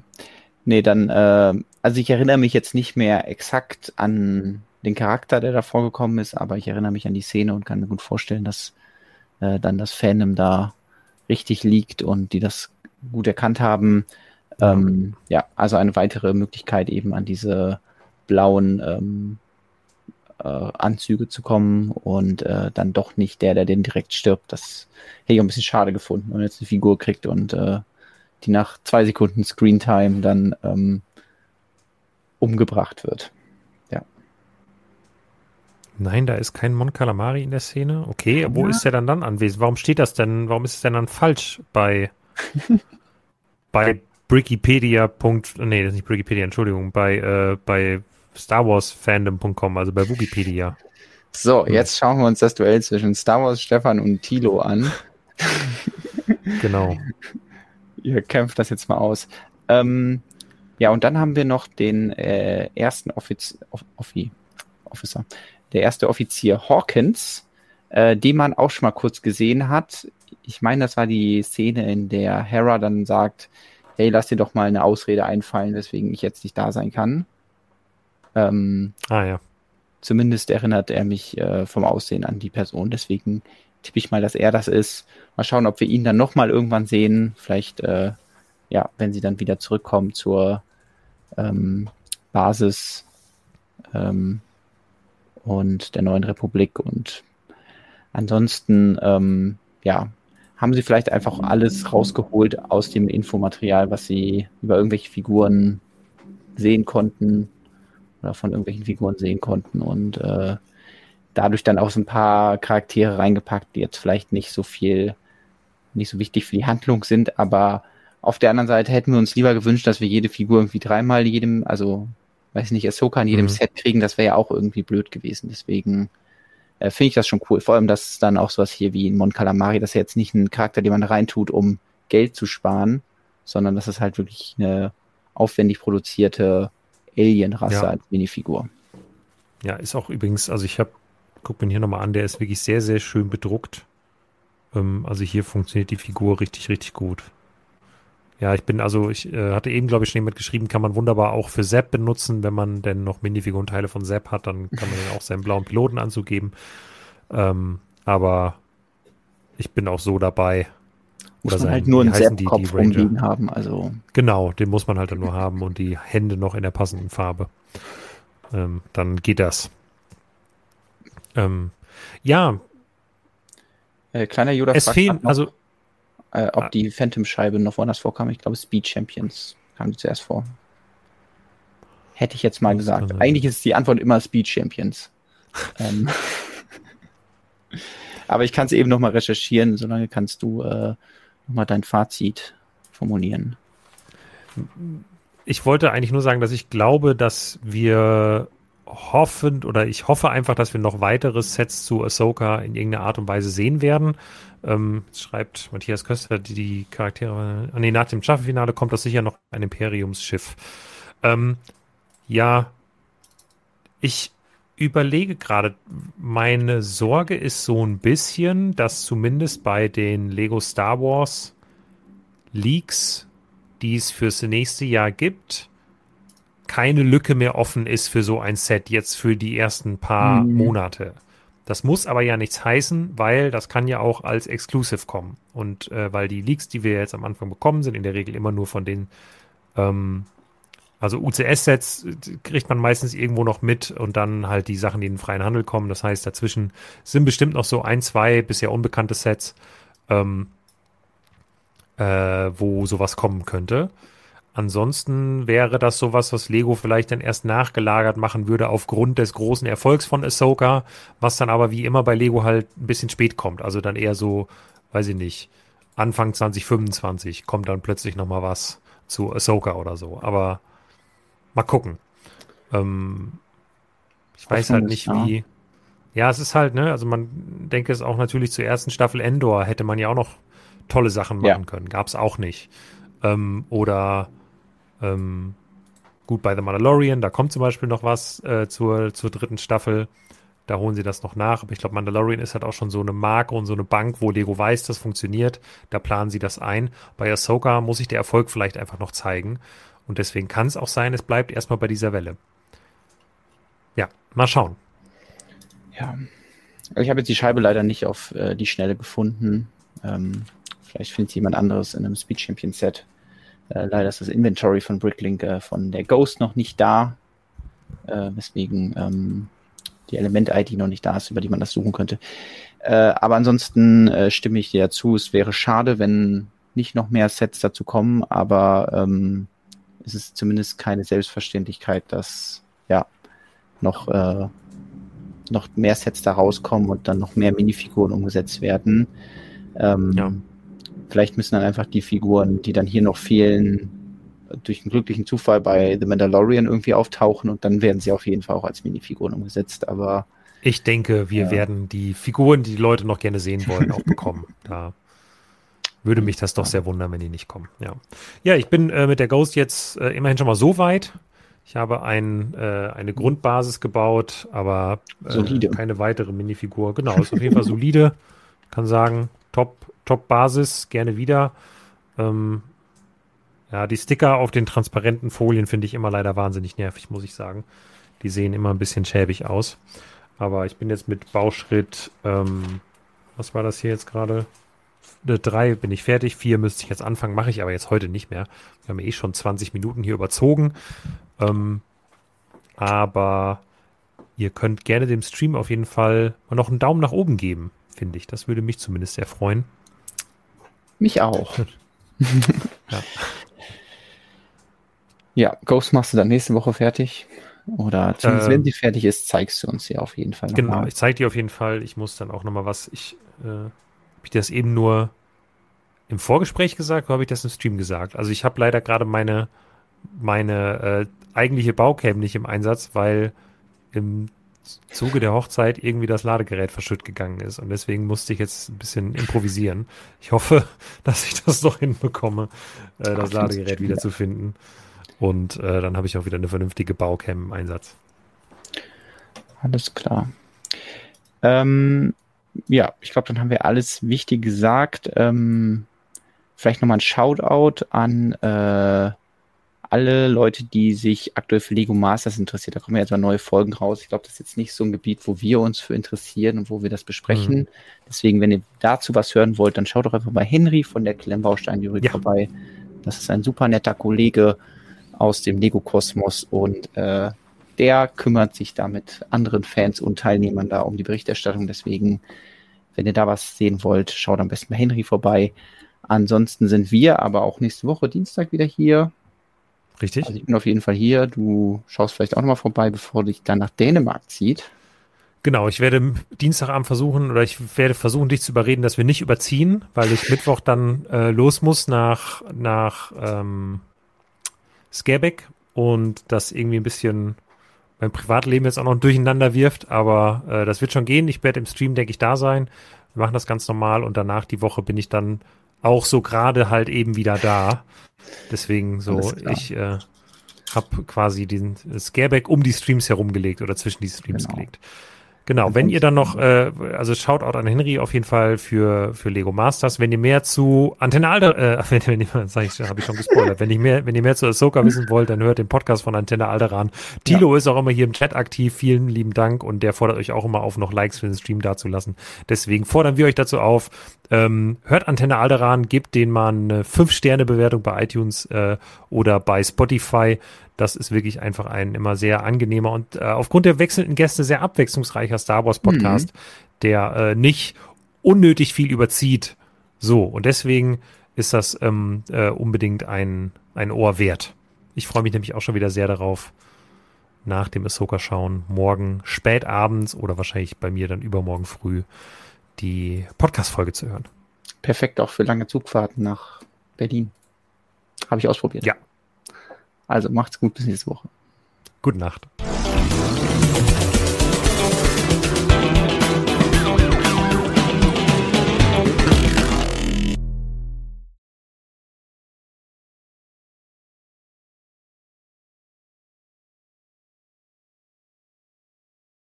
[SPEAKER 2] Nee, dann, äh, also ich erinnere mich jetzt nicht mehr exakt an den Charakter, der da vorgekommen ist, aber ich erinnere mich an die Szene und kann mir gut vorstellen, dass äh, dann das Fandom da richtig liegt und die das gut erkannt haben. Ähm, ja, also eine weitere Möglichkeit eben an diese blauen ähm, äh, Anzüge zu kommen und äh, dann doch nicht der, der den direkt stirbt. Das hätte ich auch ein bisschen schade gefunden, wenn man jetzt eine Figur kriegt und äh, die nach zwei Sekunden Screentime dann ähm, umgebracht wird.
[SPEAKER 1] Nein, da ist kein Mon Calamari in der Szene. Okay, wo ja. ist der dann dann anwesend? Warum steht das denn? Warum ist es denn dann falsch bei, bei Wikipedia. Nee, das ist nicht Wikipedia, Entschuldigung, bei, äh, bei Star Wars Fandom.com, also bei Wikipedia.
[SPEAKER 2] So, hm. jetzt schauen wir uns das Duell zwischen Star Wars Stefan und Tilo an.
[SPEAKER 1] genau.
[SPEAKER 2] Ihr kämpft das jetzt mal aus. Ähm, ja, und dann haben wir noch den äh, ersten Offiz Offi Officer, der erste Offizier Hawkins, äh, den man auch schon mal kurz gesehen hat. Ich meine, das war die Szene, in der Hera dann sagt, hey, lass dir doch mal eine Ausrede einfallen, weswegen ich jetzt nicht da sein kann. Ähm,
[SPEAKER 1] ah ja.
[SPEAKER 2] Zumindest erinnert er mich äh, vom Aussehen an die Person, deswegen tippe ich mal, dass er das ist. Mal schauen, ob wir ihn dann nochmal irgendwann sehen. Vielleicht, äh, ja, wenn sie dann wieder zurückkommen zur ähm, Basis. Ähm, und der neuen Republik. Und ansonsten, ähm, ja, haben sie vielleicht einfach alles rausgeholt aus dem Infomaterial, was sie über irgendwelche Figuren sehen konnten oder von irgendwelchen Figuren sehen konnten und äh, dadurch dann auch so ein paar Charaktere reingepackt, die jetzt vielleicht nicht so viel, nicht so wichtig für die Handlung sind, aber auf der anderen Seite hätten wir uns lieber gewünscht, dass wir jede Figur irgendwie dreimal jedem, also weiß nicht, Ahsoka in jedem mhm. Set kriegen, das wäre ja auch irgendwie blöd gewesen. Deswegen äh, finde ich das schon cool. Vor allem, dass dann auch sowas hier wie in Mon Calamari, das ist ja jetzt nicht ein Charakter, den man reintut, um Geld zu sparen, sondern das ist halt wirklich eine aufwendig produzierte Alien-Rasse ja. als Minifigur.
[SPEAKER 1] Ja, ist auch übrigens, also ich habe, guck mir hier nochmal an, der ist wirklich sehr, sehr schön bedruckt. Ähm, also hier funktioniert die Figur richtig, richtig gut. Ja, ich bin also, ich äh, hatte eben, glaube ich, schon jemand geschrieben, kann man wunderbar auch für Sepp benutzen. Wenn man denn noch Minifigurenteile von Sepp hat, dann kann man den auch seinen blauen Pilotenanzug geben. Ähm, aber ich bin auch so dabei.
[SPEAKER 2] Muss man sein, halt nur einen Sepp-Kopf rumliegen haben, also.
[SPEAKER 1] Genau, den muss man halt dann nur haben und die Hände noch in der passenden Farbe. Ähm, dann geht das. Ähm, ja.
[SPEAKER 2] Äh, kleiner Yoda
[SPEAKER 1] es fehlen, also
[SPEAKER 2] äh, ob ah. die Phantom-Scheibe noch woanders vorkam. Ich glaube, Speed Champions kam die zuerst vor. Hätte ich jetzt mal gesagt. Eigentlich ist die Antwort immer Speed Champions. ähm. Aber ich kann es eben nochmal recherchieren. Solange kannst du äh, nochmal dein Fazit formulieren.
[SPEAKER 1] Ich wollte eigentlich nur sagen, dass ich glaube, dass wir hoffen oder ich hoffe einfach, dass wir noch weitere Sets zu Ahsoka in irgendeiner Art und Weise sehen werden. Ähm, schreibt Matthias Köster, die, die Charaktere, nee, nach dem Staffelfinale kommt das sicher noch ein Imperiumsschiff. Ähm, ja, ich überlege gerade, meine Sorge ist so ein bisschen, dass zumindest bei den Lego Star Wars Leaks, die es fürs nächste Jahr gibt, keine Lücke mehr offen ist für so ein Set jetzt für die ersten paar mhm. Monate. Das muss aber ja nichts heißen, weil das kann ja auch als Exclusive kommen. Und äh, weil die Leaks, die wir jetzt am Anfang bekommen, sind in der Regel immer nur von den, ähm, also UCS-Sets kriegt man meistens irgendwo noch mit und dann halt die Sachen, die in den freien Handel kommen. Das heißt, dazwischen sind bestimmt noch so ein, zwei bisher unbekannte Sets, ähm, äh, wo sowas kommen könnte. Ansonsten wäre das sowas, was Lego vielleicht dann erst nachgelagert machen würde aufgrund des großen Erfolgs von Ahsoka, was dann aber wie immer bei Lego halt ein bisschen spät kommt. Also dann eher so, weiß ich nicht, Anfang 2025 kommt dann plötzlich nochmal was zu Ahsoka oder so. Aber mal gucken. Ähm, ich weiß halt nicht, wie. Ja, es ist halt, ne, also man denke es auch natürlich zur ersten Staffel Endor hätte man ja auch noch tolle Sachen machen ja. können. Gab es auch nicht. Ähm, oder ähm, gut, bei The Mandalorian, da kommt zum Beispiel noch was äh, zur, zur dritten Staffel. Da holen sie das noch nach. Aber ich glaube, Mandalorian ist halt auch schon so eine Marke und so eine Bank, wo Lego weiß, das funktioniert. Da planen sie das ein. Bei Ahsoka muss sich der Erfolg vielleicht einfach noch zeigen. Und deswegen kann es auch sein, es bleibt erstmal bei dieser Welle. Ja, mal schauen.
[SPEAKER 2] Ja. Ich habe jetzt die Scheibe leider nicht auf äh, die Schnelle gefunden. Ähm, vielleicht findet jemand anderes in einem Speed Champion Set. Äh, leider ist das Inventory von Bricklink äh, von der Ghost noch nicht da, äh, weswegen ähm, die Element-ID noch nicht da ist, über die man das suchen könnte. Äh, aber ansonsten äh, stimme ich dir zu. Es wäre schade, wenn nicht noch mehr Sets dazu kommen, aber ähm, es ist zumindest keine Selbstverständlichkeit, dass ja noch, äh, noch mehr Sets da rauskommen und dann noch mehr Minifiguren umgesetzt werden. Ähm, ja. Vielleicht müssen dann einfach die Figuren, die dann hier noch fehlen, durch einen glücklichen Zufall bei The Mandalorian irgendwie auftauchen und dann werden sie auf jeden Fall auch als Minifiguren umgesetzt. Aber
[SPEAKER 1] ich denke, wir ja. werden die Figuren, die die Leute noch gerne sehen wollen, auch bekommen. Da würde mich das doch sehr wundern, wenn die nicht kommen. Ja, ja ich bin äh, mit der Ghost jetzt äh, immerhin schon mal so weit. Ich habe ein, äh, eine Grundbasis gebaut, aber äh, keine weitere Minifigur. Genau, ist auf jeden Fall solide. Kann sagen, top, Top-Basis, gerne wieder. Ähm, ja, die Sticker auf den transparenten Folien finde ich immer leider wahnsinnig nervig, muss ich sagen. Die sehen immer ein bisschen schäbig aus. Aber ich bin jetzt mit Bauschritt, ähm, was war das hier jetzt gerade? Drei bin ich fertig, vier müsste ich jetzt anfangen, mache ich aber jetzt heute nicht mehr. Wir haben eh schon 20 Minuten hier überzogen. Ähm, aber ihr könnt gerne dem Stream auf jeden Fall noch einen Daumen nach oben geben, finde ich. Das würde mich zumindest sehr freuen.
[SPEAKER 2] Mich auch. ja. ja, Ghost machst du dann nächste Woche fertig. Oder zumindest, äh, wenn sie fertig ist, zeigst du uns ja auf jeden Fall.
[SPEAKER 1] Genau, mal. ich zeige dir auf jeden Fall. Ich muss dann auch nochmal was. Ich äh, ich das eben nur im Vorgespräch gesagt oder habe ich das im Stream gesagt? Also ich habe leider gerade meine, meine äh, eigentliche Baucam nicht im Einsatz, weil im Zuge der Hochzeit irgendwie das Ladegerät verschütt gegangen ist. Und deswegen musste ich jetzt ein bisschen improvisieren. Ich hoffe, dass ich das doch hinbekomme, äh, das Ladegerät wieder zu finden. Und äh, dann habe ich auch wieder eine vernünftige Baucam im Einsatz.
[SPEAKER 2] Alles klar. Ähm, ja, ich glaube, dann haben wir alles wichtig gesagt. Ähm, vielleicht nochmal ein Shoutout an äh, alle Leute, die sich aktuell für Lego Masters interessieren. Da kommen ja jetzt mal neue Folgen raus. Ich glaube, das ist jetzt nicht so ein Gebiet, wo wir uns für interessieren und wo wir das besprechen. Mhm. Deswegen, wenn ihr dazu was hören wollt, dann schaut doch einfach bei Henry von der Klemmbaustein-Jury ja. vorbei. Das ist ein super netter Kollege aus dem Lego-Kosmos und äh, der kümmert sich da mit anderen Fans und Teilnehmern da um die Berichterstattung. Deswegen, wenn ihr da was sehen wollt, schaut am besten bei Henry vorbei. Ansonsten sind wir aber auch nächste Woche Dienstag wieder hier.
[SPEAKER 1] Richtig.
[SPEAKER 2] Also ich bin auf jeden Fall hier. Du schaust vielleicht auch nochmal vorbei, bevor dich dann nach Dänemark zieht.
[SPEAKER 1] Genau, ich werde Dienstagabend versuchen oder ich werde versuchen, dich zu überreden, dass wir nicht überziehen, weil ich Mittwoch dann äh, los muss nach, nach ähm, Scareback und das irgendwie ein bisschen mein Privatleben jetzt auch noch durcheinander wirft, aber äh, das wird schon gehen. Ich werde im Stream, denke ich, da sein. Wir machen das ganz normal und danach die Woche bin ich dann auch so gerade halt eben wieder da. Deswegen so, ich äh, habe quasi den Scareback um die Streams herumgelegt oder zwischen die Streams genau. gelegt. Genau, wenn ihr dann noch, äh, also schaut auch an Henry auf jeden Fall für, für Lego Masters. Wenn ihr mehr zu Antenne Alder, äh, wenn, wenn ihr, sag ich, habe ich schon gespoilert, wenn ihr mehr, wenn ihr mehr zu Ahsoka wissen wollt, dann hört den Podcast von Antenne Alderan. Tilo ja. ist auch immer hier im Chat aktiv. Vielen lieben Dank und der fordert euch auch immer auf, noch Likes für den Stream dazulassen. Deswegen fordern wir euch dazu auf, ähm, hört Antenne Alderan, gebt denen mal eine 5-Sterne-Bewertung bei iTunes äh, oder bei Spotify. Das ist wirklich einfach ein immer sehr angenehmer und äh, aufgrund der wechselnden Gäste sehr abwechslungsreicher Star Wars Podcast, mhm. der äh, nicht unnötig viel überzieht. So, und deswegen ist das ähm, äh, unbedingt ein, ein Ohr wert. Ich freue mich nämlich auch schon wieder sehr darauf, nach dem Ahsoka schauen, morgen spät abends oder wahrscheinlich bei mir dann übermorgen früh die Podcast-Folge zu hören.
[SPEAKER 2] Perfekt auch für lange Zugfahrten nach Berlin. Habe ich ausprobiert.
[SPEAKER 1] Ja,
[SPEAKER 2] also macht's gut bis nächste Woche.
[SPEAKER 1] Gute Nacht.